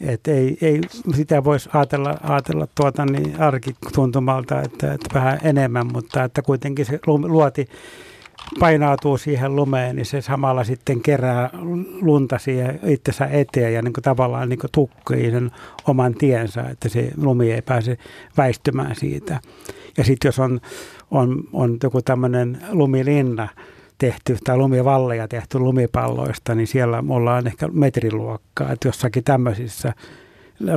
Et ei, ei, sitä voisi ajatella, ajatella tuota niin arkituntumalta, että, että vähän enemmän, mutta että kuitenkin se luoti painautuu siihen lumeen, niin se samalla sitten kerää lunta siihen itsensä eteen ja niin kuin tavallaan niin kuin tukkii sen oman tiensä, että se lumi ei pääse väistymään siitä. Ja sitten jos on, on, on joku tämmöinen lumilinna tehty tai lumivalleja tehty lumipalloista, niin siellä ollaan ehkä metriluokkaa, että jossakin tämmöisissä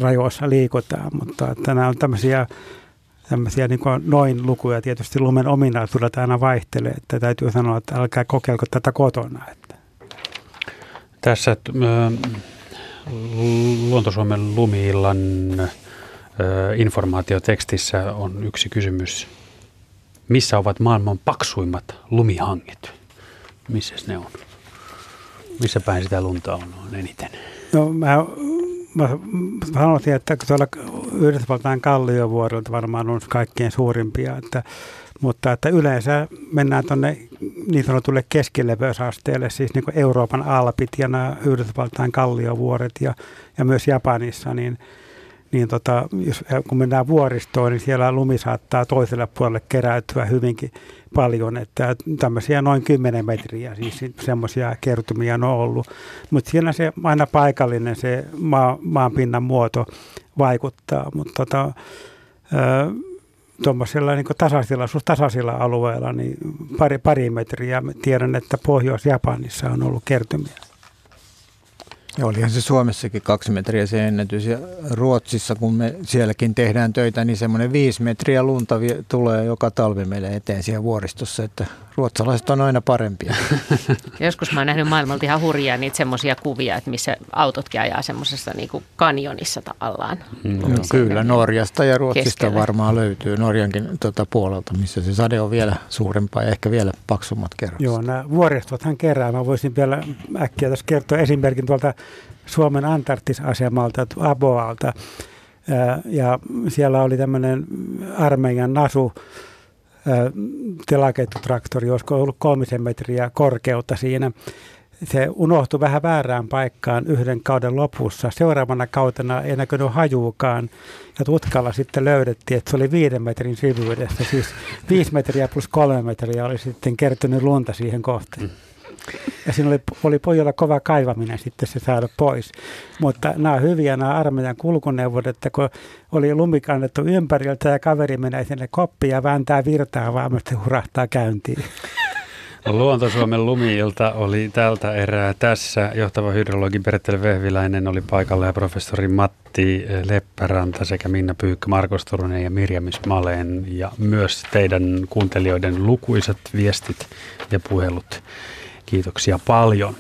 rajoissa liikutaan, mutta että nämä on tämmöisiä tämmöisiä niin noin lukuja. Tietysti lumen ominaisuudet aina vaihtelee, että täytyy sanoa, että älkää kokeilko tätä kotona. Että. Tässä äh, Luontosuomen lumiillan informaatiotekstissä on yksi kysymys. Missä ovat maailman paksuimmat lumihangit? Missä ne on? Missä päin sitä lunta on, on eniten? No mä mä sanoisin, että tuolla Yhdysvaltain kalliovuorilta varmaan on kaikkein suurimpia, että, mutta että yleensä mennään tuonne niin sanotulle keskileveysasteelle, siis niin kuin Euroopan alpit ja nämä Yhdysvaltain kalliovuoret ja, ja myös Japanissa, niin niin tota, jos, kun mennään vuoristoon, niin siellä lumi saattaa toiselle puolelle keräytyä hyvinkin paljon, että tämmöisiä noin 10 metriä, siis semmoisia kertumia on ollut. Mutta siinä se aina paikallinen se maa, maanpinnan muoto vaikuttaa, mutta tota, tuommoisella niin tasaisilla, tasaisilla alueilla niin pari, pari metriä. Tiedän, että Pohjois-Japanissa on ollut kertymiä. Ja olihan se Suomessakin kaksi metriä se ennätys ja Ruotsissa, kun me sielläkin tehdään töitä, niin semmoinen viisi metriä lunta tulee joka talvi meille eteen siellä vuoristossa, että ruotsalaiset on aina parempia. Joskus mä oon nähnyt maailmalta ihan hurjaa niitä semmoisia kuvia, että missä autotkin ajaa semmoisessa niinku kanjonissa tavallaan. Mm. No, kyllä, Norjasta ja Ruotsista keskellä. varmaan löytyy Norjankin tuota puolelta, missä se sade on vielä suurempaa ja ehkä vielä paksummat kerrot. Joo, nämä vuoristothan kerää. Mä voisin vielä äkkiä tässä kertoa esimerkin tuolta Suomen Antarktisasemalta, Aboalta. Ja siellä oli tämmöinen armeijan nasu, telaketjutraktori, olisiko ollut kolmisen metriä korkeutta siinä. Se unohtui vähän väärään paikkaan yhden kauden lopussa. Seuraavana kautena ei näkynyt hajuukaan. Ja tutkalla sitten löydettiin, että se oli viiden metrin syvyydessä. Siis viisi metriä plus kolme metriä oli sitten kertynyt lunta siihen kohtaan. Ja siinä oli, oli pojalla kova kaivaminen sitten se saada pois. Mutta nämä on hyviä nämä armeijan kulkuneuvot, että kun oli lumi kannettu ympäriltä ja kaveri menee sinne koppiin ja vääntää virtaa vaan, hurahtaa käyntiin. Luonto-Suomen lumiilta oli tältä erää tässä. Johtava hydrologi Perttele Vehviläinen oli paikalla ja professori Matti Leppäranta sekä Minna Pyykkö, Markus Turunen ja Mirjamis Maleen ja myös teidän kuuntelijoiden lukuisat viestit ja puhelut. Kiitoksia paljon.